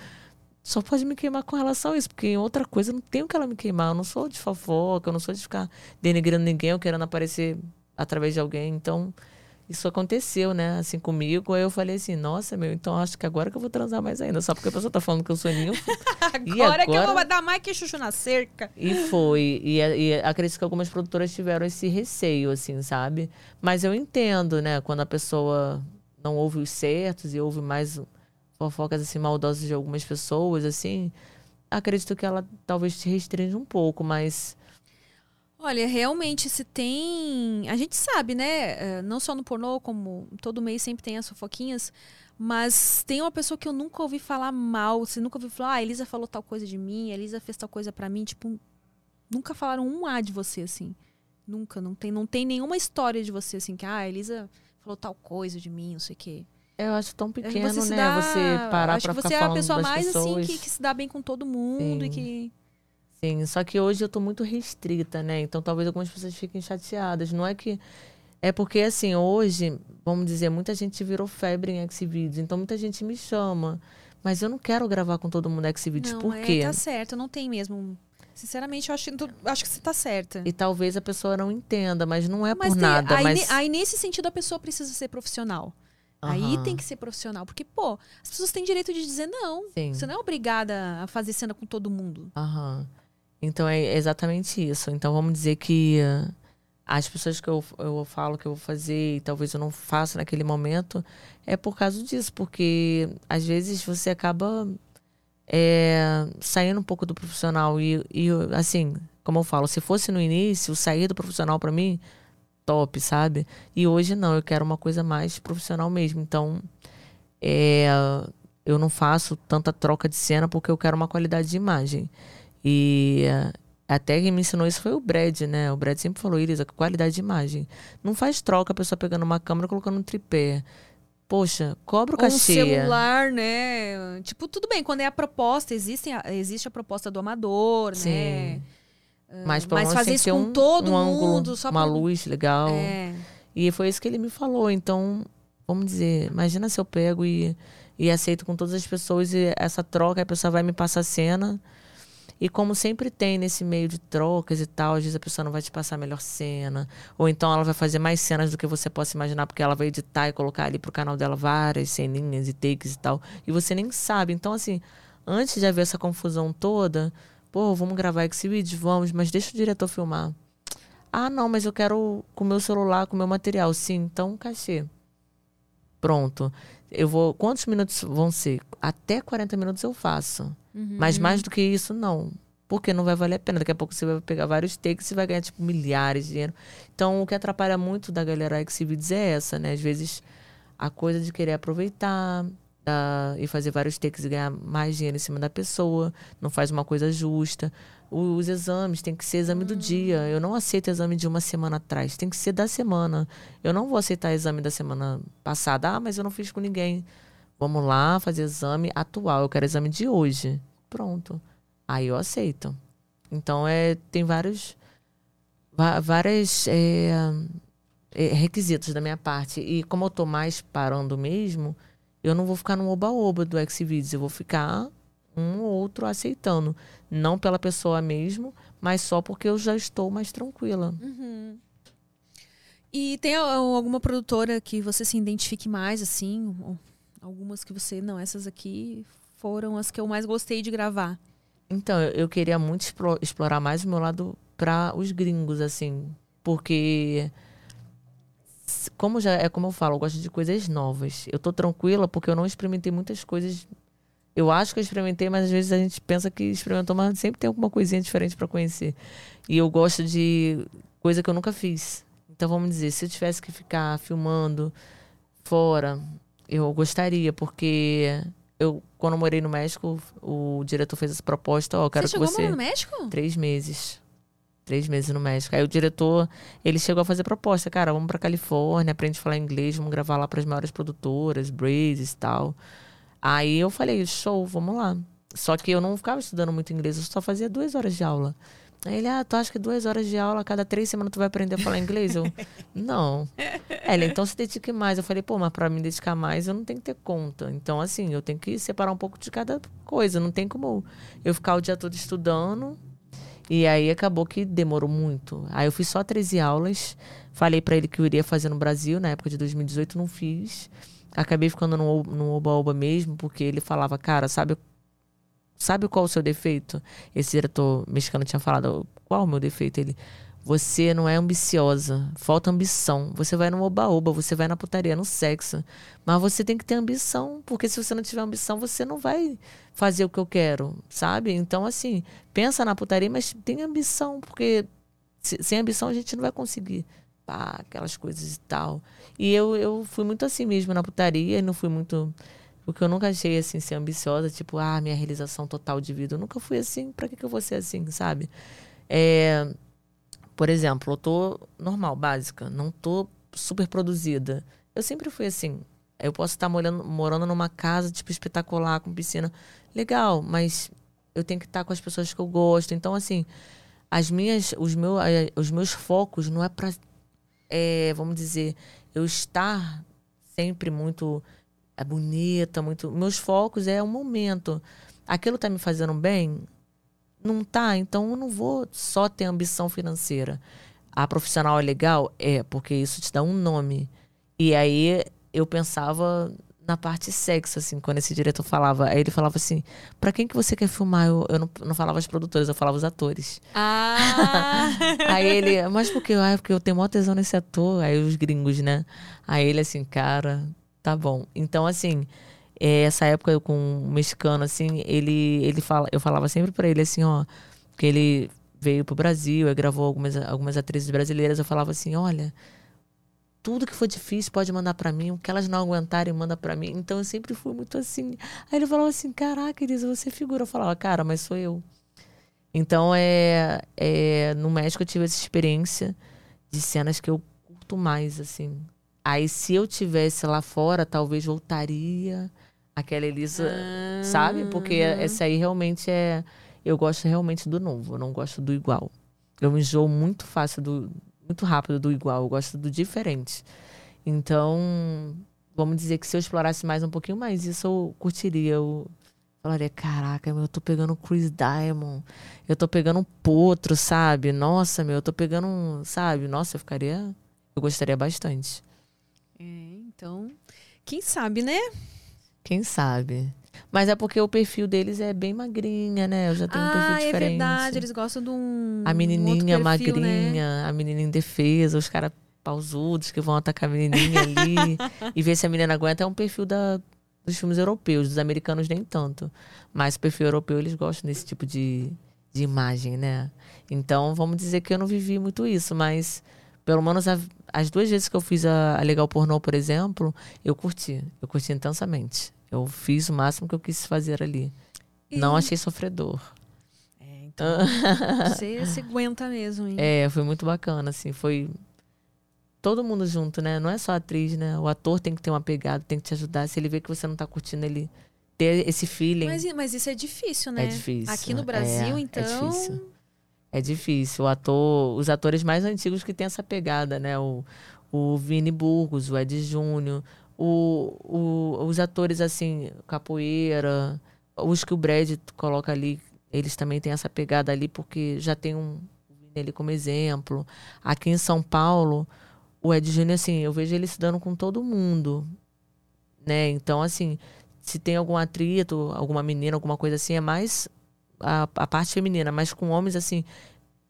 Só pode me queimar com relação a isso, porque em outra coisa eu não tenho que ela me queimar. Eu não sou de fofoca, eu não sou de ficar denigrando ninguém ou querendo aparecer através de alguém. Então, isso aconteceu, né, assim, comigo. Aí eu falei assim, nossa, meu, então acho que agora que eu vou transar mais ainda. Só porque a pessoa tá falando que eu sou ninfo. E Agora, que eu agora? vou dar mais que chuchu na cerca. E foi. E, e acredito que algumas produtoras tiveram esse receio, assim, sabe? Mas eu entendo, né? Quando a pessoa não ouve os certos e ouve mais fofocas assim maldosas de algumas pessoas, assim, acredito que ela talvez te restringe um pouco, mas Olha, realmente, se tem. A gente sabe, né? eh, Não só no pornô, como todo mês sempre tem as fofoquinhas. Mas tem uma pessoa que eu nunca ouvi falar mal. Você nunca ouviu falar, ah, a Elisa falou tal coisa de mim, a Elisa fez tal coisa pra mim. Tipo, nunca falaram um A de você, assim. Nunca. Não tem, não tem nenhuma história de você, assim, que, ah, a Elisa falou tal coisa de mim, não sei o quê. Eu acho tão pequeno, você né? dá- Você parar Acho pra que ficar você é a falando pessoa mais, pessoas. assim, que, que se dá bem com todo mundo e Sim. que. Sim, só que hoje eu tô muito restrita, né? Então talvez algumas pessoas fiquem chateadas. Não é que. É porque, assim, hoje, vamos dizer, muita gente virou febre em Xvideos. Então muita gente me chama. Mas eu não quero gravar com todo mundo Xvideos. Não, Por é, quê? tá certo, não tem mesmo. Sinceramente, eu acho, que acho que você tá certa. E talvez a pessoa não entenda, mas não é Mas por tem- nada. aí, mas... aí, nesse sentido, a pessoa precisa ser profissional. Aí Aham, tem que ser profissional. Porque, pô, as pessoas têm direito de dizer não. Sim. Você não é obrigada a fazer cena com todo mundo. Aham. Então é exatamente isso. Então vamos dizer que eh, as pessoas que eu, eu falo que eu vou fazer e talvez eu não faça naquele momento é por causa disso, porque às vezes você acaba eh, saindo um pouco do profissional e, e assim, como eu falo, se fosse no início, sair do profissional pra mim, top, sabe? E hoje não, eu quero uma coisa mais profissional mesmo. Então, é, eu não faço tanta troca de cena porque eu quero uma qualidade de imagem. E eh, até quem me ensinou isso foi o Brad, né? O Brad sempre falou, Elisa, qualidade de imagem. Não faz troca a pessoa pegando uma câmera e colocando um tripé. Poxa, cobra o Ou um cachê. celular, né? Tipo, tudo bem, quando é a proposta, existem a- existe a proposta do amador, né? Mas, Mas fazer isso com um, todo um mundo, só uma pra- luz legal. É. E foi isso que ele me falou. Então, vamos dizer, imagina se eu pego e, e aceito com todas as pessoas e essa troca, a pessoa vai me passar a cena. E como sempre tem nesse meio de trocas e tal, às vezes a pessoa não vai te passar a melhor cena. Ou então ela vai fazer mais cenas do que você possa imaginar, porque ela vai editar e colocar ali pro canal dela várias ceninhas e takes e tal. E você nem sabe. Então, assim, antes de haver essa confusão toda, pô, vamos gravar esse vídeo? Vamos, mas deixa o diretor filmar. Ah, não, mas eu quero com o meu celular, com o meu material. Sim, então cachê. Pronto. Eu vou. Quantos minutos vão ser? Até 40 minutos eu faço. Mas mais do que isso, não. Porque não vai valer a pena. Daqui a pouco você vai pegar vários takes e vai ganhar, tipo, milhares de dinheiro. Então, o que atrapalha muito da galera Xvideos é essa, né? Às vezes, a coisa de querer aproveitar ah, e fazer vários takes e ganhar mais dinheiro em cima da pessoa. Não faz uma coisa justa. O- Os exames, tem que ser exame do dia. Eu não aceito exame de uma semana atrás. Tem que ser da semana. Eu não vou aceitar exame da semana passada. Ah, mas eu não fiz com ninguém. Vamos lá fazer exame atual. Eu quero exame de hoje. Pronto. Aí eu aceito. Então é tem vários várias é, é, requisitos da minha parte e como eu tô mais parando mesmo, eu não vou ficar no oba-oba do Xvideos, eu vou ficar um ou outro aceitando, não pela pessoa mesmo, mas só porque eu já estou mais tranquila. Uhum. E tem alguma produtora que você se identifique mais, assim? Algumas que você. Não, essas aqui foram as que eu mais gostei de gravar. Então, eu, queria muito explo- explorar mais o meu lado para os gringos, assim. Porque, como já é como eu falo, eu gosto de coisas novas. Eu tô tranquila porque eu não experimentei muitas coisas. Eu acho que eu experimentei, mas às vezes a gente pensa que experimentou, mas sempre tem alguma coisinha diferente para conhecer. E eu gosto de coisa que eu nunca fiz. Então, vamos dizer, se eu tivesse que ficar filmando fora, eu gostaria, porque eu, quando eu morei no México, o diretor fez essa proposta, ó, eu quero você que chegou a você... morar no México? Três meses. Três meses no México. Aí o diretor, ele chegou a fazer proposta, cara, vamos pra Califórnia, aprende a falar inglês, vamos gravar lá pras maiores produtoras, Brazes e tal. Aí eu falei, show, vamos lá. Só que eu não ficava estudando muito inglês, eu só fazia duas horas de aula. Aí ele, ah, tu acha que duas horas de aula, cada três semanas tu vai aprender a falar inglês? Eu, não. Ele, então se dedique mais. Eu falei, pô, mas pra me dedicar mais eu não tenho que ter conta. Então, assim, eu tenho que separar um pouco de cada coisa. Não tem como eu ficar o dia todo estudando. E aí acabou que demorou muito. Aí eu fiz só 13 aulas. Falei pra ele que eu iria fazer no Brasil, na época de 2018, não fiz. Acabei ficando no Oba-Oba mesmo, porque ele falava, cara, sabe Sabe qual o seu defeito? Esse diretor mexicano tinha falado, qual o meu defeito? Ele, Você não é ambiciosa, falta ambição. Você vai no oba-oba, você vai na putaria, no sexo. Mas você tem que ter ambição, porque se você não tiver ambição, você não vai fazer o que eu quero, sabe? Então, assim, pensa na putaria, mas tem ambição, porque sem ambição a gente não vai conseguir pá, aquelas coisas e tal. E eu, eu fui muito assim mesmo na putaria, não fui muito. Porque eu nunca achei assim ser ambiciosa, tipo, ah, minha realização total de vida. Eu nunca fui assim, pra que, que eu vou ser assim, sabe? É, por exemplo, eu tô normal, básica, não tô super produzida. Eu sempre fui assim. Eu posso estar morando, morando numa casa, tipo, espetacular, com piscina. Legal, mas eu tenho que estar com as pessoas que eu gosto. Então, assim, as minhas, os, meu, os meus focos não é para, é, vamos dizer, eu estar sempre muito é, bonita, muito. Meus focos é o momento. Aquilo tá me fazendo bem? Não tá, então eu não vou só ter ambição financeira. A profissional é legal? É, porque isso te dá um nome. E aí eu pensava na parte sexo, assim, quando esse diretor falava. Aí ele falava assim: pra quem que você quer filmar? Eu, eu não, não falava os produtores, eu falava os atores. Ah! aí ele, mas por quê? Ah, porque eu tenho maior tesão nesse ator. Aí os gringos, né? Aí ele assim, cara, tá bom. Então, assim, é, essa época eu com o mexicano, assim, ele, ele fala, eu falava sempre para ele assim, ó, que ele veio pro Brasil, e gravou algumas, algumas atrizes brasileiras, eu falava assim, olha, tudo que for difícil pode mandar para mim, o que elas não aguentarem manda para mim. Então eu sempre fui muito assim. Aí ele falava assim, caraca, Elisa, você é figura. Eu falava, cara, mas sou eu. Então é, é no México eu tive essa experiência de cenas que eu curto mais, assim. Aí se eu tivesse lá fora, talvez voltaria aquela Elisa, ah, sabe? Porque essa aí realmente é. Eu gosto realmente do novo, eu não gosto do igual. Eu me enjoo muito fácil do. Muito rápido do igual, eu gosto do diferente. Então, vamos dizer que se eu explorasse mais um pouquinho mais isso, eu curtiria. Eu falaria: caraca, meu, eu tô pegando o Chris Diamond, eu tô pegando um potro, sabe? Nossa, meu, eu tô pegando um. Sabe? Nossa, eu ficaria. Eu gostaria bastante. É, então, quem sabe, né? Quem sabe? Mas é porque o perfil deles é bem magrinha, né? Eu já tenho ah, um perfil diferente. é verdade. Eles gostam de um. A menininha um perfil, magrinha, né? a menininha indefesa, os caras pausudos que vão atacar a menininha ali e ver se a menina aguenta. É um perfil da, dos filmes europeus, dos americanos nem tanto. Mas o perfil europeu eles gostam desse tipo de, de imagem, né? Então vamos dizer que eu não vivi muito isso, mas pelo menos a, as duas vezes que eu fiz a, a Legal Pornô, por exemplo, eu curti. Eu curti intensamente. Eu fiz o máximo que eu quis fazer ali. E... Não achei sofredor. É, então. você se aguenta mesmo, hein? É, foi muito bacana, assim. Foi todo mundo junto, né? Não é só a atriz, né? O ator tem que ter uma pegada, tem que te ajudar. Se ele vê que você não tá curtindo, ele ter esse feeling. Mas, mas isso é difícil, né? É difícil. Aqui no Brasil, é, então. É difícil. É difícil. O ator, os atores mais antigos que tem essa pegada, né? O, o Vini Burgos, o Ed Júnior, o, o, os atores assim, capoeira, os que o Brad coloca ali, eles também têm essa pegada ali, porque já tem um ali como exemplo. Aqui em São Paulo, o Ed Júnior, assim, eu vejo ele se dando com todo mundo. Né? Então, assim, se tem algum atrito, alguma menina, alguma coisa assim, é mais a, a parte feminina, mas com homens, assim,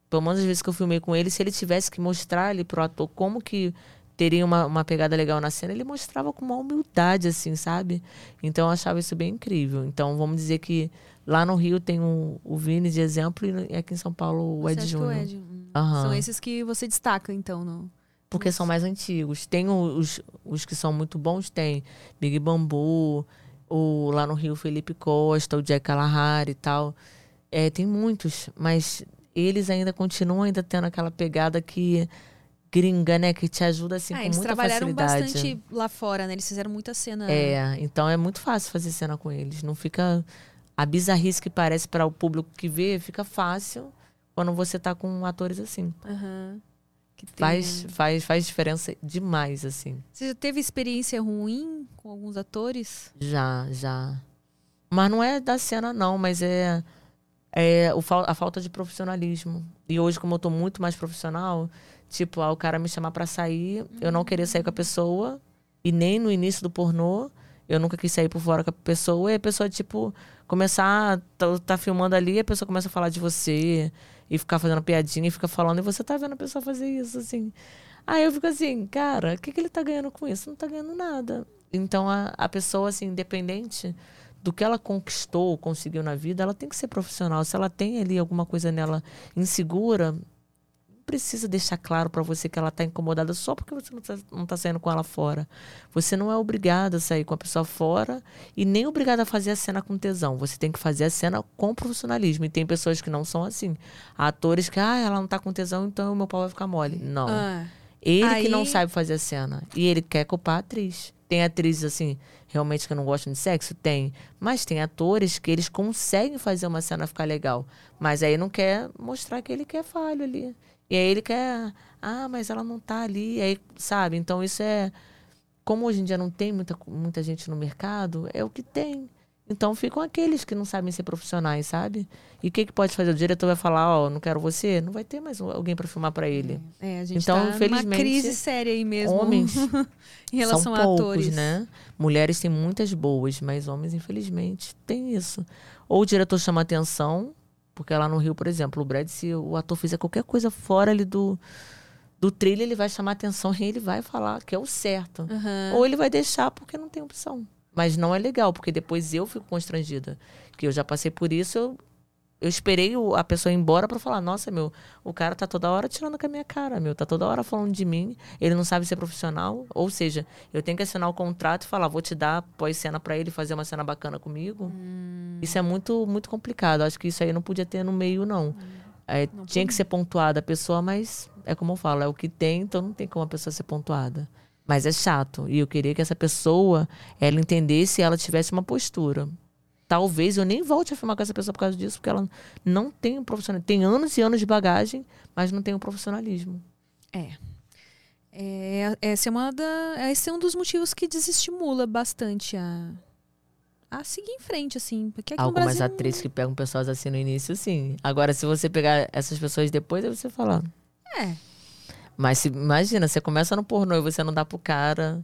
pelo menos as vezes que eu filmei com ele, se ele tivesse que mostrar ali pro ator como que teria uma, uma pegada legal na cena, ele mostrava com uma humildade, assim, sabe? Então eu achava isso bem incrível. Então vamos dizer que lá no Rio tem o, o Vini de exemplo e aqui em São Paulo o Ed Júnior. Uhum. São esses que você destaca, então, no... Porque são mais antigos. Tem os, os que são muito bons, tem Big Bambu, o, lá no Rio Felipe Costa, o Jack Kalahari e tal. É, tem muitos, mas eles ainda continuam ainda tendo aquela pegada que gringa, né? Que te ajuda assim ah, com muita facilidade. Eles trabalharam bastante lá fora, né? Eles fizeram muita cena. É, então é muito fácil fazer cena com eles. Não fica a bizarrice que parece para o público que vê, fica fácil quando você tá com atores assim. Uhum. Faz, faz, faz diferença demais, assim. Você já teve experiência ruim com alguns atores? Já, já. Mas não é da cena, não, mas é é o, a falta de profissionalismo. E hoje, como eu tô muito mais profissional, tipo, ah, o cara me chamar para sair, eu não queria sair com a pessoa, e nem no início do pornô, eu nunca quis sair por fora com a pessoa, e a pessoa, tipo, começar, tá, tá filmando ali, a pessoa começa a falar de você. e ficar fazendo piadinha e ficar falando, e você tá vendo a pessoa fazer isso, assim. Aí eu fico assim, cara, o que, que ele tá ganhando com isso? Não tá ganhando nada. Então a, a pessoa, assim, independente do que ela conquistou, conseguiu na vida, ela tem que ser profissional. Se ela tem ali alguma coisa nela insegura, precisa deixar claro para você que ela está incomodada só porque você não está tá saindo com ela fora. Você não é obrigada a sair com a pessoa fora e nem obrigada a fazer a cena com tesão. Você tem que fazer a cena com profissionalismo. E tem pessoas que não são assim. Há atores que, ah, ela não está com tesão, então o meu pau vai ficar mole. Não. Ah, ele aí... que não sabe fazer a cena. E ele quer culpar a atriz. Tem atrizes assim, realmente que não gostam de sexo? Tem. Mas tem atores que eles conseguem fazer uma cena ficar legal. Mas aí não quer mostrar que ele quer falho ali. E aí ele quer, ah, mas ela não tá ali. Aí, sabe? Então isso é. Como hoje em dia não tem muita, muita gente no mercado, é o que tem. Então ficam aqueles que não sabem ser profissionais, sabe? E o que, que pode fazer? O diretor vai falar, ó, oh, não quero você, não vai ter mais alguém para filmar para ele. É, a gente então, tá infelizmente, uma crise séria aí mesmo. Homens em relação são a poucos, atores, né? Mulheres têm muitas boas, mas homens infelizmente tem isso. Ou o diretor chama atenção porque lá no Rio, por exemplo, o Brad, se o ator fizer qualquer coisa fora ali do, do trilho, ele vai chamar atenção e ele vai falar que é o certo. Uhum. Ou ele vai deixar porque não tem opção. Mas não é legal, porque depois eu fico constrangida. Que eu já passei por isso, eu eu esperei a pessoa ir embora para falar, nossa, meu, o cara tá toda hora tirando com a minha cara, meu, tá toda hora falando de mim, ele não sabe ser profissional, ou seja, eu tenho que assinar o contrato e falar, vou te dar pós-cena para ele fazer uma cena bacana comigo. Hum. Isso é muito muito complicado, acho que isso aí não podia ter no meio não. Hum. É, não tinha que ser pontuada a pessoa, mas é como eu falo, é o que tem, então não tem como a pessoa ser pontuada. Mas é chato. E eu queria que essa pessoa, ela entendesse e ela tivesse uma postura talvez eu nem volte a filmar com essa pessoa por causa disso, porque ela não tem um profissionalismo. Tem anos e anos de bagagem, mas não tem um profissionalismo. É. é esse, é uma da, esse é um dos motivos que desestimula bastante a, a seguir em frente, assim. Porque Algumas Brasil... atrizes que pegam pessoas assim no início, sim. Agora, se você pegar essas pessoas depois, aí você fala. É. Mas se, imagina, você começa no pornô e você não dá pro cara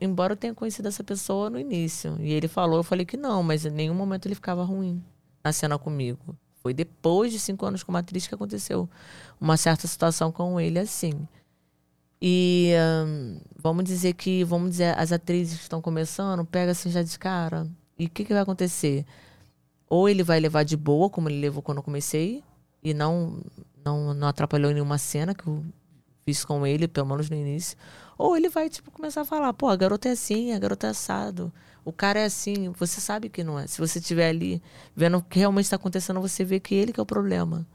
embora eu tenha conhecido essa pessoa no início. E ele falou, eu falei que não, mas em nenhum momento ele ficava ruim na cena comigo. Foi depois de cinco anos como atriz que aconteceu uma certa situação com ele assim. E um, vamos dizer que, vamos dizer, as atrizes que estão começando, pega assim já de cara. E o que, que vai acontecer? Ou ele vai levar de boa, como ele levou quando eu comecei, e não, não, não atrapalhou nenhuma cena que eu fiz com ele, pelo menos no início. Ou ele vai, tipo, começar a falar, pô, a garota é assim, a garota é assado. O cara é assim, você sabe que não é. Se você estiver ali vendo o que realmente está acontecendo, você vê que ele que é o problema.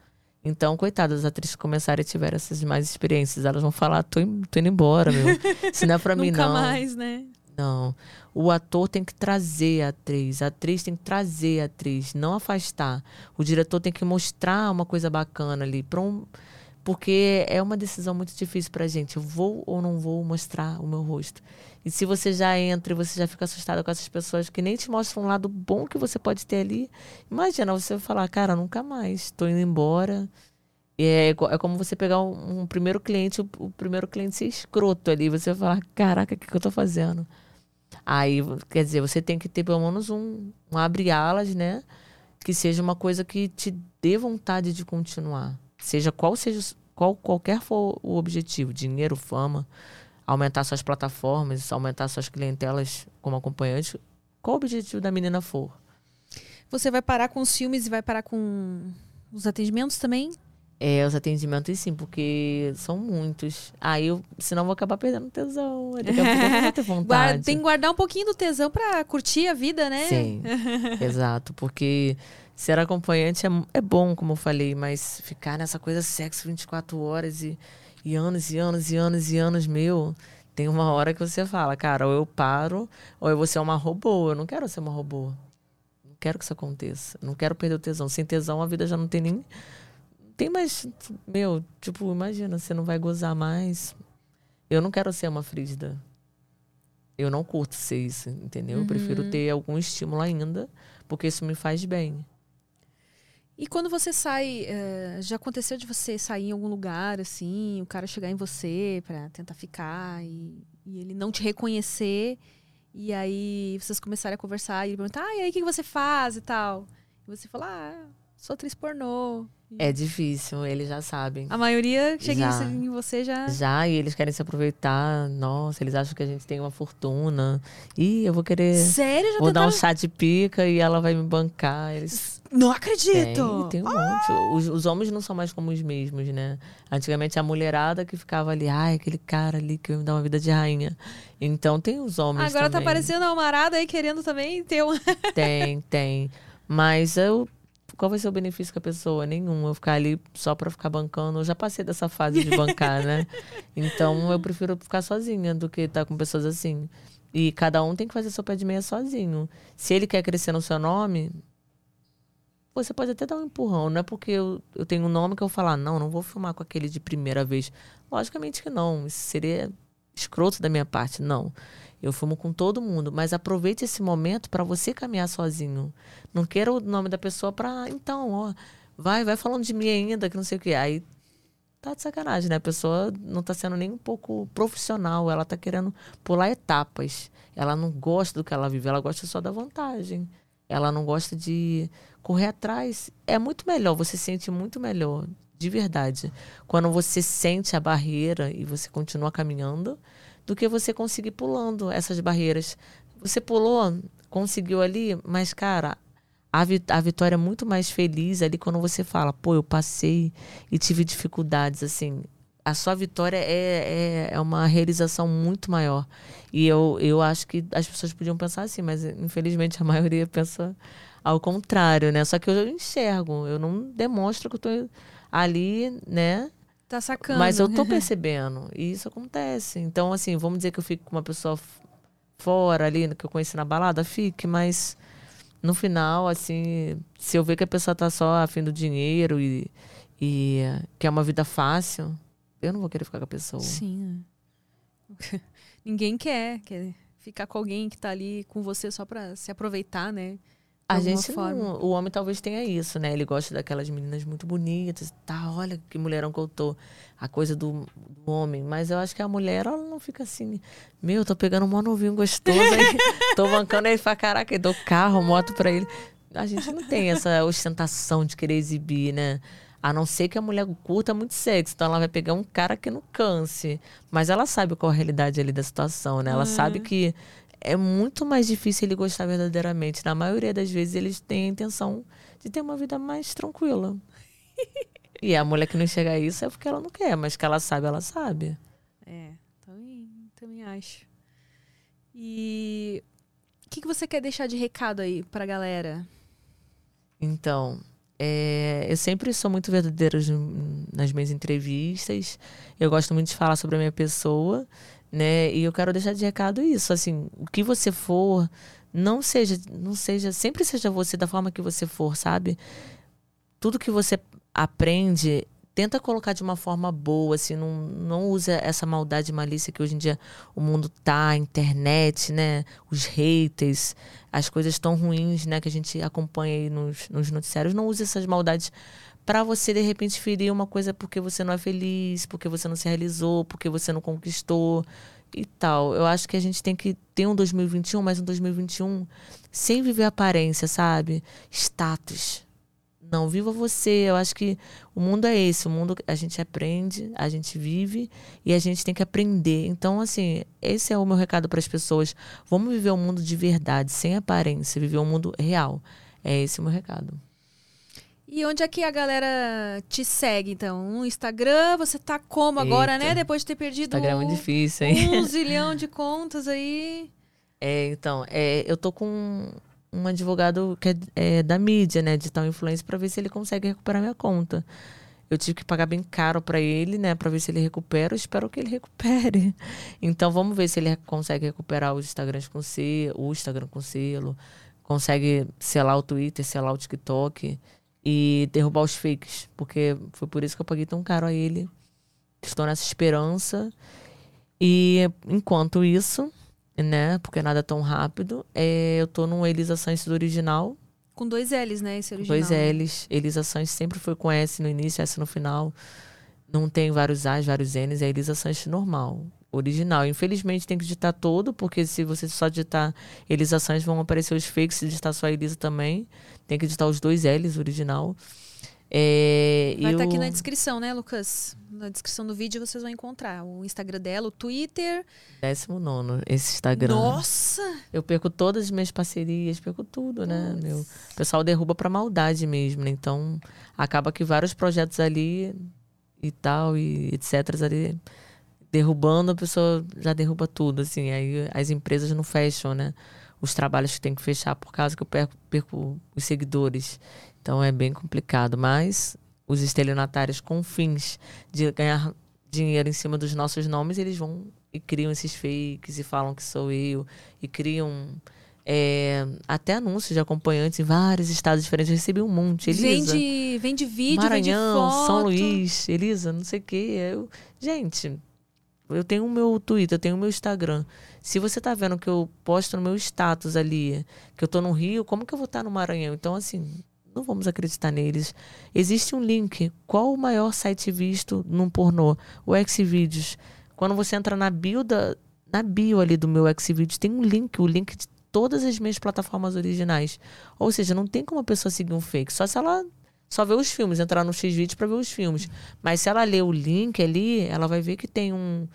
Então, coitadas, as atrizes que começarem a tiver essas mais experiências, elas vão falar, tô, tô indo embora, meu. Isso não é pra mim, não. Nunca mais, né? Não. O ator tem que trazer a atriz. A atriz tem que trazer a atriz, não afastar. O diretor tem que mostrar uma coisa bacana ali. Um porque é uma decisão muito difícil pra gente. Eu vou ou não vou mostrar o meu rosto? E se você já entra e você já fica assustada com essas pessoas que nem te mostram um lado bom que você pode ter ali, imagina você falar, cara, nunca mais, tô indo embora. É, é como você pegar um, um primeiro cliente, o, o, primeiro cliente ser escroto ali, você falar, caraca, o que, que eu tô fazendo? Aí, quer dizer, você tem que ter pelo menos um, um abre-alas, né? Que seja uma coisa que te dê vontade de continuar. Seja qual seja qual qualquer for o objetivo, dinheiro, fama, aumentar suas plataformas, aumentar suas clientelas como acompanhante, qual o objetivo da menina for. Você vai parar com os filmes e vai parar com os atendimentos também? É, os atendimentos sim, porque são muitos. Aí eu, senão eu vou acabar perdendo tesão. Daqui a pouco eu não vou ter vontade. Tem que guardar um pouquinho do tesão para curtir a vida, né? Sim, exato. Porque Ser acompanhante é, é bom, como eu falei, mas ficar nessa coisa sexo 24 horas e, e anos e anos e anos e anos, meu, tem uma hora que você fala, cara, ou eu paro, ou eu vou ser uma robô. Eu não quero ser uma robô. Não quero que isso aconteça. Não quero perder o tesão. Sem tesão, a vida já não tem nem. Tem mais. Meu, tipo, imagina, você não vai gozar mais. Eu não quero ser uma frígida. Eu não curto ser isso, entendeu? Uhum. Eu prefiro ter algum estímulo ainda, porque isso me faz bem. E quando você sai, uh, já aconteceu de você sair em algum lugar, assim, o cara chegar em você para tentar ficar e, e, ele não te reconhecer, e aí vocês começarem a conversar e ele perguntar, ah, e aí o que você faz e tal? E você falar, ah, sou atriz pornô. É difícil, eles já sabem. A maioria chega Já. em você já. Já, e eles querem se aproveitar. Nossa, eles acham que a gente tem uma fortuna. Ih, eu vou querer. Sério? Já Vou dar tentaram? um chá de pica e ela vai me bancar. Eles Não acredito! tem um monte. Os, os homens não são mais como os mesmos, né? Antigamente a mulherada que ficava ali, ai, aquele cara ali que vai me dar uma vida de rainha. Então tem os homens Agora tá também. aparecendo a Almarada aí querendo também ter um. Tem, tem. Mas eu. Qual vai ser o benefício com a pessoa? Nenhum. Eu ficar ali só pra ficar bancando. Eu já passei dessa fase de bancar, né? Então eu prefiro ficar sozinha do que estar com pessoas assim. E cada um tem que fazer seu pé de meia sozinho. Se ele quer crescer no seu nome, você pode até dar um empurrão. Não é porque eu, eu tenho um nome que eu vou falar, não, não vou filmar com aquele de primeira vez. Logicamente que não. Isso seria escroto da minha parte. Não. Eu fumo com todo mundo, mas aproveite esse momento para você caminhar sozinho. Não queira o nome da pessoa para, então, ó, vai, vai falando de mim ainda, que não sei o quê. Aí tá de sacanagem, né? A pessoa não tá sendo nem um pouco profissional, ela tá querendo pular etapas. Ela não gosta do que ela vive, ela gosta só da vantagem. Ela não gosta de correr atrás. É muito melhor, você se sente muito melhor, de verdade. Quando você sente a barreira e você continua caminhando, do que você conseguir pulando essas barreiras. Você pulou, conseguiu ali, mas, cara, a, a vitória é muito mais feliz ali quando você fala, pô, eu passei e tive dificuldades, assim. A sua vitória é, é, é uma realização muito maior. E eu, eu acho que as pessoas podiam pensar assim, mas infelizmente a maioria pensa ao contrário, né? Só que eu enxergo, eu não demonstro que eu tô ali, né? Tá sacando. Mas eu tô percebendo. E isso acontece. Então, assim, vamos dizer que eu fico com uma pessoa fora ali, que eu conheci na balada, fique, mas no final, assim, se eu ver que a pessoa tá só afim do dinheiro e, e quer uma vida fácil, eu não vou querer ficar com a pessoa. Sim. né? Ninguém quer, quer ficar com alguém que tá ali com você só pra se aproveitar, né? A gente forma. não, o homem talvez tenha isso, né? Ele gosta daquelas meninas muito bonitas, tá? Olha que mulherão que eu tô. A coisa do, do homem. Mas eu acho que a mulher, ela não fica assim. Meu, tô pegando um mó novinho gostoso aí. tô bancando aí pra caraca, e dou carro, moto pra ele. A gente não tem essa ostentação de querer exibir, né? A não ser que a mulher curta muito sexo. Então ela vai pegar um cara que não canse. Mas ela sabe qual a realidade ali da situação, né? Ela sabe que é muito mais difícil ele gostar verdadeiramente. Na maioria das vezes, eles têm a intenção de ter uma vida mais tranquila. e a mulher que não enxerga isso é porque ela não quer, mas que ela sabe, ela sabe. É, também, também acho. E o que, que você quer deixar de recado aí pra galera? Então, é, eu sempre sou muito verdadeira nas minhas entrevistas. Eu gosto muito de falar sobre a minha pessoa, né? E eu quero deixar de recado isso, assim, o que você for, não seja, não seja, sempre seja você da forma que você for, sabe? Tudo que você aprende, tenta colocar de uma forma boa, assim, não, não usa essa maldade e malícia que hoje em dia o mundo tá, a internet, né? Os haters, as coisas tão ruins, né, que a gente acompanha aí nos, nos noticiários, não use essas maldades para você de repente ferir uma coisa porque você não é feliz, porque você não se realizou, porque você não conquistou e tal. Eu acho que a gente tem que ter um 2021, mas um 2021 sem viver aparência, sabe? Status. Não, viva você. Eu acho que o mundo é esse. O mundo a gente aprende, a gente vive e a gente tem que aprender. Então, assim, esse é o meu recado para as pessoas. Vamos viver um mundo de verdade, sem aparência, viver um mundo real. É esse o meu recado. E onde é que a galera te segue, então? No Instagram, você tá como agora, Eita. né? Depois de ter perdido Instagram é um, muito difícil, hein? um zilhão de contas aí. É, então, é, eu tô com um advogado que é, é da mídia, né, digital influencer, para ver se ele consegue recuperar minha conta. Eu tive que pagar bem caro para ele, né, para ver se ele recupera. Eu espero que ele recupere. Então, vamos ver se ele consegue recuperar os Instagrams com selo, o Instagram com selo, consegue selar o Twitter, selar o TikTok e derrubar os fakes, porque foi por isso que eu paguei tão caro a ele. Estou nessa esperança. E enquanto isso, né? Porque nada é tão rápido. É, eu tô no Elisa Sanches do original. Com dois L's, né? Esse original. Dois L's. Elisa Sanches sempre foi com S no início, S no final. Não tem vários A's, vários N's. É Elisa Sanches normal. Original. Infelizmente tem que digitar todo, porque se você só digitar Elisa Sanches, vão aparecer os fakes, se digitar só Elisa também. Tem que digitar os dois L's original. É, Vai estar aqui o- na descrição, né, Lucas? Na descrição do vídeo vocês vão encontrar o Instagram dela, o Twitter. 19 esse Instagram. Nossa! Eu perco todas as minhas parcerias, perco tudo, né? Meu, o pessoal derruba pra maldade mesmo, né? Então, acaba que vários projetos ali e tal, e etc. ali derrubando, a pessoa já derruba tudo, assim. Aí as empresas não fecham, né? Os trabalhos que tem que fechar por causa que eu perco, perco os seguidores. Então é bem complicado. Mas os estelionatários com fins de ganhar dinheiro em cima dos nossos nomes, eles vão e criam esses fakes e falam que sou eu e criam é, até anúncios de acompanhantes em vários estados diferentes. Eu recebi um monte. Elisa, Vende, vende vídeo, Maranhão, vende. São Luís, Elisa, não sei o quê. Eu, gente, eu tenho o meu Twitter, eu tenho o meu Instagram. Se você tá vendo que eu posto no meu status ali, que eu tô no Rio, como que eu vou estar no Maranhão? Então, assim, não vamos acreditar neles. Existe um link. Qual o maior site visto num pornô? O Xvideos. Quando você entra na bio, da, na bio ali do meu Xvideos, tem um link, o link de todas as minhas plataformas originais. Ou seja, não tem como a pessoa seguir um fake. Só se ela só ver os filmes, entrar no Xvideos para ver os filmes. Mas se ela ler o link ali, ela vai ver que tem um,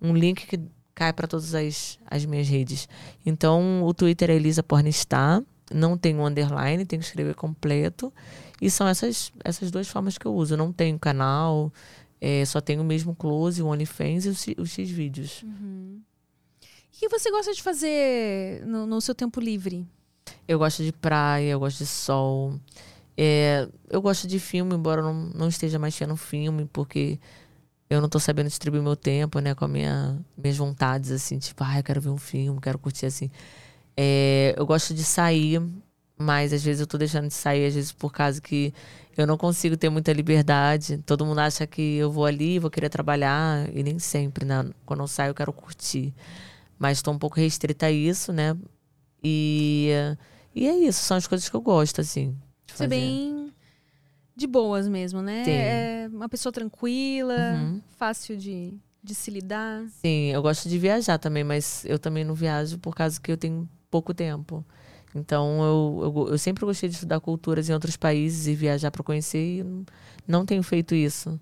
um link que cai para todas as, as minhas redes. Então, o Twitter é Elisa Pornistar, não tem um underline, tem que escrever completo. E são essas, essas duas formas que eu uso. Eu não tenho canal, é, só tenho o mesmo close, o OnlyFans e os, X- os Xvideos. O que você gosta de fazer no, no seu tempo livre? Eu gosto de praia, eu gosto de sol. É, eu gosto de filme, embora não, não esteja mais vendo filme, porque eu não tô sabendo distribuir meu tempo, né, com a minha, minhas vontades, assim, tipo, ah, eu quero ver um filme, quero curtir assim. É, eu gosto de sair, mas às vezes eu tô deixando de sair, às vezes por causa que eu não consigo ter muita liberdade. Todo mundo acha que eu vou ali, vou querer trabalhar, e nem sempre, né? Quando eu saio, eu quero curtir. Mas tô um pouco restrita a isso, né? E, e é isso, são as coisas que eu gosto, assim. É fazer. bem de boas mesmo, né? Sim. É uma pessoa tranquila, Uhum. fácil de, de se lidar. Sim, eu gosto de viajar também, mas eu também não viajo por causa que eu tenho pouco tempo. Então, eu, eu, eu sempre gostei de estudar culturas em outros países e viajar para conhecer e não, não tenho feito isso.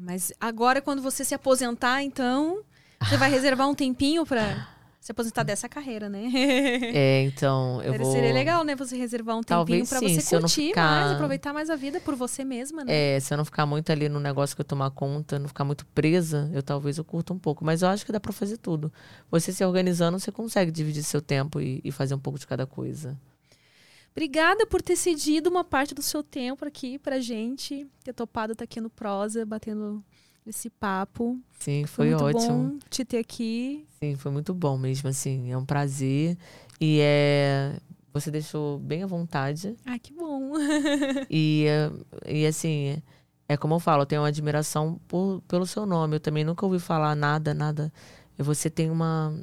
Mas agora, quando você se aposentar, então, você vai reservar um tempinho pra se aposentar dessa carreira, né? É, então, eu vou... Seria legal, né? Você reservar um tempinho Talvez sim, você curtir ficar- mais, aproveitar mais a vida por você mesma, né? É, se eu não ficar muito ali no negócio que eu tomar conta, não ficar muito presa, eu talvez eu curta um pouco. Mas eu acho que dá pra fazer tudo. Você se organizando, você consegue dividir seu tempo e, e fazer um pouco de cada coisa. Obrigada por ter cedido uma parte do seu tempo aqui pra gente, ter topado estar aqui no Prosa, batendo esse papo. Sim, foi, muito ótimo. bom te ter aqui. Sim, foi muito bom mesmo, assim. É um prazer. E é. Você deixou bem à vontade. Ai, que bom. E, e assim, é como eu falo, eu tenho uma admiração por, pelo seu nome. Eu também nunca ouvi falar nada, nada. Você tem uma,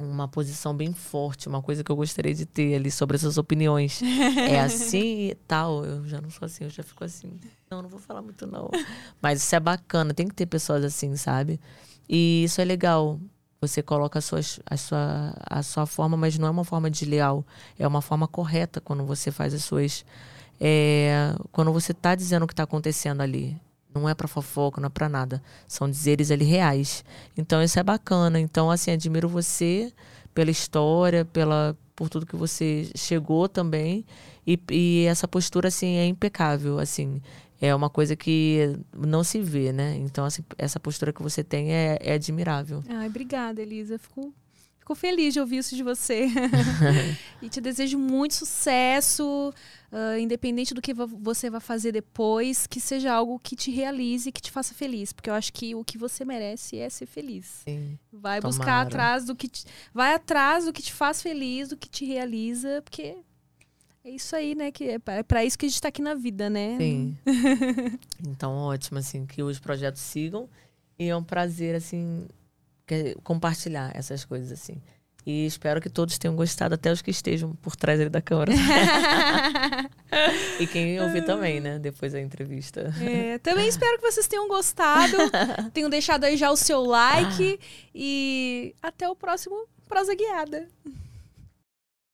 uma posição bem forte, uma coisa que eu gostaria de ter ali sobre essas opiniões. É assim e tal. Eu já não sou assim, eu já fico assim. Não, não vou falar muito, não. Mas isso é bacana, tem que ter pessoas assim, sabe? E isso é legal. Você coloca a, suas, a, sua, a sua forma, mas não é uma forma desleal. É uma forma correta quando você faz as suas. é, quando você tá dizendo o que tá acontecendo ali. Não é pra fofoca, não é pra nada. São dizeres ali reais. Então isso é bacana. Então, assim, admiro você pela história, pela, por tudo que você chegou também. E, e essa postura, assim, é impecável, assim. É uma coisa que não se vê, né? Então, assim, essa postura que você tem é, é admirável. Ai, obrigada, Elisa. Fico, fico feliz de ouvir isso de você. e te desejo muito sucesso, ah, independente do que vo- você vai fazer depois, que seja algo que te realize, que te faça feliz. Porque eu acho que o que você merece é ser feliz. Sim. Vai buscar Tomara. atrás do que te, vai atrás do que te faz feliz, do que te realiza, porque é isso aí, né? Que é pra- é para isso que a gente tá aqui na vida, né? Sim. então, ótimo, assim, que os projetos sigam. E é um prazer, assim, compartilhar essas coisas, assim. E espero que todos tenham gostado, até os que estejam por trás ali da câmera. e quem ouvir também, né? Depois da entrevista. É, também espero que vocês tenham gostado. tenham deixado aí já o seu like. E até o próximo Prosa Guiada.